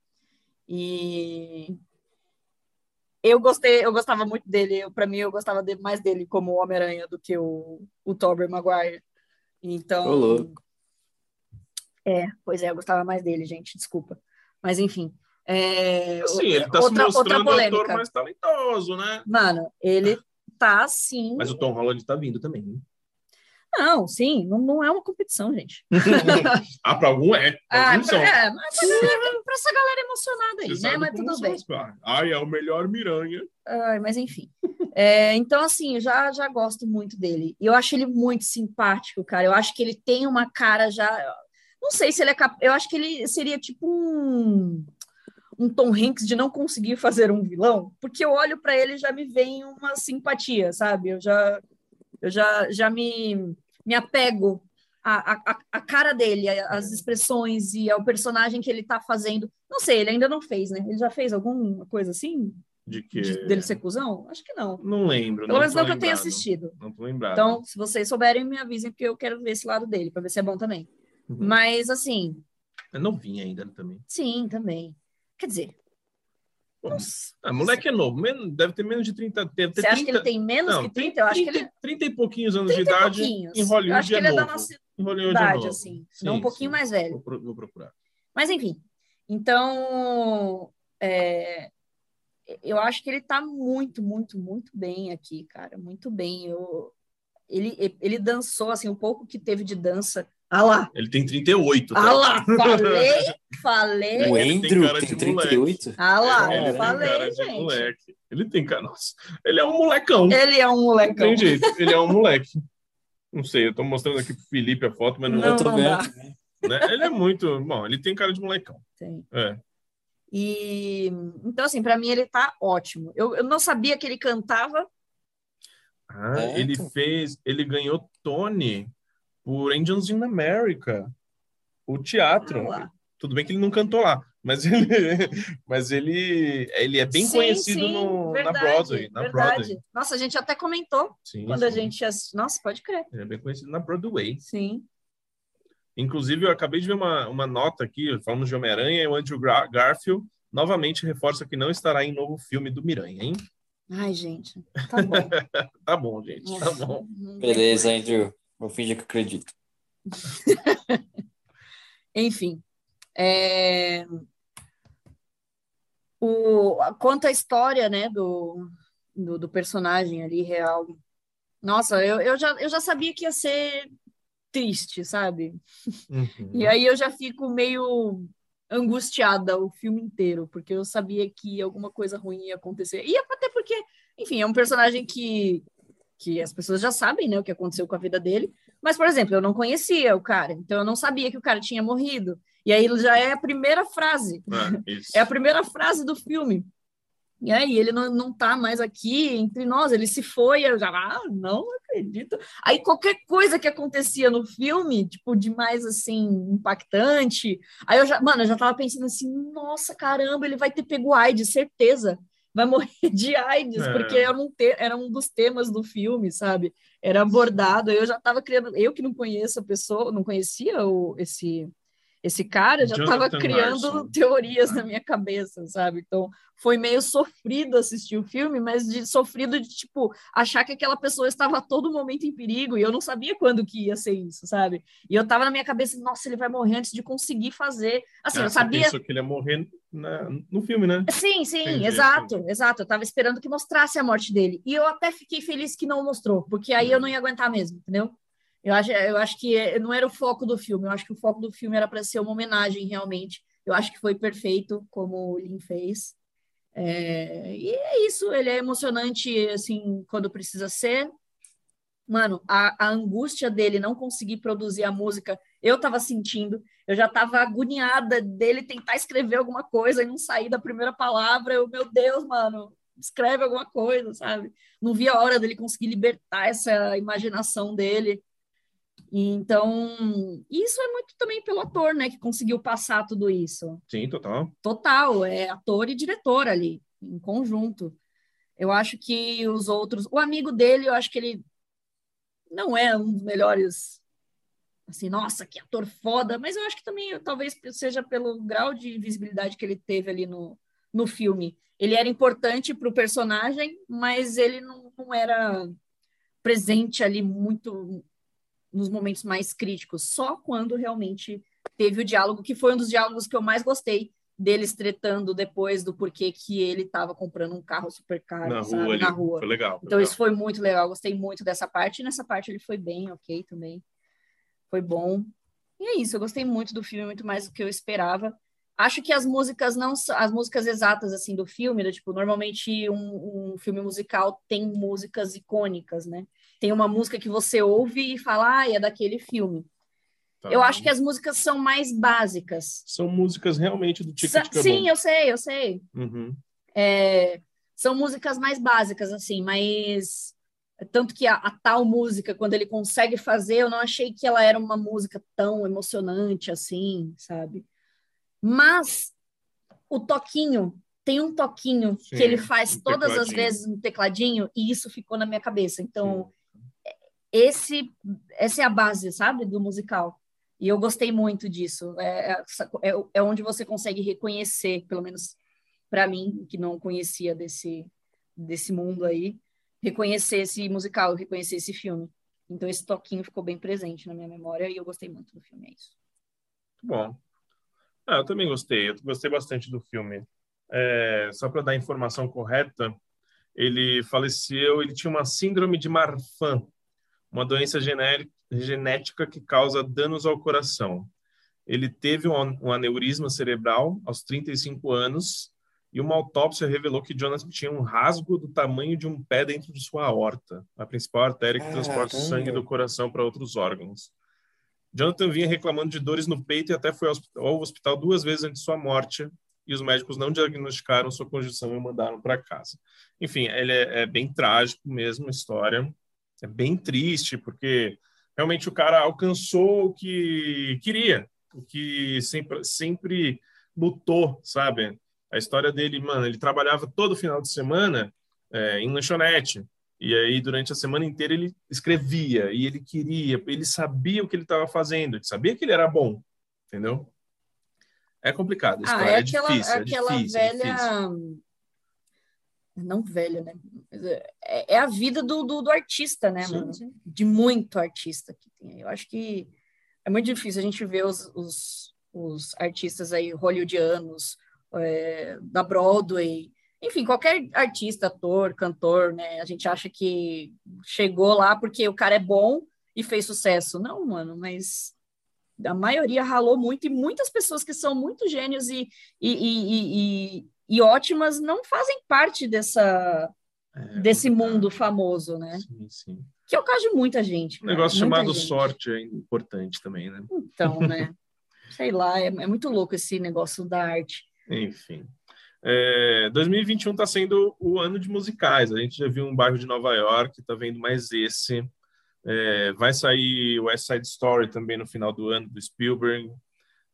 E eu gostei, eu gostava muito dele. Para mim, eu gostava de- mais dele como Homem-Aranha do que o, o Tobey Maguire. Então, Ô, louco. é, pois é, eu gostava mais dele, gente, desculpa. Mas enfim, é, Assim, ele tá outra, se mostrando mais talentoso, né? Mano, ele tá sim. Mas o Tom Holland tá vindo também. hein? Não, sim, não, não é uma competição, gente. [LAUGHS] ah, pra algum é. Pra Ah, pra, é, mas pra, pra essa galera emocionada aí, Você né? Mas tudo bem. Ai, é o melhor Miranha. Ai, mas enfim. É, então, assim, eu já, já gosto muito dele. E eu acho ele muito simpático, cara. Eu acho que ele tem uma cara já. Não sei se ele é capaz. Eu acho que ele seria tipo um, um Tom Hanks de não conseguir fazer um vilão, porque eu olho para ele e já me vem uma simpatia, sabe? Eu já, eu já, já me, me apego à, à, à cara dele, às expressões e ao personagem que ele tá fazendo. Não sei, ele ainda não fez, né? Ele já fez alguma coisa assim? De que. de- dele ser cuzão? Acho que não. Não lembro. Pelo menos não que eu tenha assistido. Não tô lembrado. Então, se vocês souberem, me avisem, porque eu quero ver esse lado dele, para ver se é bom também. Uhum. Mas, assim, É novinho ainda também. sim, também. Quer dizer, não s- Ah, moleque é novo. Deve ter menos de 30. Deve ter você acha que 30 ele tem menos não, que 30? Eu acho que ele 30, 30 e pouquinhos anos 30 de idade. pouquinhos. Em Eu Hollywood acho que é ele é da novo. nossa Em Hollywood é idade, novo. assim, Sim, não um pouquinho sim. mais velho. Vou, vou procurar. Mas, enfim. Então, é, eu acho que ele tá muito, muito, muito bem aqui, cara. Muito bem. Eu, ele, ele dançou, assim, o pouco que teve de dança. Ah lá! Ele tem 38. [LAUGHS] tá? Ah lá! Falei! Falei! O Ele tem Andrew tem de 38? Ah lá! ele tem falei, gente. moleque. Ele tem cara. Nossa, ele é um molecão. Ele é um Não molecão. tem jeito. Ele é um moleque. Não sei, eu tô mostrando aqui pro Felipe a foto, mas não, Não, eu tô não vendo. dá. também. né? Ele é muito. Bom, ele tem cara de molecão. Tem. É. E então, assim, para mim ele tá ótimo. Eu, eu não sabia que ele cantava. Ah, É, ele então. fez. Ele ganhou Tony por Angels in America. O teatro. Ah. Tudo bem que ele não cantou lá, mas ele, [LAUGHS] mas ele, ele é bem Sim, conhecido sim, no, verdade, na Broadway. Na verdade. Broadway. Nossa, a gente até comentou Sim, quando a gente assistiu. Nossa, pode crer. Ele é bem conhecido na Broadway. Sim. Inclusive, eu acabei de ver uma, uma nota aqui, falamos de Homem-Aranha, e o Andrew Gar- Garfield novamente reforça que não estará em novo filme do Miranha, hein? Ai, gente. Tá bom. [LAUGHS] Tá bom, gente, tá bom. não Beleza, Andrew. Vou fingir que acredito. [LAUGHS] Enfim. é, O... Conta a história, né, do, do, do personagem ali real. Nossa, eu, eu, já, eu já sabia que ia ser triste, sabe? Uhum. E aí eu já fico meio angustiada o filme inteiro, porque eu sabia que alguma coisa ruim ia acontecer. E até porque, enfim, é um personagem que, que as pessoas já sabem, né, o que aconteceu com a vida dele. Mas, por exemplo, eu não conhecia o cara, então eu não sabia que o cara tinha morrido. E aí já é a primeira frase. [LAUGHS] Isso. É a primeira frase do filme. E aí, ele não, não tá mais aqui entre nós, ele se foi, eu já, ah, não acredito. Aí, qualquer coisa que acontecia no filme, tipo, de mais, assim, impactante, aí eu já, mano, eu já tava pensando assim, nossa, caramba, ele vai ter pego AIDS, certeza, vai morrer de AIDS, É. porque era um, te- era um dos temas do filme, sabe? Era abordado, eu já tava criando, eu que não conheço a pessoa, não conhecia o, esse, esse cara já estava criando Larson. teorias na minha cabeça, sabe? Então foi meio sofrido assistir o filme, mas de sofrido de tipo achar que aquela pessoa estava a todo momento em perigo e eu não sabia quando que ia ser isso, sabe? E eu tava na minha cabeça, nossa, ele vai morrer antes de conseguir fazer. Assim, ah, eu sabia. Que ele ia morrer na, no filme, né? Sim, sim, Entendi, exato, sim. exato. Eu tava esperando que mostrasse a morte dele e eu até fiquei feliz que não mostrou, porque aí eu não ia aguentar mesmo, entendeu? Eu acho, eu acho que é, não era o foco do filme, eu acho que o foco do filme era para ser uma homenagem realmente. Eu acho que foi perfeito como o Lin fez. É, e é isso, ele é emocionante assim quando precisa ser. Mano, a, a angústia dele não conseguir produzir a música, eu tava sentindo, eu já tava agoniada dele tentar escrever alguma coisa e não sair da primeira palavra. Eu, meu Deus, mano, escreve alguma coisa, sabe? Não via a hora dele conseguir libertar essa imaginação dele. Então, isso é muito também pelo ator, né, que conseguiu passar tudo isso. Sim, total. Total, é ator e diretor ali, em conjunto. Eu acho que os outros, o amigo dele, eu acho que ele não é um dos melhores, assim, nossa, que ator foda, mas eu acho que também talvez seja pelo grau de visibilidade que ele teve ali no, no filme. Ele era importante para o personagem, mas ele não, não era presente ali muito nos momentos mais críticos, só quando realmente teve o diálogo, que foi um dos diálogos que eu mais gostei, deles tretando depois do porquê que ele estava comprando um carro super caro na sabe? rua. Na rua. Foi legal. Foi então legal. isso foi muito legal, gostei muito dessa parte, e nessa parte ele foi bem, ok também. Foi bom. E é isso, eu gostei muito do filme, muito mais do que eu esperava. Acho que as músicas não as músicas exatas assim do filme, tipo, normalmente um, um filme musical tem músicas icônicas, né? Tem uma música que você ouve e fala, ah, é daquele filme. Tá. Eu acho que as músicas são mais básicas. São músicas realmente do Ticket Sa Sim, eu sei, eu sei. Uhum. É, são músicas mais básicas, assim, mas tanto que a, a, tal música, quando ele consegue fazer, eu não achei que ela era uma música tão emocionante assim, sabe? Mas o toquinho tem um toquinho Sim, que ele faz um todas as vezes no tecladinho e isso ficou na minha cabeça. Então, Sim esse essa é a base, sabe, do musical. E eu gostei muito disso. É, é, é, é onde você consegue reconhecer, pelo menos para mim, que não conhecia desse, desse mundo aí, reconhecer esse musical, reconhecer esse filme. Então esse toquinho ficou bem presente na minha memória e eu gostei muito do filme, é isso. Bom. Ah, eu também gostei, eu gostei bastante do filme. É, só para dar a informação correta, ele faleceu, ele tinha uma síndrome de Marfan, uma doença genética que causa danos ao coração. Ele teve um aneurisma cerebral aos 35 anos e uma autópsia revelou que Jonathan tinha um rasgo do tamanho de um pé dentro de sua aorta, a principal artéria que transporta o sangue do coração para outros órgãos. Jonathan vinha reclamando de dores no peito e até foi ao hospital duas vezes antes de sua morte, e os médicos não diagnosticaram sua condição e o mandaram para casa. Enfim, ele é, é, bem trágico mesmo a história é bem triste, porque realmente o cara alcançou o que queria, o que sempre, sempre lutou, sabe? A história dele, mano, ele trabalhava todo final de semana é, em lanchonete. E aí, durante a semana inteira, ele escrevia e ele queria, ele sabia o que ele estava fazendo, ele sabia que ele era bom, entendeu? É complicado, ah, é, é, aquela, difícil, é aquela difícil, é velha. É não velho, né? É, é a vida do, do, do artista, né, sim, mano? Sim. De muito artista que tem. Eu acho que é muito difícil a gente ver os, os, os artistas aí hollywoodianos, é, da Broadway, enfim, qualquer artista, ator, cantor, né? A gente acha que chegou lá porque o cara é bom e fez sucesso. Não, mano, mas a maioria ralou muito e muitas pessoas que são muito gênios e, e, e, e e ótimas não fazem parte dessa é, desse mundo famoso, né? Sim, sim. Que é o caso de muita gente. Um negócio chamado gente. sorte é importante também, né? Então, né? [LAUGHS] Sei lá, é, é, muito louco esse negócio da arte. Enfim. É, 2021 está sendo o ano de musicais. A gente já viu um bairro de Nova York, está vendo mais esse. É, vai sair West Side Story também no final do ano, do Spielberg.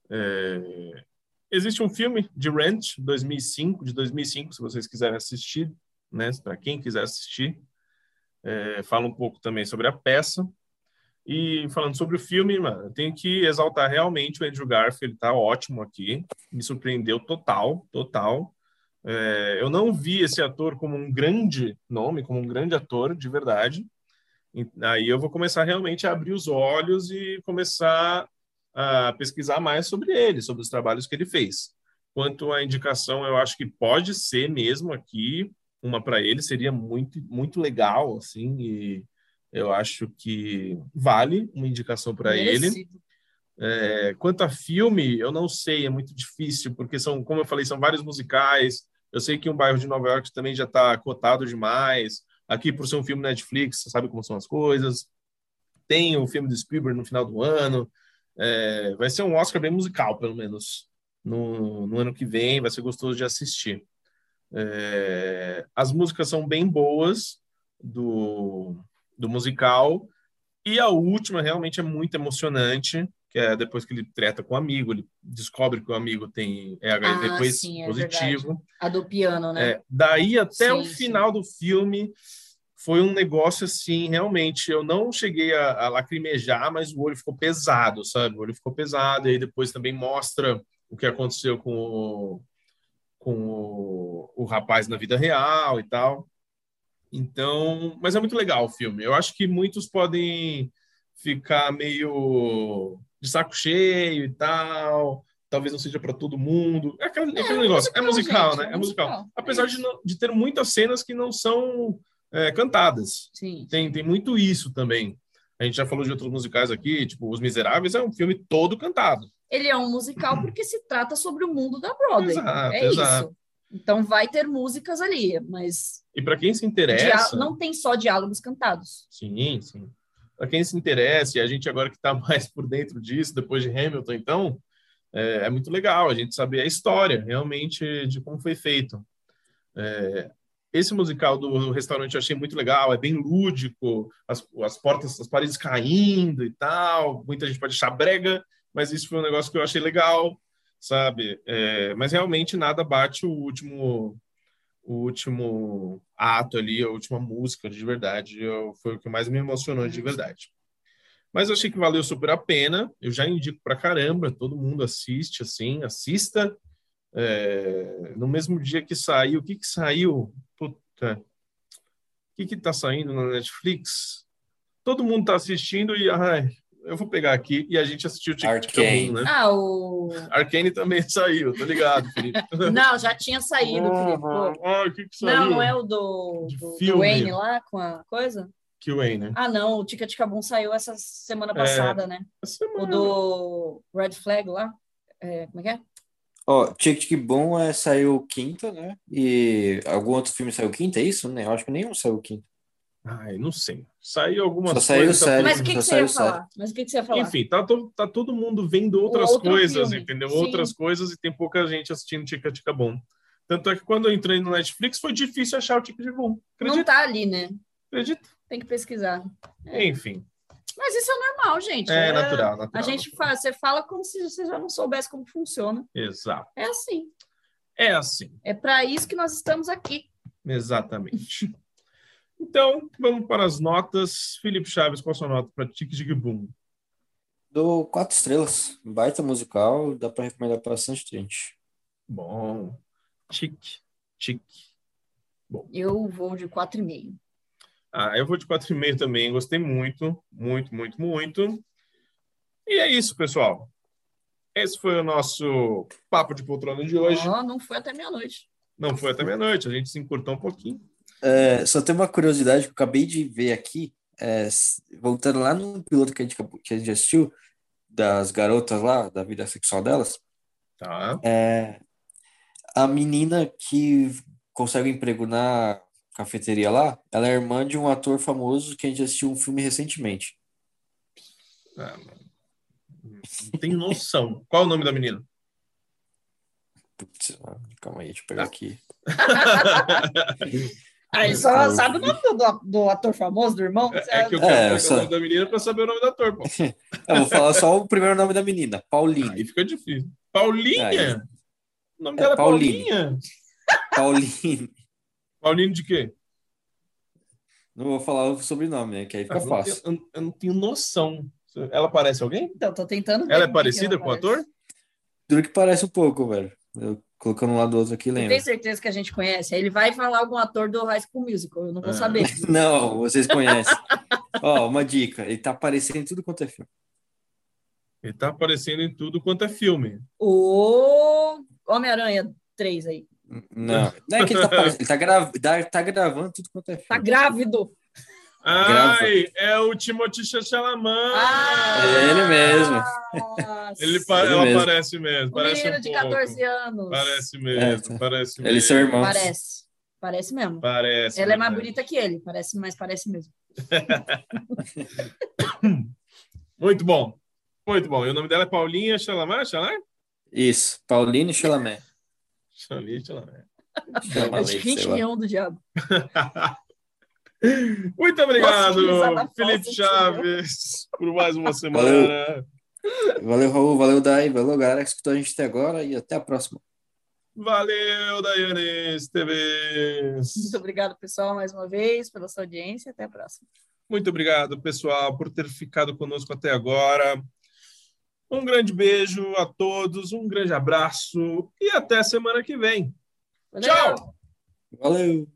É, Existe um filme de Rent, 2005, de 2005, se vocês quiserem assistir, né? Para quem quiser assistir, é, fala um pouco também sobre a peça. E falando sobre o filme, mano, eu tenho que exaltar realmente o Andrew Garfield, ele tá ótimo aqui, me surpreendeu total, total. É, eu não vi esse ator como um grande nome, como um grande ator, de verdade. Aí eu vou começar realmente a abrir os olhos e começar a pesquisar mais sobre ele, sobre os trabalhos que ele fez. Quanto à indicação, eu acho que pode ser mesmo aqui uma para ele, seria muito muito legal, assim, e eu acho que vale uma indicação para ele. É, quanto a filme, eu não sei, é muito difícil, porque são, como eu falei, são vários musicais. Eu sei que um bairro de Nova York também já está cotado demais. Aqui, por ser um filme Netflix, sabe como são as coisas. Tem o filme do Spielberg no final do ano. É, vai ser um Oscar bem musical, pelo menos, no, no ano que vem. Vai ser gostoso de assistir. É, as músicas são bem boas do, do musical. E a última realmente é muito emocionante, que é depois que ele treta com o amigo, ele descobre que o amigo tem HIV Ah, depois sim, é positivo. verdade. A do piano, né? É, daí até Sim, o sim. final do filme foi um negócio assim, realmente, eu não cheguei a, a lacrimejar, mas o olho ficou pesado, sabe? O olho ficou pesado, e aí depois também mostra o que aconteceu com o, com o, o rapaz na vida real e tal. Então, mas é muito legal o filme. Eu acho que muitos podem ficar meio de saco cheio e tal. Talvez não seja para todo mundo. É aquele, aquele um negócio. é musical, gente, né? um É musical. musical. Apesar É de, não- de ter muitas cenas que não são é, cantadas. Sim. Tem, tem muito isso também. A gente já falou de outros musicais aqui, tipo Os Miseráveis é um filme todo cantado. Ele é um musical porque se trata sobre o mundo da Broadway. Exato, é exato. isso. Então vai ter músicas ali, mas E para quem se interessa, não tem só diálogos cantados. Sim, sim. Para quem se interessa, e a gente agora que está [LAUGHS] mais por dentro disso, depois de Hamilton, então, é, é muito legal a gente saber a história realmente de como foi feito. É, esse musical do restaurante eu achei muito legal, é bem lúdico, as, as portas, as paredes caindo e tal. Muita gente pode achar brega, mas isso foi um negócio que eu achei legal, sabe? É, mas realmente nada bate o último o último ato ali, a última música de verdade, eu, foi o que mais me emocionou de verdade. Mas eu achei que valeu super a pena. Eu já indico pra caramba, todo mundo assiste, assim, assista. É, no mesmo dia que saiu, o que que saiu? Puta, o que que tá saindo na Netflix? Todo mundo tá assistindo e, ai, eu vou pegar aqui e a gente assistiu o Tic Tic Arcane. Boom, né? Ah, o. Arcane também [LAUGHS] saiu, tô ligado, Felipe. [LAUGHS] Não, já tinha saído, Felipe. Pô. Ah, o que que saiu? Não, não é o do, do. Wayne lá com a coisa? QA, né? Ah, não, o Tica Tica Boom saiu essa semana passada, né? Essa O semana. do Red Flag lá. É, como é que é? Ó, Tic Tic Boom é, saiu quinta, né? E algum outro filme saiu quinta, é isso? Né? Eu acho que nenhum saiu quinta. Ai, não sei. Saiu alguma Só saiu coisa. tá série. todo- Mas o que, que você ia falar? Mas o que, que você ia falar? Enfim, tá, to- tá todo mundo vendo outras Outro coisas, filme, entendeu? sim. Outras coisas e tem pouca gente assistindo Tica Tica Bom. Tanto é que quando eu entrei no Netflix foi difícil achar o Tica Tica Bom. Não tá ali, né? Acredita? Tem que pesquisar. É. Enfim, Mas isso é normal, gente. é natural, natural. A gente fala, você fala como se você já não soubesse como funciona. Exato. É assim. É assim, É para isso que nós estamos aqui. exatamente. então, vamos para as notas. Felipe Chaves, qual a sua nota para Tic Tic Boom? Do quatro estrelas. Baita musical, dá pra recomendar pra bastante gente. Bom. Tic, tic. Eu vou de 4,5. Ah, eu vou de 4,5 também. Gostei muito, muito, muito, muito. E é isso, pessoal. Esse foi o nosso papo de poltrona de hoje. Ó, não foi até meia-noite. Não foi até meia-noite, a gente se encurtou um pouquinho. É, só tem uma curiosidade que eu acabei de ver aqui, é, voltando lá no piloto que a gente, que a gente assistiu, das garotas lá, da vida sexual delas, Tá? é, a menina que consegue um emprego na cafeteria lá, ela é irmã de um ator famoso que a gente assistiu um filme recentemente. Ah, não tenho noção. Qual é o nome da menina? Putz, ah, calma aí, deixa eu pegar Tá. aqui. [LAUGHS] Ah, ele só sabe o nome do, do ator famoso, do irmão? É que eu É, quero pegar só- o nome da menina para saber o nome do ator, pô. [LAUGHS] Eu vou falar só o primeiro nome da menina, Pauline. Aí fica difícil. Paulinha? Aí. O nome É, dela é Pauline. Paulinha? Pauline. Paulinho de quê? Não vou falar o sobrenome, né? Que aí fica eu, não fácil. tenho, eu- eu não tenho noção. Ela parece alguém? Então, tô tentando ver Ela é parecida ela com o ator? Duro que parece um pouco, velho. Eu colocando um lado do outro aqui, lembra. tem certeza que a gente conhece? Aí ele vai falar algum ator do High School Musical, eu não vou Ah. saber. [LAUGHS] Não, vocês conhecem. [LAUGHS] Ó, uma dica. Ele tá aparecendo em tudo quanto é filme. Ele tá aparecendo em tudo quanto é filme. O Homem-Aranha 3 aí. Não, não é que ele tá aparecendo. Ele tá, gra... tá- tá gravando tudo quanto é Tá filme. grávido. Ai, é o Timothée Chalamet. Ah, É ele mesmo. nossa. Ele, pa- Ele ela mesmo. parece mesmo. Parece menino um de pouco. 14 anos. Parece mesmo, É, tá. parece mesmo. Eles são irmãos. Parece. Parece mesmo. Parece. Ela é mais bonita que ele, parece, mas parece mesmo. [LAUGHS] Muito bom. Muito bom. E o nome dela é Paulinha Chalamet? Chalamet? Isso, Pauline Chalamet. Chalamet, Chalamet. É. Rinchão do diabo. [LAUGHS] Muito obrigado, Nossa, Felipe Chaves, por mais uma semana. Valeu, Raul. Valeu, Dai. Valeu, galera que escutou a gente até agora e até a próxima. Valeu, Daiane Esteves. Muito obrigado, pessoal, mais uma vez, pela sua audiência. Até a próxima. Muito obrigado, pessoal, por ter ficado conosco até agora. Um grande beijo a todos, um grande abraço e até semana que vem. Valeu! Tchau! Valeu!